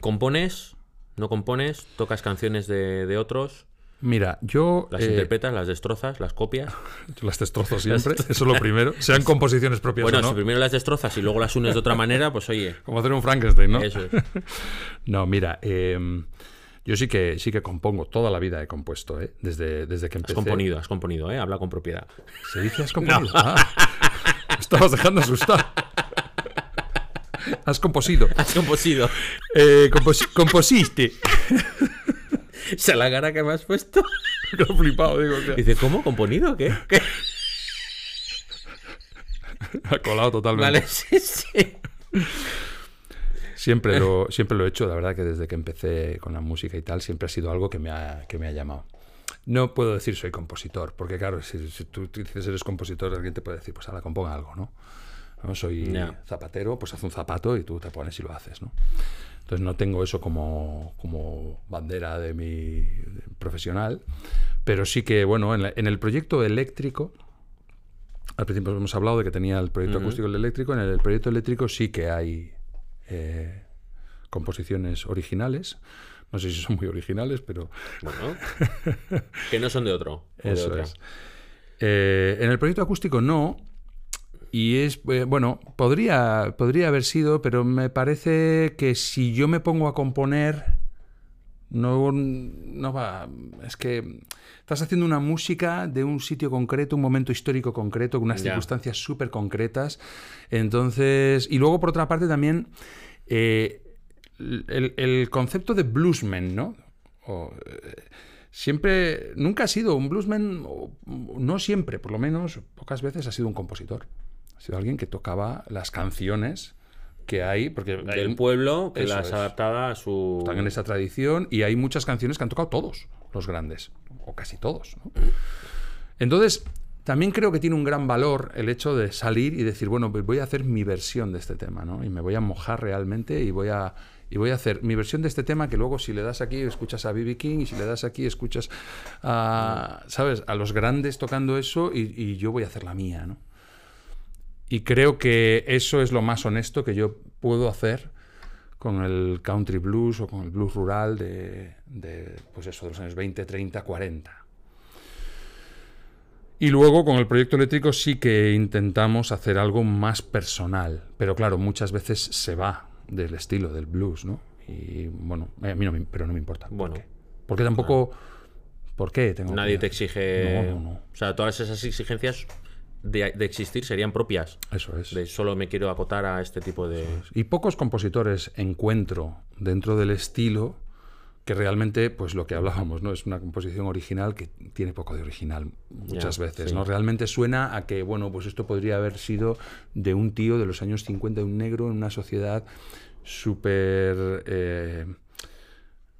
¿Compones? ¿No compones? ¿Tocas canciones de, de otros? Mira, yo ¿Las eh, interpretas? ¿Las destrozas? ¿Las copias? las destrozo siempre, eso es lo primero. Sean composiciones propias Bueno, o no. si primero las destrozas y luego las unes de otra manera, pues oye, Como hacer un Frankenstein, ¿no? eso es. No, mira, eh, yo sí que sí que compongo, toda la vida he compuesto, ¿eh? Desde, desde que Has empecé. componido, has componido, ¿eh? Habla con propiedad. ¿Se dice has componido? Ah, me estabas dejando asustado. Has composido. Has composido. Eh, compos- composiste. O sea, la cara que me has puesto. Qué flipado, digo. que Dice, ¿cómo? ¿Componido? ¿Qué? ¿Qué? ha colado totalmente. Vale, sí, sí. Siempre lo, siempre lo he hecho, la verdad que desde que empecé con la música y tal, siempre ha sido algo que me ha, que me ha llamado. No puedo decir soy compositor, porque claro, si, si tú dices eres compositor, alguien te puede decir, pues ahora componga algo, ¿no? ¿No? Soy zapatero, pues haz un zapato y tú te pones y lo haces, ¿no? Entonces no tengo eso como, como bandera de mi profesional, pero sí que, bueno, en, la- en el proyecto eléctrico, al principio hemos hablado de que tenía el proyecto Ujú. acústico y el eléctrico, en el proyecto eléctrico sí que hay eh, composiciones originales. No sé si son muy originales, pero Bueno. Que no son de otro. de eso es. Eh, en el proyecto acústico no. Y es, eh, bueno, podría, podría haber sido, pero me parece que si yo me pongo a componer, no, no va. Es que estás haciendo una música de un sitio concreto, un momento histórico concreto, con unas circunstancias súper concretas. Entonces, y luego por otra parte también, eh, el, el concepto de bluesman, ¿no? O, eh, siempre, nunca ha sido un bluesman, o no siempre, por lo menos, pocas veces ha sido un compositor. Ha sido alguien que tocaba las canciones que hay, porque hay Del pueblo que las es. adaptada a su. están en esa tradición y hay muchas canciones que han tocado todos los grandes, o casi todos. ¿no? Entonces, también creo que tiene un gran valor el hecho de salir y decir, bueno, pues voy a hacer mi versión de este tema, ¿no? Y me voy a mojar realmente y voy a, y voy a hacer mi versión de este tema que luego si le das aquí escuchas a B.B. King y si le das aquí escuchas a, ¿sabes? A los grandes tocando eso y, y yo voy a hacer la mía, ¿no? Y creo que eso es lo más honesto que yo puedo hacer con el country blues o con el blues rural de, de, pues eso, de los años 20, 30, 40. Y luego con el proyecto eléctrico sí que intentamos hacer algo más personal, pero claro, muchas veces se va del estilo del blues, ¿no? Y bueno, a mí no me, pero no me importa. ¿Por Bueno. qué? Porque tampoco... ¿Por qué? Tengo Nadie que- te exige. No, no, no. O sea, todas esas exigencias de, de existir serían propias. Eso es. De solo me quiero acotar a este tipo de. Y pocos compositores encuentro dentro del estilo que realmente, pues lo que hablábamos, ¿no? Es una composición original que tiene poco de original muchas veces, sí. ¿no? Realmente suena a que, bueno, pues esto podría haber sido de un tío de los años 50, de un negro en una sociedad súper eh,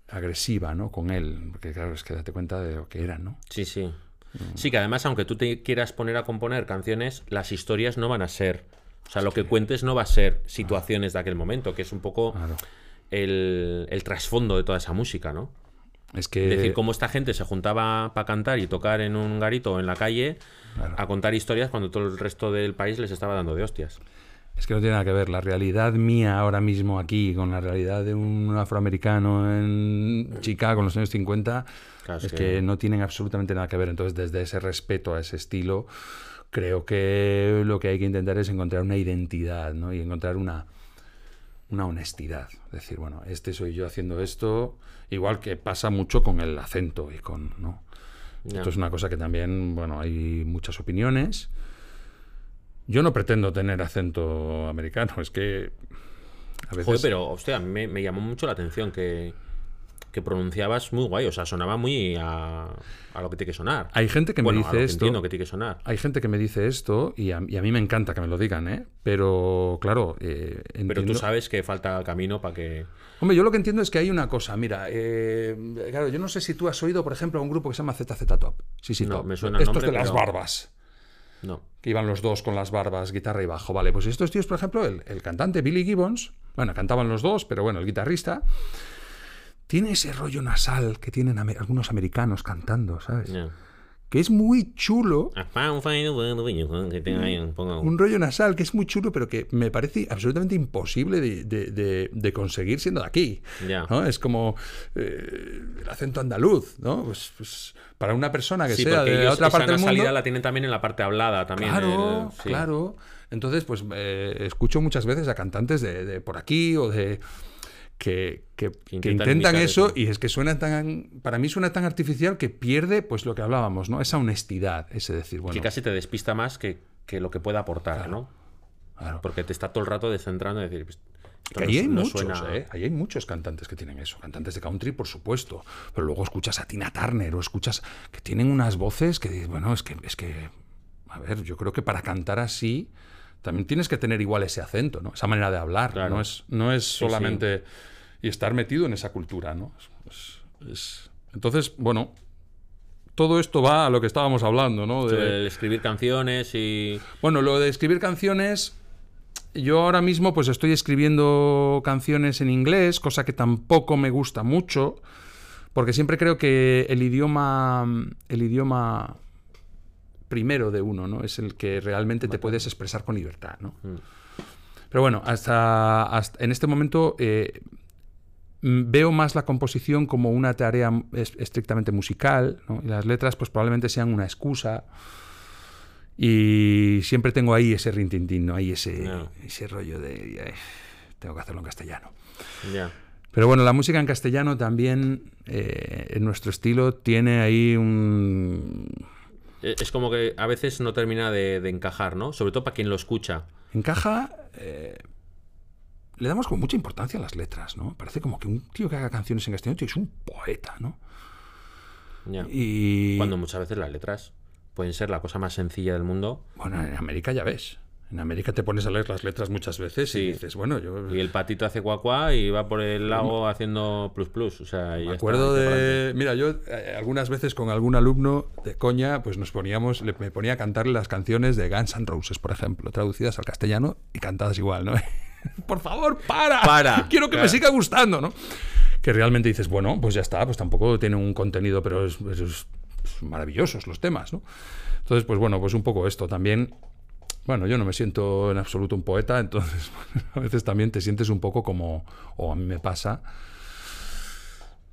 agresiva, ¿no? Con él, porque claro, es que date cuenta de lo que era, ¿no? Sí, sí. Sí, que además, aunque tú te quieras poner a componer canciones, las historias no van a ser. O sea, lo que cuentes no va a ser situaciones de aquel momento, que es un poco Claro. el, el trasfondo de toda esa música, ¿no? Es que... Decir, cómo esta gente se juntaba para cantar y tocar en un garito o en la calle Claro. a contar historias cuando todo el resto del país les estaba dando de hostias. Es que no tiene nada que ver la realidad mía ahora mismo aquí con la realidad de un afroamericano en Chicago en los años 50. Claro, es que- no tienen absolutamente nada que ver. Entonces, desde ese respeto a ese estilo, creo que lo que hay que intentar es encontrar una identidad ¿no? y encontrar una, una honestidad. Decir, bueno, este soy yo haciendo esto, igual que pasa mucho con el acento y con. ¿no? Esto es una cosa que también, bueno, hay muchas opiniones. Yo no pretendo tener acento americano, es que a veces Joder, pero, hostia, a mí me, me llamó mucho la atención que, que pronunciabas muy guay. O sea, sonaba muy a, a lo que tiene que sonar. hay gente que bueno, me a lo dice que esto. entiendo que tiene que sonar. Hay gente que me dice esto y a, y a mí me encanta que me lo digan, ¿eh? Pero claro, eh, Pero tú sabes que falta camino para que. Hombre, yo lo que entiendo es que hay una cosa. Mira, eh, claro, yo no sé si tú has oído, por ejemplo, a un grupo que se llama ZZ Top. Sí, sí, No, Top. me suena el Estos nombre, de las barbas. No. que iban los dos con las barbas, guitarra y bajo. Vale, pues estos tíos, por ejemplo, el, el cantante Billy Gibbons, bueno, cantaban los dos, pero bueno, el guitarrista, tiene ese rollo nasal que tienen algunos americanos cantando, ¿sabes? Que es muy chulo, un- rollo nasal que es muy chulo, pero que me parece absolutamente imposible de, de- de- de conseguir siendo de aquí. Es como eh, el acento andaluz, ¿no? Pues, pues, para una persona que Sí, sea de ellos otra esa parte del mundo. nasalidad la tienen también en la parte hablada también. Claro, el- sí. claro. Entonces, pues eh, escucho muchas veces a cantantes de por aquí o de que, que- que intentan eso eso. y es que suena tan, para mí suena tan artificial que pierde, pues lo que hablábamos, ¿no? Esa honestidad, ese decir, bueno, Que casi te despista más que, que lo que pueda aportar, Claro. ¿no? claro. Porque te está todo el rato descentrando y decir. pues, Que ahí hay no muchos, suena- ¿eh? Ahí hay muchos cantantes que tienen eso. Cantantes de country, por supuesto. Pero luego escuchas a Tina Turner o escuchas que tienen unas voces que dices, bueno, es que, es que, a ver, yo creo que para cantar así también tienes que tener igual ese acento, ¿no? Esa manera de hablar. Claro. No es, no es sí. solamente... Y estar metido en esa cultura, ¿no? Es- es- Entonces, bueno, todo esto va a lo que estábamos hablando, ¿no? De- el escribir canciones y. bueno, lo de escribir canciones, yo ahora mismo pues estoy escribiendo canciones en inglés, cosa que tampoco me gusta mucho, porque siempre creo que el idioma, el idioma primero de uno, ¿no? Es el que realmente te puedes expresar con libertad, ¿no? Mm. Pero bueno, hasta, hasta en este momento eh, veo más la composición como una tarea es- estrictamente musical, ¿no? Y las letras pues probablemente sean una excusa. Y siempre tengo ahí ese rintintín, ¿no? Ahí ese, ese rollo de "Ay, tengo que hacerlo en castellano. Ya. Pero bueno, la música en castellano también, eh, en nuestro estilo, tiene ahí un... E- Es como que a veces no termina de, de encajar, ¿no? Sobre todo para quien lo escucha. Encaja... eh, le damos con mucha importancia a las letras, ¿no? Parece como que un tío que haga canciones en castellano tío, es un poeta, ¿no? Ya. Y... Cuando muchas veces las letras pueden ser la cosa más sencilla del mundo. Bueno, en América ya ves. En América te pones a leer las letras muchas veces Sí. y dices, bueno, yo... Y el patito hace cuacuá y va por el lago haciendo plus plus. O sea, Me acuerdo de. Mira, yo eh, algunas veces con algún alumno de coña, pues nos poníamos, le, me ponía a cantarle las canciones de Guns N' Roses, por ejemplo, traducidas al castellano y cantadas igual, ¿no? por favor, para. Para. Quiero que me siga gustando, ¿no? Que realmente dices, bueno, pues ya está, pues tampoco tiene un contenido, pero es, es- es maravillosos los temas, ¿no? Entonces, pues bueno, pues un poco esto también. Bueno, yo no me siento en absoluto un poeta, entonces a veces también te sientes un poco como, o a mí me pasa,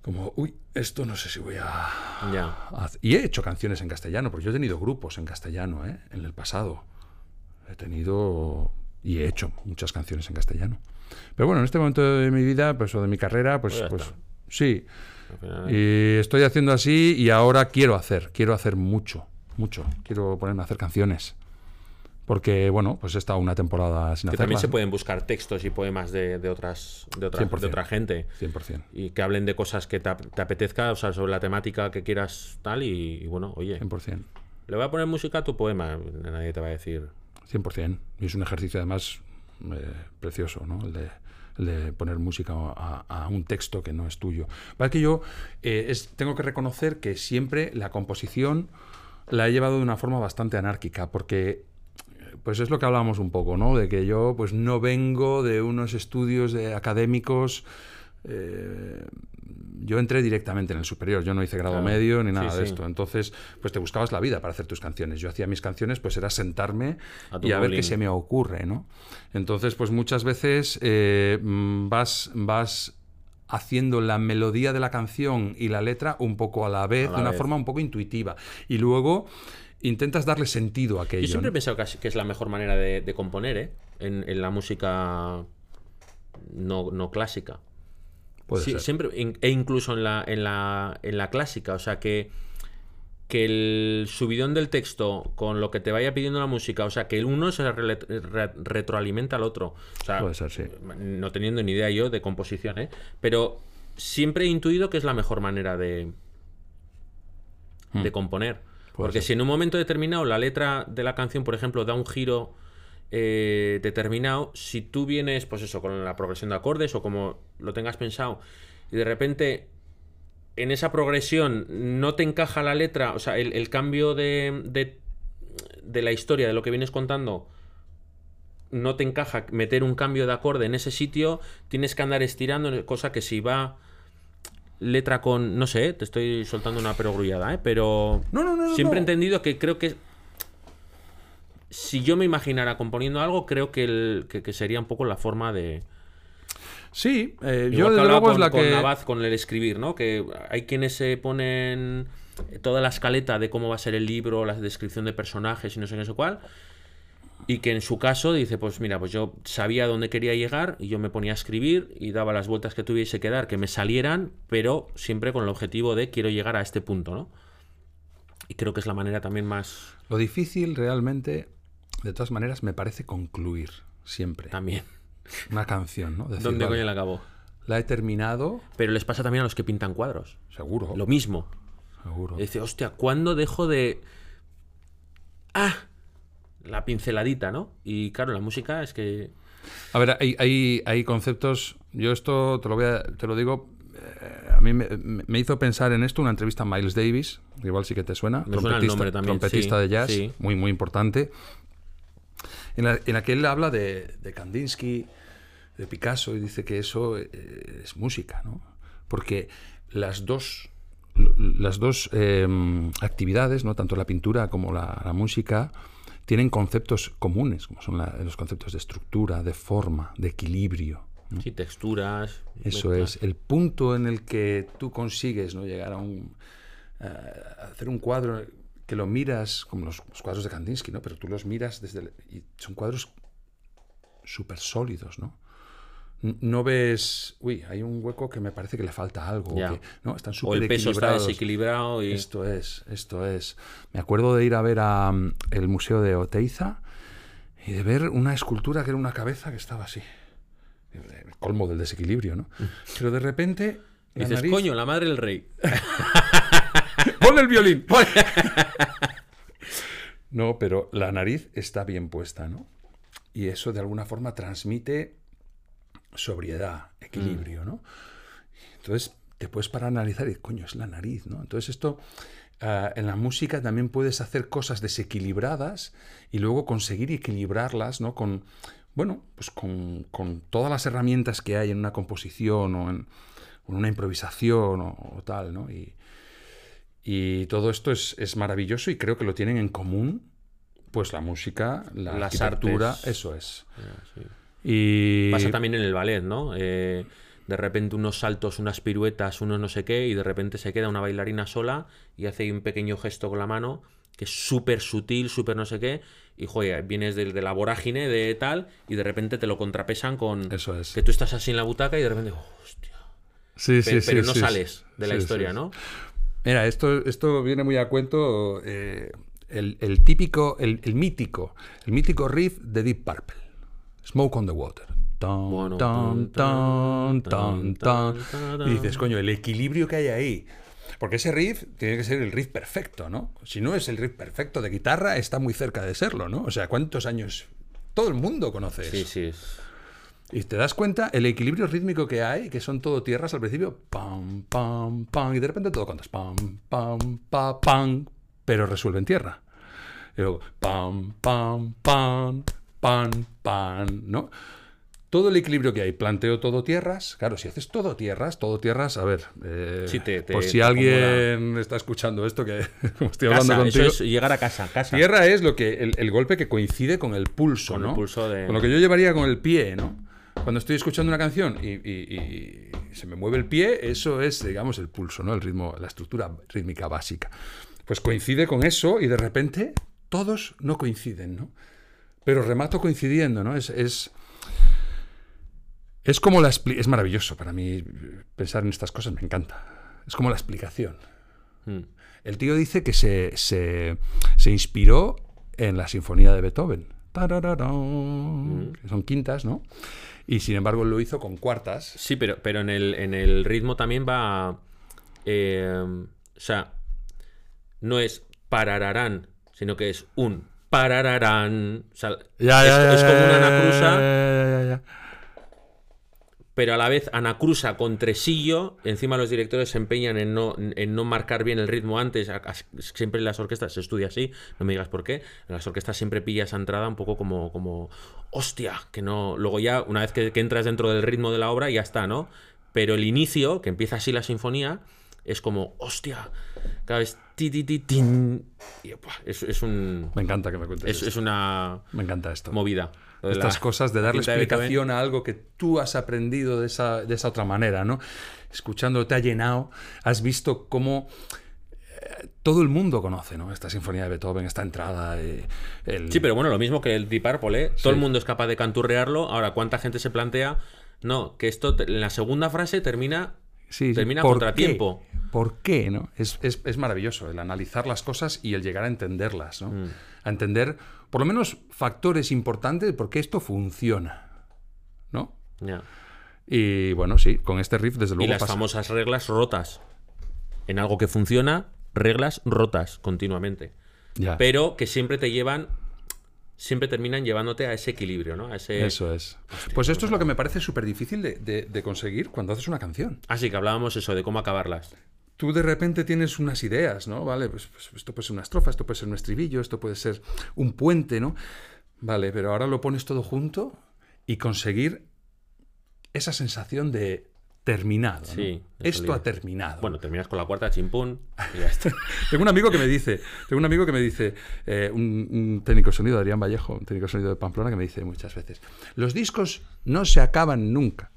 como, uy, esto no sé si voy a... Ya. a- Y he hecho canciones en castellano, porque yo he tenido grupos en castellano, ¿eh? En el pasado. He tenido y he hecho muchas canciones en castellano. Pero bueno, en este momento de mi vida, pues, o de mi carrera, pues, Pues pues sí. Final- Y estoy haciendo así y ahora quiero hacer, quiero hacer mucho, mucho. Quiero ponerme a hacer canciones. Porque, bueno, pues he estado una temporada sin Que hacerlas. también se pueden buscar textos y poemas de, de otras de otra, 100%. de otra gente 100%. y que hablen de cosas que te, te apetezca, o sea, sobre la temática que quieras tal y, y bueno, oye, 100%. le voy a poner música a tu poema, nadie te va a decir. 100%. Y es un ejercicio además eh, precioso, ¿no? El de, el de poner música a, un texto que no es tuyo. Vale que yo eh, tengo que reconocer que siempre la composición la he llevado de una forma bastante anárquica, porque eh, pues es lo que hablábamos un poco, ¿no? De que yo pues no vengo de unos estudios de académicos. Yo entré directamente en el superior, yo no hice grado Claro. medio ni Sí, nada de sí. esto. Entonces, pues te buscabas la vida para hacer tus canciones. Yo hacía mis canciones, pues era sentarme A y a ver qué se me ocurre, ¿no? Entonces, pues muchas veces eh, mm, vas, vas haciendo la melodía de la canción y la letra un poco a la vez, A la de una vez. forma un poco intuitiva. Y luego intentas darle sentido a aquello. Yo siempre he pensado que es- que es la mejor manera de, de componer, ¿eh? En, en la música no, no clásica. Puede Sí, ser. siempre, e incluso en la, en la, en la clásica, o sea que, que el subidón del texto con lo que te vaya pidiendo la música, o sea que el uno se re- retroalimenta al otro. O sea, Puede ser, sí. no teniendo ni idea yo de composición, ¿eh? Pero siempre he intuido que es la mejor manera de, de componer. Porque ser. si en un momento determinado la letra de la canción, por ejemplo, da un giro eh, determinado, si tú vienes, pues eso, con la progresión de acordes o como lo tengas pensado, y de repente en esa progresión no te encaja la letra, o sea, el, el cambio de, de, de la historia, de lo que vienes contando, no te encaja meter un cambio de acorde en ese sitio, tienes que andar estirando, cosa que si va letra con, no sé, te estoy soltando una perogrullada, ¿eh? pero No, no, no, no, siempre he entendido que creo que si yo me imaginara componiendo algo, creo que, el- que- que sería un poco la forma de... Sí, eh, yo desde luego es con, la con que... Navaz con el escribir, ¿no? Que hay quienes se ponen toda la escaleta de cómo va a ser el libro, la descripción de personajes y no sé qué, no sé cuál. Y que en su caso dice, pues mira, pues yo sabía dónde quería llegar y yo me ponía a escribir y daba las vueltas que tuviese que dar, que me salieran, pero siempre con el objetivo de quiero llegar a este punto, ¿no? Y creo que es la manera también más... Lo difícil realmente, de todas maneras, me parece concluir siempre También. una canción, ¿no? Decir, ¿Dónde vale, coño la acabó? la he terminado, Pero les pasa también a los que pintan cuadros. seguro, Lo mismo. seguro. Y dice, hostia, ¿cuándo dejo de. ¡Ah! La pinceladita, ¿no? Y claro, la música es que. A ver, hay, hay, hay conceptos. Yo esto te lo, voy a- te lo digo. eh, a mí me, me hizo pensar en esto una entrevista a Miles Davis, igual sí que te suena. Me suena el nombre también, trompetista sí, de jazz, sí. muy, muy importante. En la, en la que él habla de, de Kandinsky, de Picasso, y dice que eso eh, es música, ¿no? Porque las dos, las dos eh, actividades, ¿no? tanto la pintura como la, la música, tienen conceptos comunes, como son la- los conceptos de estructura, de forma, de equilibrio. ¿no? Sí, texturas. Eso mezclas. es, el punto en el que tú consigues ¿no? llegar a un. a hacer un cuadro que lo miras, como los, los cuadros de Kandinsky, ¿no? Pero tú los miras desde. el- y son cuadros súper sólidos, ¿no? No ves. Uy, hay un hueco que me parece que le falta algo. o Ya. que- no, están O súper el peso está desequilibrado y. Esto es, esto es. Me acuerdo de ir a ver a, mm, el Museo de Oteiza y de ver una escultura que era una cabeza que estaba así. El colmo del desequilibrio, ¿no? Pero de repente. La dices, nariz- coño, la madre del rey. ¡Ponle el violín! ¡Pon-". no, pero la nariz está bien puesta, ¿no? Y eso de alguna forma transmite sobriedad, equilibrio, ¿no? Entonces te puedes para analizar y, coño, es la nariz, ¿no? Entonces esto, ah, en la música también puedes hacer cosas desequilibradas y luego conseguir equilibrarlas, ¿no? Con, bueno, pues con, con todas las herramientas que hay en una composición o en, o en una improvisación o, o tal, ¿no? Y, y todo esto es, es maravilloso y creo que lo tienen en común, pues la música, la Las arquitectura, artes. eso es. Sí. Y Pasa también en el ballet, ¿no? Eh, de repente unos saltos, unas piruetas, unos no sé qué, y de repente se queda una bailarina sola y hace un pequeño gesto con la mano que es súper sutil, súper no sé qué, y joder, vienes de, de la vorágine de tal, y de repente te lo contrapesan con Eso es. que tú estás así en la butaca y de repente, hostia, Sí, pe- pero, no sales de la sí, historia, sí. ¿no? Mira, esto, esto viene muy a cuento. eh, el, el típico, el, el mítico, el mítico riff de Deep Purple. Smoke on the Water. Tan, Bueno, tan, tan. Y dices, coño, el equilibrio que hay ahí. Porque ese riff tiene que ser el riff perfecto, ¿no? Si no es el riff perfecto de guitarra, está muy cerca de serlo, ¿no? O sea, ¿cuántos años? Todo el mundo conoce Sí, eso. sí. es- Y te das cuenta el equilibrio rítmico que hay, que son todo tierras al principio, pam, pam, pam, y de repente todo cantas pam, pam, pa, pam, pero resuelve en tierra. Y luego pam, pam, pam, pam, pam, ¿no? todo el equilibrio que hay. Planteo todo tierras. Claro, si haces todo tierras, todo tierras, a ver. eh, Sí, te- te- por si te alguien está escuchando esto, que como estoy hablando Casa, contigo. eso es llegar a casa, casa. Tierra es lo que el, el golpe que coincide con el pulso, Con el ¿no? pulso de- Con lo que yo llevaría con el pie, ¿no? Cuando estoy escuchando una canción y, y- y se me mueve el pie, eso es, digamos, el pulso, ¿no? El ritmo, la estructura rítmica básica. Pues coincide con eso y de repente todos no coinciden, ¿no? Pero remato coincidiendo, ¿no? Es, es, es como la es maravilloso para mí pensar en estas cosas, me encanta. Es como la explicación. Mm. El tío dice que se, se, se inspiró en la sinfonía de Beethoven. Que Son quintas, ¿no? Y sin embargo lo hizo con cuartas. Sí, pero, pero en, el, en el ritmo también va. eh, o sea, no es parararán, sino que es un parararán. O sea, es, es como una anacrusa, pero a la vez anacrusa con tresillo. Encima los directores se empeñan en no, en no marcar bien el ritmo antes. Siempre en las orquestas se estudia así, no me digas por qué. En las orquestas siempre pilla esa entrada un poco como, como hostia, que no. Luego ya, una vez que, que entras dentro del ritmo de la obra, ya está, ¿no? Pero el inicio, que empieza así la sinfonía, es como, hostia, cada vez ti, ti, ti, tin. Y, buah, es, es un. Me encanta que me cuentes Es, esto. es una Me encanta esto. movida. De Estas cosas de darle explicación a algo que tú has aprendido de esa, de esa otra manera, ¿no? Escuchando te ha llenado, has visto cómo eh, todo el mundo conoce, ¿no? Esta sinfonía de Beethoven, esta entrada. eh, el- Sí, pero bueno, lo mismo que el Deep Purple, ¿eh? Todo el mundo es capaz de canturrearlo. Ahora, ¿cuánta gente se plantea? No, que esto en la segunda frase termina, Sí, sí. termina ¿Por contratiempo. qué? ¿Por qué? ¿no? Es, es- es maravilloso el analizar las cosas y el llegar a entenderlas, ¿no? Mm. A entender, por lo menos, factores importantes de por qué esto funciona, ¿no? Y bueno, sí, con este riff, desde Y luego, las pasa. famosas reglas rotas. En algo que funciona, reglas rotas continuamente. Ya. Pero que siempre te llevan, siempre terminan llevándote a ese equilibrio, ¿no? A ese... Eso es. Pues esto es lo que me parece súper difícil de, de- de conseguir cuando haces una canción. Así que hablábamos eso, de cómo acabarlas. Tú de repente tienes unas ideas, ¿no? Vale, pues, pues esto puede ser una estrofa, esto puede ser un estribillo, esto puede ser un puente, ¿no? Vale, pero ahora lo pones todo junto y conseguir esa sensación de terminado. ¿no? Sí, Esto ha terminado. Bueno, terminas con la cuarta chimpún y ya está. Tengo un amigo que me dice, tengo un amigo que me dice, eh, un, un técnico de sonido, Adrián Vallejo, un técnico sonido de Pamplona, que me dice muchas veces, los discos no se acaban nunca,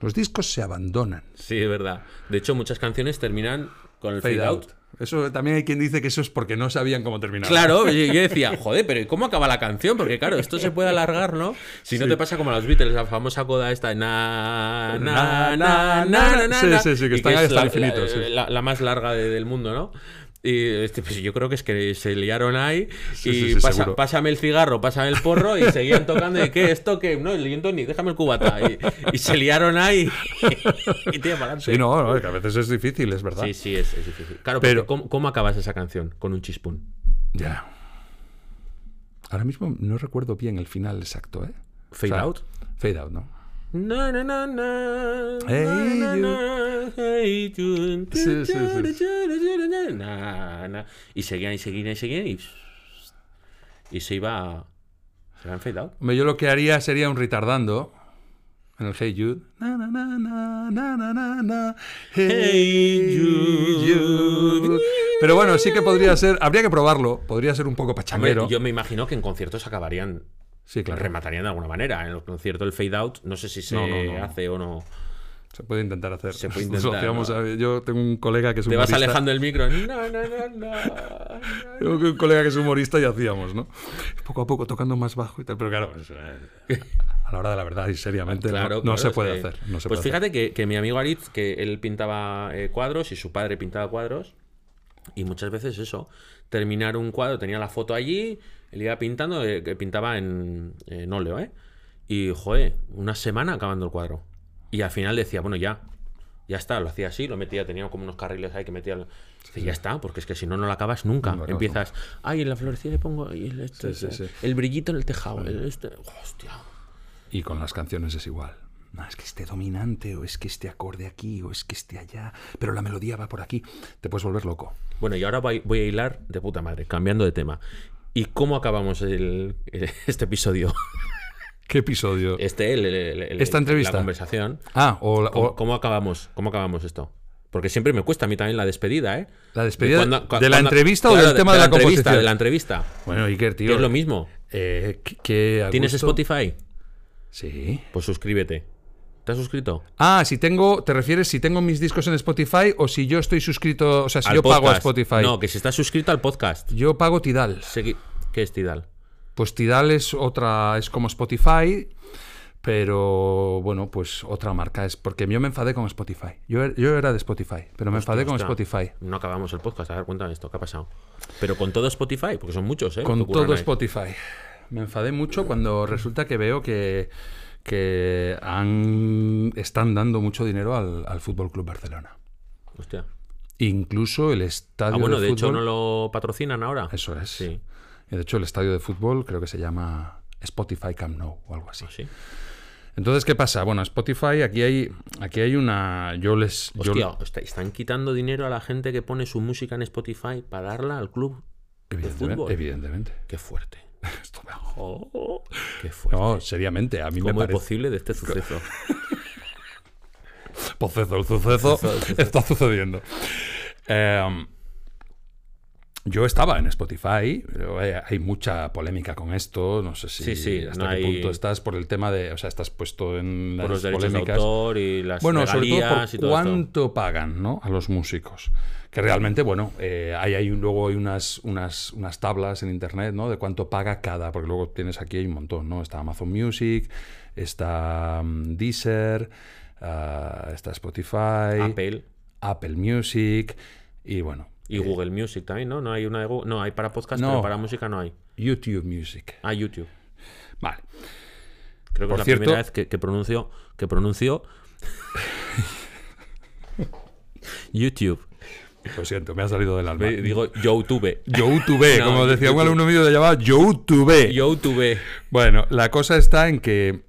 los discos se abandonan. Sí, es verdad. De hecho, muchas canciones terminan con el Fade, fade, out. out. Eso también hay quien dice que eso es porque no sabían cómo terminar. Claro, yo decía, joder, pero ¿y cómo acaba la canción? Porque claro, esto se puede alargar, ¿no? Si no te pasa como a los Beatles, la famosa coda esta, na, na, na, na, na, na, Sí, na, sí, sí, que y están ahí es hasta la, el infinito, la- sí. la- la más larga de- del mundo, ¿no? Y este, pues yo creo que es que se liaron ahí Sí, y sí, sí, pasa- pásame el cigarro, pásame el porro y seguían tocando y ¿qué? ¿Esto qué? No, el ni déjame el cubata. Y, y se liaron ahí y, para adelante. Sí, no, no, que a veces es difícil, es verdad. Sí, sí, es, es difícil. Claro, Pero- pero ¿cómo, cómo acabas esa canción? Con un chispún. Ya. Ahora mismo no recuerdo bien el final exacto, ¿eh? Fade O sea, out. Fade out, ¿no? Na, na, na, na, Hey, na, you. hey, you. Sí, sí, sí. Na, na. Y seguían y seguían y seguían y, y se iba se iba en fade out. Hombre, Yo lo que haría sería un retardando en el Hey Jude. Na, na, na, na, na, na, na. Hey Jude. Pero bueno, sí que podría ser, habría que probarlo, podría ser un poco Hombre, pachanguero. yo me imagino que en conciertos acabarían, Sí, claro. rematarían de alguna manera. En el concierto el fade out, no sé si se No, no, no, no. hace o no. Se puede intentar hacer. Se puede intentar, a- Yo tengo un colega que es Te vas humorista. alejando del micro. No, no, no, no. Tengo un colega que es humorista y hacíamos, ¿no? Poco a poco tocando más bajo y tal. Pero claro, pues, eh, a la hora de la verdad y seriamente no- Claro, no, claro, se es puede hacer. No se pues puede fíjate que, que mi amigo Aritz, que él pintaba eh, cuadros y su padre pintaba cuadros, y muchas veces eso, terminar un cuadro, tenía la foto allí, él iba pintando, eh, que pintaba en, en óleo, ¿eh? Y, joder, una semana acabando el cuadro. Y al final decía, bueno, ya, ya está, lo hacía así, lo metía, tenía como unos carriles ahí que metía. Dice, ya está, porque es que si no, no lo acabas nunca. No Empiezas, ay, en la florecilla le pongo el, este, Sí, sí, sí. el brillito en el tejado, el este. Hostia. Y con las canciones es igual. No, es que esté dominante, o es que esté acorde aquí, o es que esté allá, pero la melodía va por aquí. Te puedes volver loco. Bueno, y ahora voy, voy a hilar de puta madre, cambiando de tema. ¿Y cómo acabamos el, el- este episodio? ¿Qué episodio? Este, el- Esta entrevista. La conversación. Ah, o, la- ¿Cómo, o cómo acabamos? ¿Cómo acabamos esto? Porque siempre me cuesta a mí también la despedida, ¿eh? la despedida Cuando- cu- de la cuando- entrevista o claro, del tema de, la, entrevista, composición. De la entrevista. Bueno, Iker, tío. es lo mismo. eh, que- ¿Tienes Spotify? Sí. Pues suscríbete. ¿Te has suscrito? Ah, si tengo, ¿te refieres si tengo mis discos en Spotify o si yo estoy suscrito, o sea, si Al yo pago a. Spotify? No, que si estás suscrito al podcast. Yo pago Tidal. Segui- ¿Qué es Tidal? Pues Tidal es otra, es como Spotify, pero bueno, pues otra marca es porque yo me enfadé con Spotify. Yo, er- yo era de Spotify, pero me enfadé con Ostras, Spotify. No acabamos el podcast. A ver, cuéntame esto. ¿Qué ha pasado? Pero con todo Spotify, porque son muchos, ¿eh? Con todo. Spotify. Me enfadé mucho cuando resulta que veo que, que han, están dando mucho dinero al, al Fútbol Club Barcelona. Hostia. Incluso el estadio Ah, bueno, de, de hecho no lo patrocinan ahora. Eso es. Sí. Y de hecho, el estadio de fútbol creo que se llama Spotify Camp Nou o algo así. Ah, sí. Entonces, ¿qué pasa? Bueno, Spotify, aquí hay, aquí hay una. Yo les. Hostia, está- están quitando dinero a la gente que pone su música en Spotify para darla al club de fútbol. evidentemente. Qué fuerte. Esto me- Oh, qué. No, seriamente, a mí me ¿Cómo es parece. posible de este suceso? Proceso, el suceso está sucediendo. Eh, yo estaba en Spotify, pero hay, hay mucha polémica con esto. No sé si Sí, sí, hasta no qué hay- punto estás por el tema de. O sea, estás puesto en las Por los derechos de polémicas. autor y las Bueno, sobre todo regalías por y todo esto. cuánto pagan ¿no? a los músicos. Que realmente, bueno, eh, hay, hay un- luego hay unas, unas, unas tablas en internet ¿no? de cuánto paga cada, porque luego tienes aquí hay un montón, ¿no? Está Amazon Music, está mm, Deezer, ah, está Spotify, Apple Apple Music y bueno, y Google Music también, ¿no? No hay una de Google. No, hay para podcast, No. pero para música no hay. YouTube Music. Ah, YouTube. Vale. Creo que Por es la cierto- primera vez que, que pronuncio. Que pronuncio. YouTube. Lo siento, me ha salido del alma. Digo YouTube. YouTube, No, como decía un YouTube. alumno mío, le llamaba YouTube. YouTube. Bueno, la cosa está en que,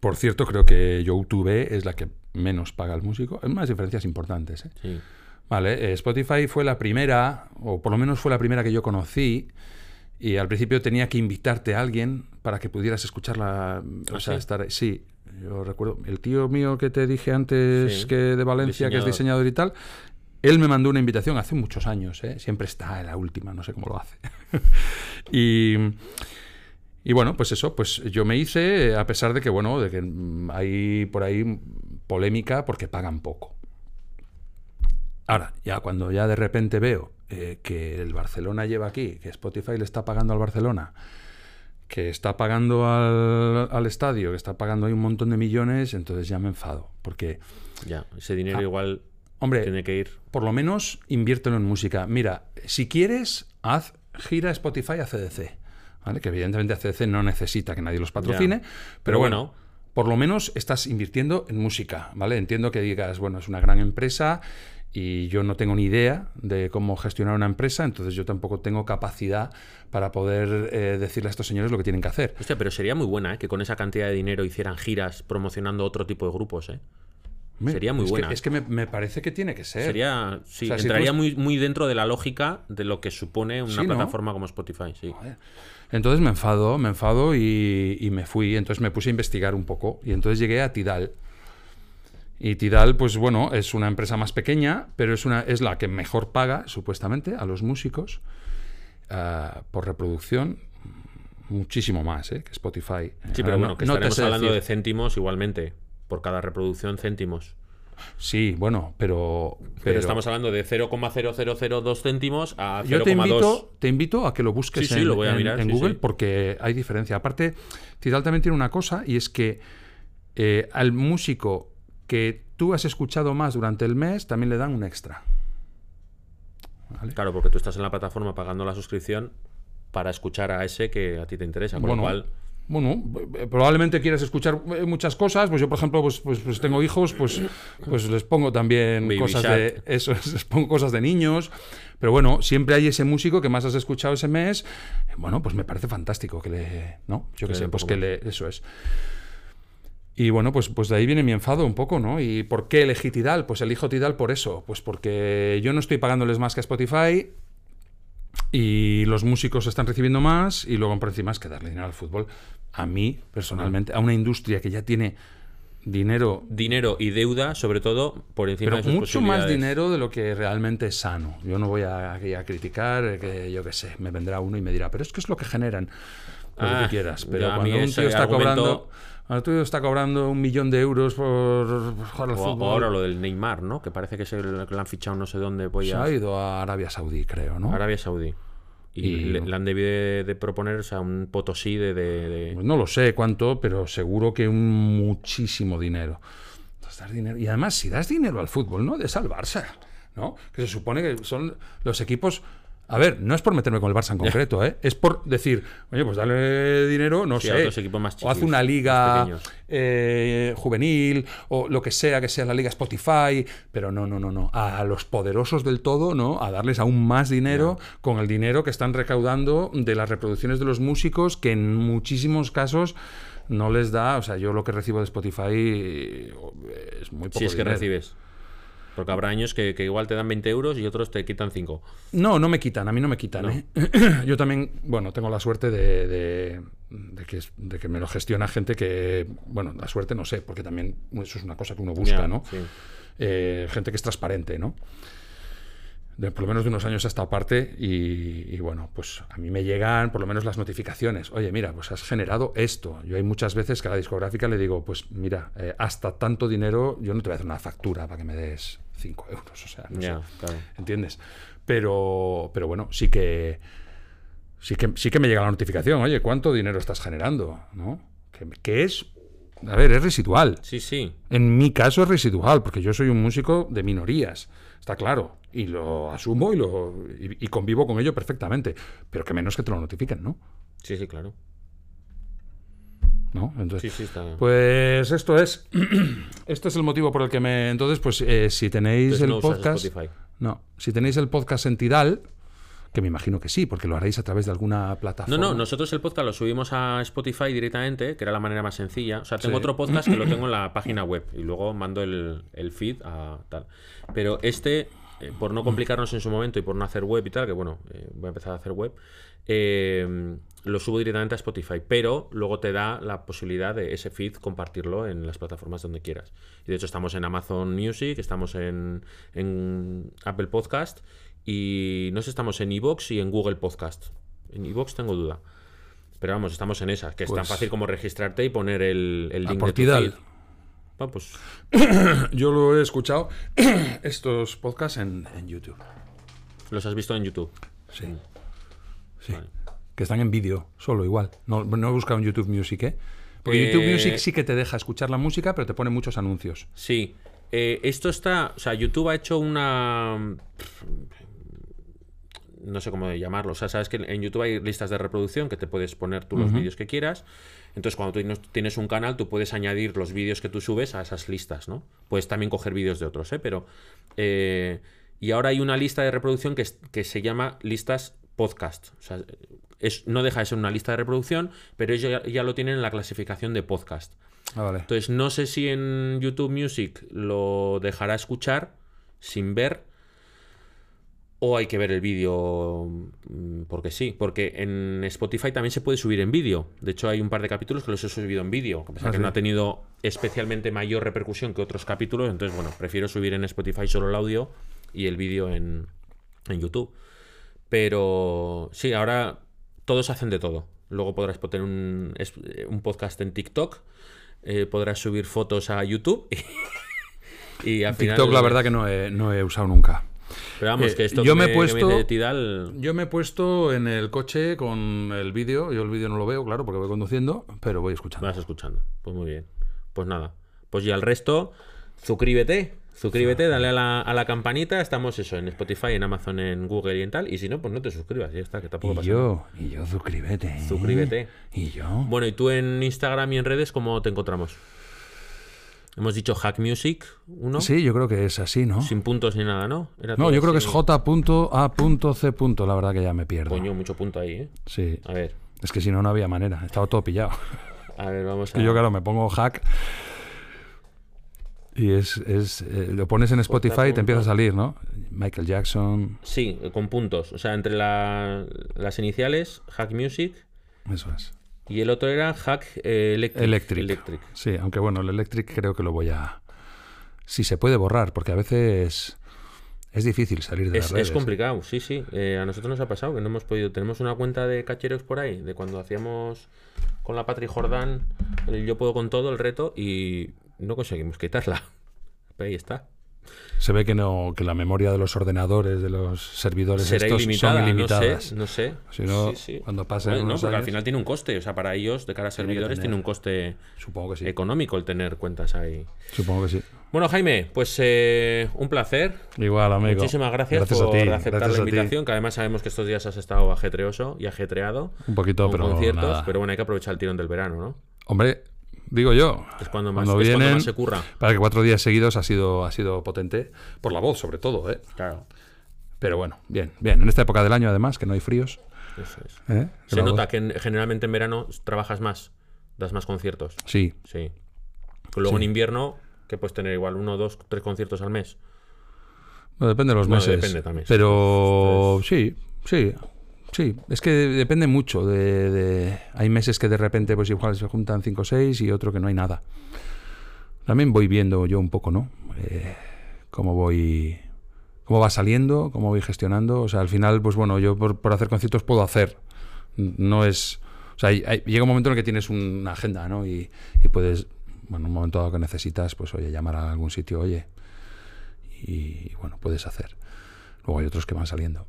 por cierto, creo que YouTube es la que menos paga al músico. Hay unas diferencias importantes. ¿eh? Sí. Vale, eh, Spotify fue la primera, o por lo menos fue la primera que yo conocí, y al principio tenía que invitarte a alguien para que pudieras escucharla, o ¿Ah, sea, sí? estar ahí. Sí, yo recuerdo, el tío mío que te dije antes Sí, que de Valencia, que es diseñador. diseñador y tal, él me mandó una invitación hace muchos años, ¿eh? siempre está en la última, no sé cómo lo hace. y, y bueno, pues eso, pues yo me hice, eh, a pesar de que, bueno, de que mm, hay por ahí polémica porque pagan poco. Ahora, ya cuando ya de repente veo eh, que el Barcelona lleva aquí, que Spotify le está pagando al Barcelona, que está pagando al, al estadio, que está pagando ahí un montón de millones, entonces ya me enfado. Porque, Ya, ese dinero Ah, igual hombre, tiene que ir. por lo menos inviértelo en música. Mira, si quieres, haz gira Spotify a CDC. ¿vale? Que evidentemente CDC no necesita que nadie los patrocine, pero, Pero bueno, bueno. por lo menos estás invirtiendo en música, ¿vale? Entiendo que digas, bueno, es una gran empresa y yo no tengo ni idea de cómo gestionar una empresa, entonces yo tampoco tengo capacidad para poder eh, decirle a estos señores lo que tienen que hacer. Hostia, pero sería muy buena, ¿eh? Que con esa cantidad de dinero hicieran giras promocionando otro tipo de grupos, ¿eh? Sería muy es buena. Que, es que me, me parece que tiene que ser. Sería. Sí, O sea, si entraría tú- muy, muy dentro de la lógica de lo que supone una Sí, ¿no? plataforma como Spotify, sí. Joder. Entonces me enfado, me enfado y, y me fui. Entonces me puse a investigar un poco. Y entonces llegué a Tidal. Y Tidal, pues bueno, es una empresa más pequeña, pero es, una, es la que mejor paga, supuestamente, a los músicos ah, por reproducción. Muchísimo más ¿eh? que Spotify. Sí, Ah, pero no- bueno, que no estaremos hablando de céntimos igualmente. Por cada reproducción, céntimos. Sí, bueno, pero... Pero, estamos hablando de 0,0002 céntimos a 0,2. Yo te invito, te invito a que lo busques Sí, sí, en, lo voy a en- mirar, en sí, Google porque hay diferencia. Aparte, Tidal también tiene una cosa y es que eh, al músico que tú has escuchado más durante el mes también le dan un extra. ¿Vale? Claro, porque tú estás en la plataforma pagando la suscripción para escuchar a ese que a ti te interesa. Con Bueno, lo cual, Bueno, eh, probablemente quieras escuchar eh, muchas cosas. Pues yo, por ejemplo, pues, pues, pues tengo hijos, pues, pues les pongo también Baby cosas Shark. de eso, les pongo cosas de niños. Pero bueno, siempre hay ese músico que más has escuchado ese mes. Bueno, pues me parece fantástico que le, ¿no? Yo Que qué le sé, pues que le, eso es. Y bueno, pues, pues de ahí viene mi enfado un poco, ¿no? ¿Y por qué elegí Tidal? Pues elijo Tidal por eso. Pues porque yo no estoy pagándoles más que a Spotify y los músicos están recibiendo más y luego por encima es que darle dinero al fútbol. a mí, personalmente, a una industria que ya tiene dinero, Dinero y deuda, sobre todo, por encima pero de sus mucho más dinero de lo que realmente es sano. Yo no voy a, a criticar, eh, que yo qué sé, me vendrá uno y me dirá, pero es que es lo que generan, lo que Ah, tú quieras. Pero cuando un tío está cobrando... Tío está cobrando un millón de euros por, por jugar al O, fútbol, ahora lo del Neymar, ¿no? Que parece que se le han fichado no sé dónde, pues se ha ido a Arabia Saudí, creo, ¿no? Arabia Saudí. Y, Y- le, le han debido de, de proponer o sea, un potosí de, de- de- Pues no lo sé cuánto, pero seguro que un muchísimo dinero. Entonces, dar dinero. Y además, si das dinero al fútbol, no des al Barça, ¿no? Que se supone que son los equipos. A ver, no es por meterme con el Barça en concreto, ¿eh? Es por decir, oye, pues dale dinero, no Sí, a sé. equipos más o haz una liga eh, juvenil, o lo que sea, que sea la liga Spotify, pero no, no, no, no. A los poderosos del todo, ¿no? A darles aún más dinero con el dinero que están recaudando de las reproducciones de los músicos, que en muchísimos casos no les da, o sea, yo lo que recibo de Spotify eh, es muy poco Si es que recibes. Porque habrá años que, que igual te dan 20 euros y otros te quitan 5. No, no me quitan, a mí no me quitan. ¿eh? Yo también, bueno, tengo la suerte de, de- de que, de que me lo gestiona gente que, bueno, la suerte no sé, porque también eso es una cosa que uno busca, ¿no? sí. Eh, gente que es transparente, ¿no? De, por lo menos de unos años a esta parte y, y, bueno, pues a mí me llegan por lo menos las notificaciones. Oye, mira, pues has generado esto. Yo hay muchas veces que a la discográfica le digo, pues mira, eh, hasta tanto dinero yo no te voy a hacer una factura para que me des 5 euros, o sea, no sé. claro. ¿Entiendes? Pero, pero bueno, sí que, sí que sí que me llega la notificación. Oye, ¿cuánto dinero estás generando? ¿No? Que, que es, a ver, es residual. Sí, sí. En mi caso es residual, porque yo soy un músico de minorías, está claro, y lo asumo y, lo, y, y convivo con ello perfectamente, pero que menos que te lo notifiquen, ¿no? Sí, sí, claro. ¿No? Sí, Entonces, sí, está. pues esto es, esto es el motivo por el que me, entonces, pues eh, si tenéis Entonces el no podcast, no, si tenéis el podcast en Tidal, que me imagino que sí, porque lo haréis a través de alguna No, plataforma. no, nosotros el podcast lo subimos a Spotify directamente, que era la manera más sencilla. O sea, tengo Sí. otro podcast que lo tengo en la página web y luego mando el, el feed a tal. Pero este, eh, por no complicarnos en su momento y por no hacer web y tal, que bueno, eh, voy a empezar a hacer web, eh, lo subo directamente a Spotify. Pero luego te da la posibilidad de ese feed compartirlo en las plataformas donde quieras. Y de hecho estamos en Amazon Music, estamos en, en Apple Podcast y no sé, estamos en Evox y en Google Podcast. En Evox tengo duda. Pero vamos, estamos en esa, que es tan Pues- fácil como registrarte y poner el, el link de tu feed. Bueno, pues Yo lo he escuchado, estos podcasts en, en YouTube. los has visto en YouTube. Sí. Sí. Vale. Que están en vídeo, solo igual. No, no he buscado en YouTube Music, ¿eh? Porque Eh, YouTube Music sí que te deja escuchar la música, pero te pone muchos anuncios. Sí. Eh, esto está. O sea, YouTube ha hecho una. No sé cómo llamarlo. O sea, sabes que en YouTube hay listas de reproducción que te puedes poner tú los vídeos que quieras. Entonces, cuando tú tienes- un canal, tú puedes añadir los vídeos que tú subes a esas listas, ¿no? Puedes también coger vídeos de otros, ¿eh? Pero. eh, y ahora hay una lista de reproducción que, que se llama listas podcast. O sea, es, no deja de ser una lista de reproducción, pero ellos ya, ya lo tienen en la clasificación de podcast. Ah, vale. Entonces, no sé si en YouTube Music lo dejará escuchar sin ver o hay que ver el vídeo mm, porque sí. Porque en Spotify también se puede subir en vídeo. De hecho, hay un par de capítulos que los he subido en vídeo. Pasa Ah, que sí. no ha tenido especialmente mayor repercusión que otros capítulos. Entonces, bueno, prefiero subir en Spotify solo el audio y el vídeo en, en YouTube. Pero sí, ahora todos hacen de todo. Luego podrás poner un, es- un podcast en TikTok, eh, podrás subir fotos a YouTube y, al final- TikTok, la verdad que no he, no he usado nunca. Pero vamos, eh, que esto yo que me he puesto- Tidal, Yo me he puesto en el coche con el vídeo. Yo el vídeo no lo veo, claro, porque voy conduciendo, pero voy escuchando. vas escuchando. Pues muy bien. Pues nada. Pues ya el resto, suscríbete. Suscríbete, dale a la, a la campanita. Estamos eso, en Spotify, en Amazon, en Google y en tal. Y si no, pues no te suscribas. Ya está, que tampoco Y pasa nada. yo, y yo, suscríbete. Suscríbete. Y yo. Bueno, y tú en Instagram y en redes, ¿cómo te encontramos? Hemos dicho Hack Music, uno. Sí, yo creo que es así, ¿no? Sin puntos ni nada, ¿no? Era No, yo creo que es. J.A.C. La verdad que ya me pierdo. Coño, mucho punto ahí, ¿eh? Sí. A ver, Es que si no, no había manera. Estaba todo pillado. a ver, vamos a. Y yo, claro, me pongo hack. Y es, es eh, lo pones en Spotify y te empieza a salir, ¿no? Michael Jackson, Sí, con puntos. O sea, entre la- las iniciales, Hack Music, eso es. Y el otro era Hack eh, Electric. Electric. Electric. Sí, aunque bueno, el Electric creo que lo voy a... Si se puede borrar, porque a veces es difícil salir de Es, las redes. es complicado, sí, sí. Eh, a nosotros nos ha pasado que no hemos podido. Tenemos una cuenta de cacheros por ahí, de cuando hacíamos con la Patri Jordán el Yo Puedo con todo, el reto, y no conseguimos quitarla. Pero ahí está. Se ve que no que la memoria de los ordenadores, de los servidores Será estos ilimitada, son ilimitadas. no sé, no sé. Si no, Sí, sí. cuando pasen Bueno, no, unos porque al final tiene un coste, o sea, para ellos, de cara a servidores, tiene un coste Supongo que sí. económico el tener cuentas ahí. Supongo que sí. Bueno, Jaime, pues eh, un placer. Igual, amigo. Muchísimas gracias, por aceptar gracias la invitación, que además sabemos que estos días has estado ajetreoso y ajetreado. Un poquito, con pero conciertos, nada. pero bueno, hay que aprovechar el tirón del verano, ¿no? Hombre, digo yo. Es cuando más, cuando es cuando vienen, más se curra. para que cuatro días seguidos ha sido, ha sido potente. Por la voz, sobre todo, ¿eh? Claro, Pero bueno, bien, bien. En esta época del año, además, que no hay fríos. eso es. ¿eh? Se nota voz- que en- generalmente en verano trabajas más, das más conciertos. Sí, Sí. Luego Sí. en invierno, que puedes tener igual uno, dos, tres conciertos al mes. Bueno, depende de los Bueno, meses. depende también. Pero sí, sí, sí. Es que depende mucho. De, Hay meses que de repente, pues igual se juntan cinco o seis y otro que no hay nada. También voy viendo yo un poco, ¿no? Eh, cómo voy. Cómo va saliendo, cómo voy gestionando. O sea, al final, pues bueno, yo por, hacer conciertos puedo hacer. No es. O sea, llega un momento en el que tienes una agenda, ¿no? Y, y puedes, bueno, en un momento dado que necesitas, pues oye, llamar a algún sitio, oye, y bueno, puedes hacer. Luego hay otros que van saliendo.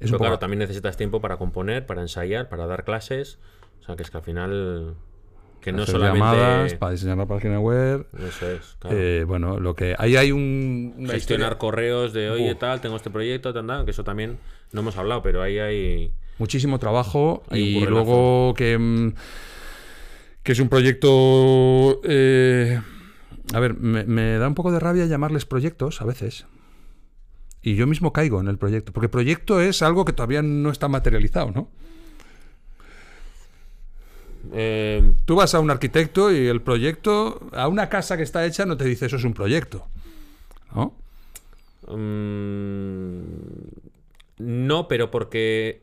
Es Pero un claro, también necesitas tiempo para componer, para ensayar, para dar clases. O sea, que es que al final. Que no hacer solamente. llamadas para diseñar la página web. Eso es. claro. Eh, bueno, lo que ahí hay un Gestionar historia- correos de oye, Uf. tal, tengo este proyecto, tal, tal, que eso también no hemos hablado, pero ahí hay. muchísimo trabajo Hay y luego que mm, que es un proyecto eh, a ver me, me da un poco de rabia llamarles proyectos a veces y yo mismo caigo en el proyecto porque proyecto es algo que todavía no está materializado no Eh, Tú vas a un arquitecto y el proyecto, a una casa que está hecha, no te dice eso es un proyecto. ¿No? mm, no, pero porque.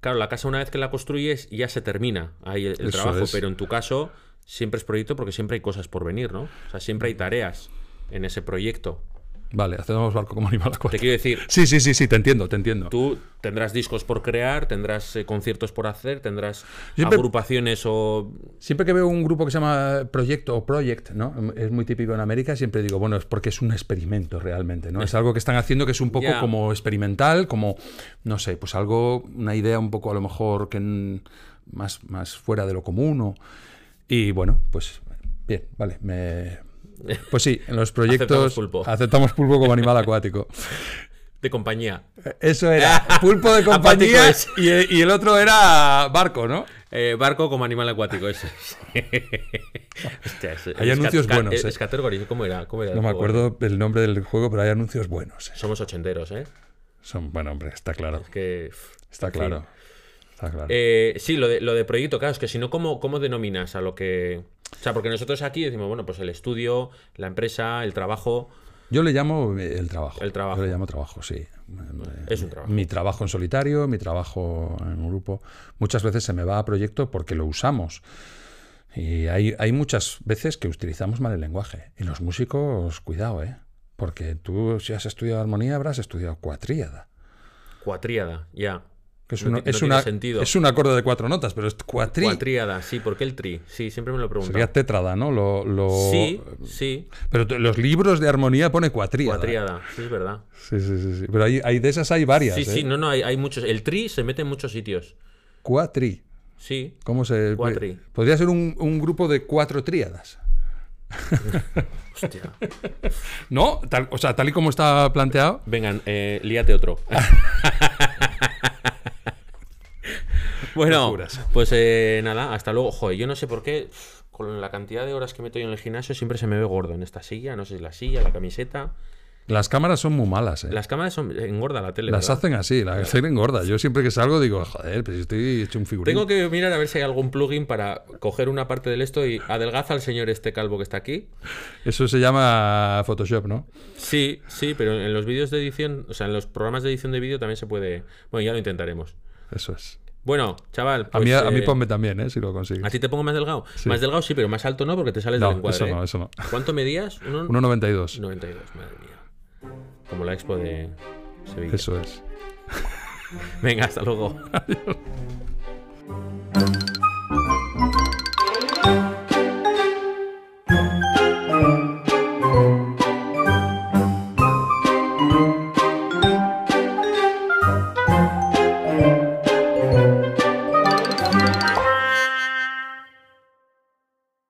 Claro, la casa una vez que la construyes ya se termina ahí el, trabajo, es. pero en tu caso siempre es proyecto porque siempre hay cosas por venir, ¿no? O sea, siempre hay tareas en ese proyecto. Vale, hacemos barco como animal Te acuático. quiero decir, Sí, sí, sí, sí, te entiendo, te entiendo. tú tendrás discos por crear, tendrás eh, conciertos por hacer, tendrás Siempre- agrupaciones o Siempre que veo un grupo que se llama Proyecto o Project, ¿no? Es muy típico en América, siempre digo, bueno, es porque es un experimento realmente, ¿no? Es algo que están haciendo que es un poco Ya. como experimental, como, no sé, pues algo, una idea un poco a lo mejor que más, más fuera de lo común. o- Y bueno, pues bien, vale, me... Pues sí, en los proyectos Aceptamos pulpo. aceptamos pulpo como animal acuático. de compañía. Eso era pulpo de compañía y el, y el otro era barco, ¿no? Eh, barco como animal acuático, eso es. Hostia, es- Hay es anuncios buenos, Es, ¿eh? es ¿cómo era? ¿Cómo era el No me juego? acuerdo el nombre del juego, pero hay anuncios buenos. eh. Somos ochenteros, ¿eh? Son, bueno, hombre, está claro. Es que. pff, Está claro. Está claro. Eh, sí, lo de, lo de proyecto, claro, es que si no, ¿cómo, ¿cómo denominas a lo que. O sea, porque nosotros aquí decimos, bueno, pues el estudio, la empresa, el trabajo. Yo le llamo eh, el trabajo. El trabajo. Yo le llamo trabajo, sí. Es un trabajo. Mi trabajo en solitario, mi trabajo en un grupo. Muchas veces se me va a proyecto porque lo usamos. Y hay, hay muchas veces que utilizamos mal el lenguaje. Y los músicos, cuidado, ¿eh? Porque tú, si has estudiado armonía, habrás estudiado cuatríada. Cuatríada, ya. Que es, No una- no es, una, sentido. es un acorde de cuatro notas, pero es cuatrí. Cuatríada, sí, ¿por qué el tri? Sí, siempre me lo he preguntado. Sería tétrada, ¿no? Lo, lo- Sí, sí, Pero los libros de armonía pone cuatríada. cuatríada, sí, es verdad. Sí, sí, sí, sí. Pero hay, hay de esas hay varias. Sí, ¿eh? sí, no, no, hay, hay muchos. El tri se mete en muchos sitios. Cuatri. Sí, ¿Cómo se.? Cuatri. Podría ser un, un grupo de cuatro tríadas. hostia. ¿No? Tal- o sea, tal y como está planteado. Vengan, eh, líate otro. bueno, Locuras. pues eh, nada, hasta luego. Joder, yo no sé por qué, con la cantidad de horas que meto yo en el gimnasio, siempre se me ve gordo en esta silla. No sé si la silla, la camiseta. Las cámaras son muy malas, ¿eh? Las cámaras son engorda la tele. Las ¿verdad? hacen así, las hacen engorda. Yo siempre que salgo digo, joder, pero si estoy hecho un figurín. Tengo que mirar a ver si hay algún plugin para coger una parte del esto y adelgaza al señor este calvo que está aquí. Eso se llama Photoshop, ¿no? Sí, sí, pero en los vídeos de edición, o sea, en los programas de edición de vídeo también se puede. Bueno, ya lo intentaremos. Eso es. Bueno, chaval. a, mí, pues, a mí eh, ponme también, ¿eh? Si lo consigues. ¿A ti te pongo más delgado? Sí. Más delgado sí, pero más alto no, porque te sales del No, encuadre. eso ¿eh? no, eso no. ¿Cuánto medías? Uno- 1,92. 92, madre mía. Como la expo de Sevilla. Eso es. Venga, hasta luego.